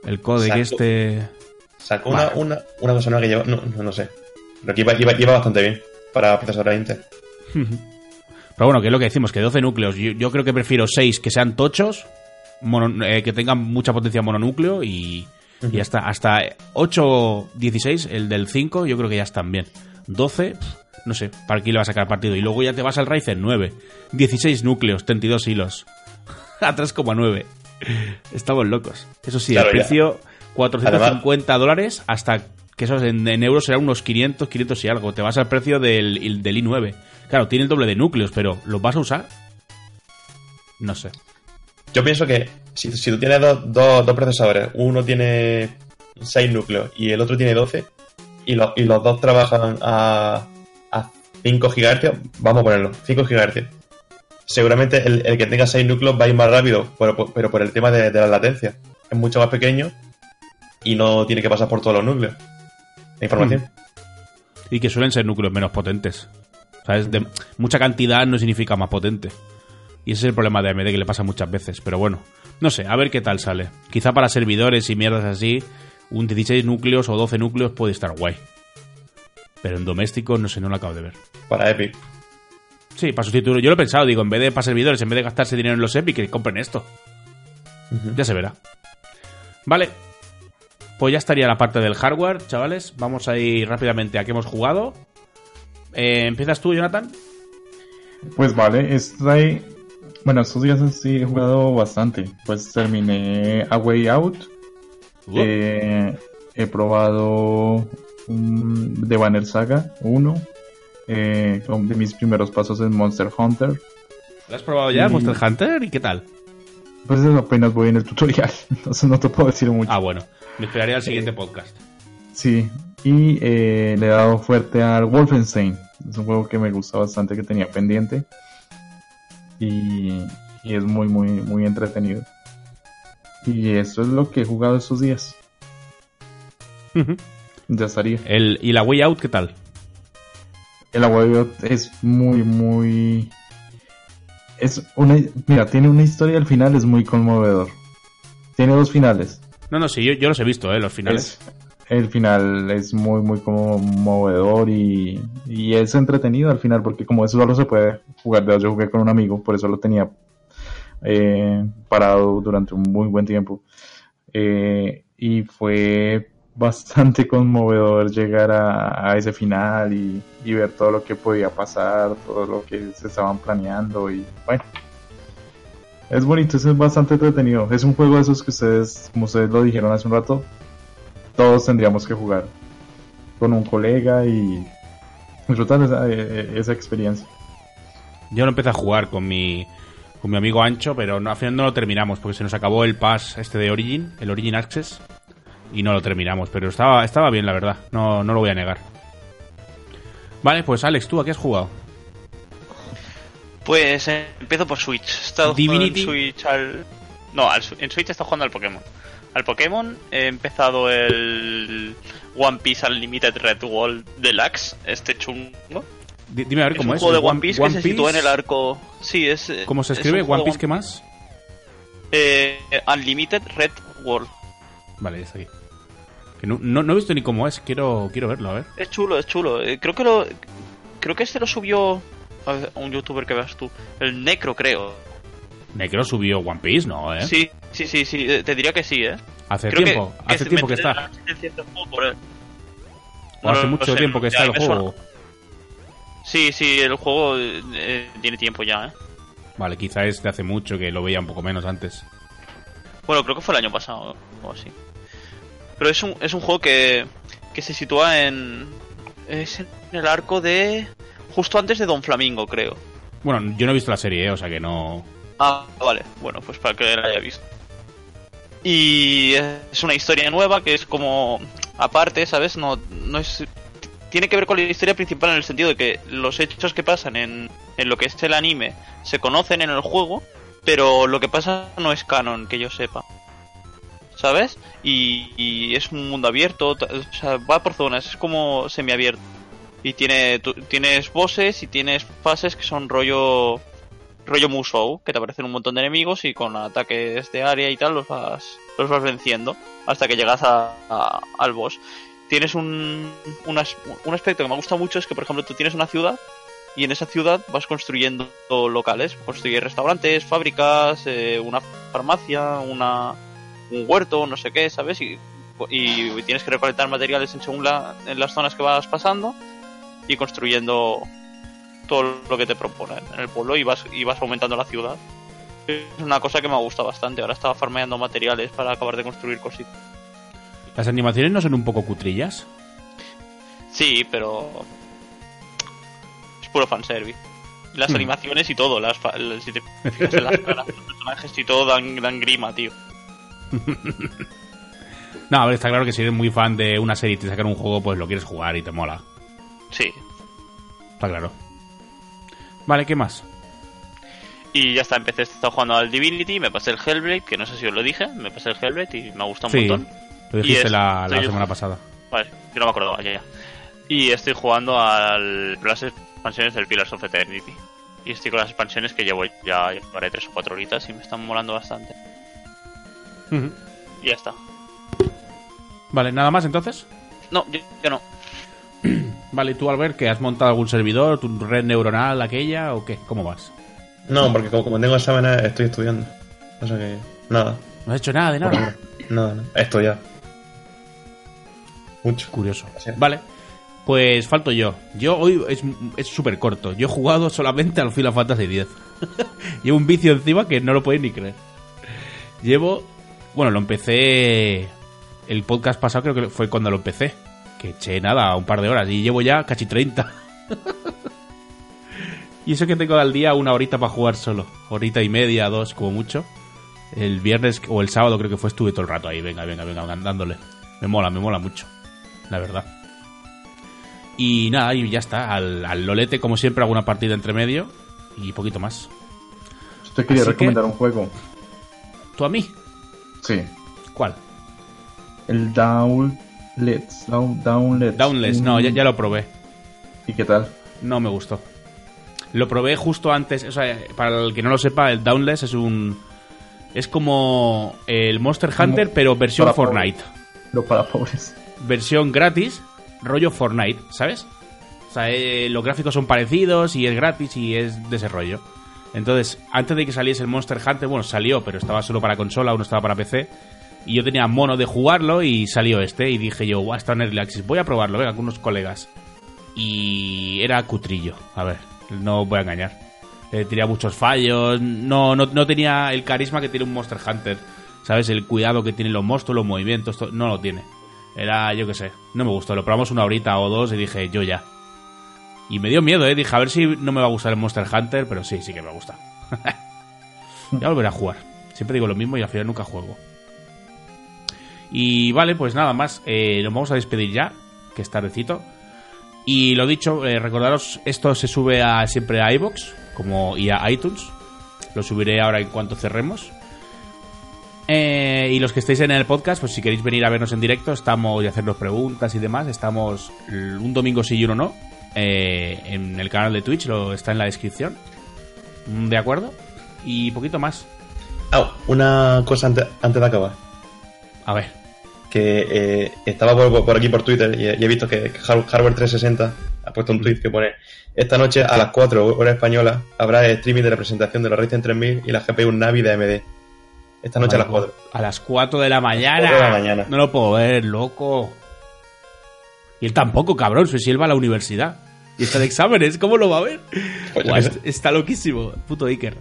El codec Sacó- este. Sacó una, una, una nueva que lleva, no, no, no sé, pero que iba, iba, iba bastante bien para procesadores Intel. Pero bueno, que es lo que decimos, que 12 núcleos. Yo, yo creo que prefiero 6 que sean tochos, mono- eh, que tengan mucha potencia mononúcleo y, y hasta, hasta 8, 16, el del 5, yo creo que ya están bien. 12, pf, no sé, para qué le va a sacar partido. Y luego ya te vas al Ryzen 9, 16 núcleos, 32 hilos, a 3,9. Estamos locos. Eso sí, Claro, el ya. precio 450 dólares hasta que eso en, en euros será unos 500, 500 y algo. Te vas al precio del, del i9. Claro, tiene el doble de núcleos, pero ¿los vas a usar? No sé. Yo pienso que si, si tú tienes dos, dos, dos procesadores, uno tiene 6 núcleos y el otro tiene 12, y, lo- y los dos trabajan a 5 GHz, vamos a ponerlo, 5 GHz. Seguramente el, el que tenga 6 núcleos va a ir más rápido, pero, pero por el tema de, la latencia. Es mucho más pequeño y no tiene que pasar por todos los núcleos. La información. Y que suelen ser núcleos menos potentes. ¿Sabes? Mucha cantidad no significa más potente. Y ese es el problema de AMD que le pasa muchas veces. Pero bueno, no sé, a ver qué tal sale. Quizá para servidores y mierdas así, un 16 núcleos o 12 núcleos puede estar guay. Pero en doméstico, no sé, no lo acabo de ver. Para Epic. Sí, para sustituir. Yo lo he pensado, digo, en vez de para servidores, en vez de gastarse dinero en los Epic, que compren esto. Ya se verá. Vale. Pues ya estaría la parte del hardware, chavales. Vamos a ir rápidamente a qué hemos jugado. Eh, ¿Empiezas tú, Jonathan? Pues vale, estoy... Bueno, estos días sí he jugado bastante. Pues terminé A Way Out. Eh, he probado un The Banner Saga 1. Eh, con- de mis primeros pasos en Monster Hunter. ¿Lo has probado ya. Monster Hunter? ¿Y qué tal? Pues eso, apenas voy en el tutorial. Entonces no te puedo decir mucho. Ah, bueno. Me esperaría al siguiente podcast. Sí, y eh, le he dado fuerte al Wolfenstein. Es un juego que me gusta bastante, que tenía pendiente. Y, y es muy, muy, muy entretenido. Y eso es lo que he jugado estos días. Ya estaría. El, ¿Y la Way Out qué tal? El abuelo es muy, muy... Es una... Mira, tiene una historia al final, es muy conmovedor. Tiene dos finales. No, no, sí, yo, yo los he visto, ¿eh? Los finales. Es- el final es muy, muy conmovedor y, y es entretenido al final, porque como eso solo se puede jugar de yo jugué con un amigo, por eso lo tenía eh, parado durante un muy buen tiempo. Eh, y fue bastante conmovedor llegar a, ese final y, y ver todo lo que podía pasar, todo lo que se estaban planeando y bueno. Es bonito, es bastante entretenido. Es un juego de esos que ustedes, como ustedes lo dijeron hace un rato, todos tendríamos que jugar con un colega y disfrutar esa, eh, esa experiencia. Yo lo empecé a jugar con mi, con mi amigo Ancho, pero al final no lo terminamos porque se nos acabó el pass este de Origin, el Origin Access, y no lo terminamos. Pero estaba, estaba bien, la verdad. No, no lo voy a negar. Vale, pues Alex, ¿tú a qué has jugado? Pues eh, empiezo por Switch. He estado jugando Divinity. en Switch al. No, al en Switch he estado jugando al Pokémon. Al Pokémon he empezado el One Piece Unlimited Red Wall Deluxe, este chungo. Di- Dime a ver Es cómo un es. juego de el One Piece que se Piece- sitúa en el arco. Sí, es. eh, ¿Cómo se es escribe? un ¿One Piece qué más? Eh, Unlimited Red World. Vale, ya está aquí. Que no, no, no he visto ni cómo es, quiero, quiero verlo, a ver. Es chulo, es chulo. Eh, creo que lo. Creo que este lo subió. A un youtuber que veas tú. El Necro, creo. Necro subió One Piece, ¿no? ¿eh? Sí, sí, sí, sí. eh, Te diría que sí, ¿eh? Hace Creo que- tiempo, que hace se tiempo que está. juego hace mucho sé, tiempo que está el me suena. juego. Sí, sí, el juego eh, tiene tiempo ya, ¿eh? Vale, quizá es de hace mucho que lo veía un poco menos antes. Bueno, creo que fue el año pasado o así. Pero es un, es un juego que, que se sitúa en. Es en el arco de. Justo antes de Don Flamingo, creo. Bueno, yo no he visto la serie, ¿eh? o sea que no. Ah, vale. Bueno, pues para que la haya visto. Y es una historia nueva que es como aparte, ¿sabes? No, no es tiene que ver con la historia principal en el sentido de que los hechos que pasan en, en lo que es el anime se conocen en el juego, pero lo que pasa no es canon, que yo sepa. ¿Sabes? Y, es un mundo abierto, o sea, va por zonas, es como semiabierto. Y tiene, tienes bosses y tienes fases que son rollo rollo Musou, que te aparecen un montón de enemigos y con ataques de área y tal los vas, los vas venciendo hasta que llegas a, a- al boss. Tienes un, un, as- un aspecto que me gusta mucho, es que por ejemplo tú tienes una ciudad y en esa ciudad vas construyendo locales, construyes restaurantes, fábricas, eh, una farmacia, una, un huerto, no sé qué, ¿sabes? Y, y tienes que recolectar materiales en según la, en las zonas que vas pasando y construyendo todo lo que te proponen en el pueblo y vas, y vas aumentando la ciudad. Es una cosa que me gusta bastante. Ahora estaba farmeando materiales para acabar de construir cositas. ¿Las animaciones no son un poco cutrillas? Sí, pero es puro fanservice. Las Hmm. animaciones y todo, las, si te fijas en las caras de los personajes y todo dan, dan grima, tío. No, a ver, está claro que si eres muy fan de una serie y te sacan un juego, pues lo quieres jugar y te mola. Sí. Está claro. Vale, ¿qué más? Y ya está, empecé, estaba jugando al Divinity, me pasé el Hellblade, que no sé si os lo dije, me pasé el Hellblade y me gusta un Sí, montón. lo dijiste es- la, la semana pasada. Vale, yo no me acordaba, ya, ya. Y estoy jugando al las expansiones del Pillars of Eternity. Y estoy con las expansiones que llevo ya llevaré tres o cuatro horitas y me están molando bastante. Y ya está. Vale, ¿nada más entonces? No, yo, yo no. Vale, ¿tú, Albert, que has montado algún servidor, tu red neuronal, aquella, o qué? ¿Cómo vas? No, porque como, como tengo exámenes estoy estudiando. O sea que, nada. No has hecho nada de nada. Nada, no. Estudiar. Mucho. Curioso. Sí. Vale, pues falto yo. Yo hoy es es súper corto. Yo he jugado solamente al Final Fantasy X. Llevo un vicio encima que no lo podéis ni creer. Llevo. Bueno, lo empecé. El podcast pasado creo que fue cuando lo empecé. Que eché nada, un par de horas. Y llevo ya casi 30. y eso que tengo al día una horita para jugar solo. Horita y media, dos, como mucho. El viernes o el sábado creo que fue, estuve todo el rato ahí. Venga, venga, venga, dándole. Me mola, me mola mucho. La verdad. Y nada, y ya está. Al, al Lolete, como siempre, alguna partida entre medio. Y poquito más. Yo te quería Así que- recomendar un juego. ¿Tú a mí? Sí. ¿Cuál? El Downlets. Down, Downlets. No, ya, ya lo probé. ¿Y qué tal? No me gustó. Lo probé justo antes. O sea, para el que no lo sepa, el Downless es un. Es como el Monster Hunter, Como pero versión Fortnite. Lo para pobres. Versión gratis, rollo Fortnite, ¿sabes? O sea, eh, los gráficos son parecidos y es gratis y es de ese rollo. Entonces, antes de que saliese el Monster Hunter, bueno, salió, pero estaba solo para consola, uno estaba para PC. Y yo tenía mono de jugarlo y salió este. Y dije yo, guau, está en Early Access, voy a probarlo, venga, con unos colegas. Y era cutrillo, a ver, no voy a engañar. Eh, tenía muchos fallos, no, no, no tenía el carisma que tiene un Monster Hunter. ¿Sabes? El cuidado que tienen los monstruos, los movimientos, to- no lo tiene. Era, yo qué sé, no me gustó. Lo probamos una horita o dos y dije, yo ya. Y me dio miedo, ¿eh? Dije, a ver si no me va a gustar el Monster Hunter, pero sí, sí que me gusta. ya volveré a jugar. Siempre digo lo mismo y al final nunca juego. Y vale, pues nada más. eh, nos vamos a despedir ya, que es tardecito. Y lo dicho, eh, recordaros, esto se sube a, siempre a iBox como y a iTunes. Lo subiré ahora en cuanto cerremos. Eh, y los que estéis en el podcast, pues si queréis venir a vernos en directo, estamos y hacernos preguntas y demás, estamos un domingo sí y uno no. Eh, en el canal de Twitch, lo está en la descripción. Mm, ¿De acuerdo? Y poquito más. Ah, una cosa antes, antes de acabar. A ver. Que eh, estaba por, por aquí por Twitter y he, visto que Har- Hardware 360 ha puesto un tweet que pone Esta noche a las 4 horas españolas habrá streaming de representación de la Ryzen 3000 y la GPU Navi de AMD. Esta noche a las 4. A las 4 de la mañana. 4 de la mañana. No lo puedo ver, loco. Y él tampoco, cabrón, si él va a la universidad. Y está de exámenes, ¿cómo lo va a ver? Pues está loquísimo, puto Iker.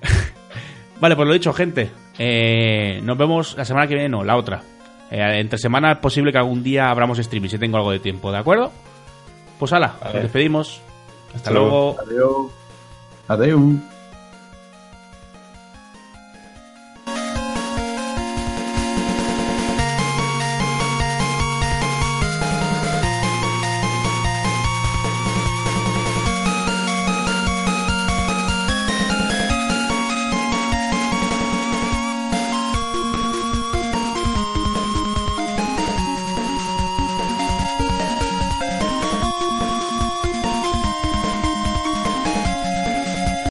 vale, pues lo dicho, gente. Eh, nos vemos la semana que viene, no, la otra. Eh, entre semana es posible que algún día abramos streaming si tengo algo de tiempo, ¿de acuerdo? Pues ala, Vale. nos despedimos. Hasta Hasta luego. luego. Adiós. Adiós.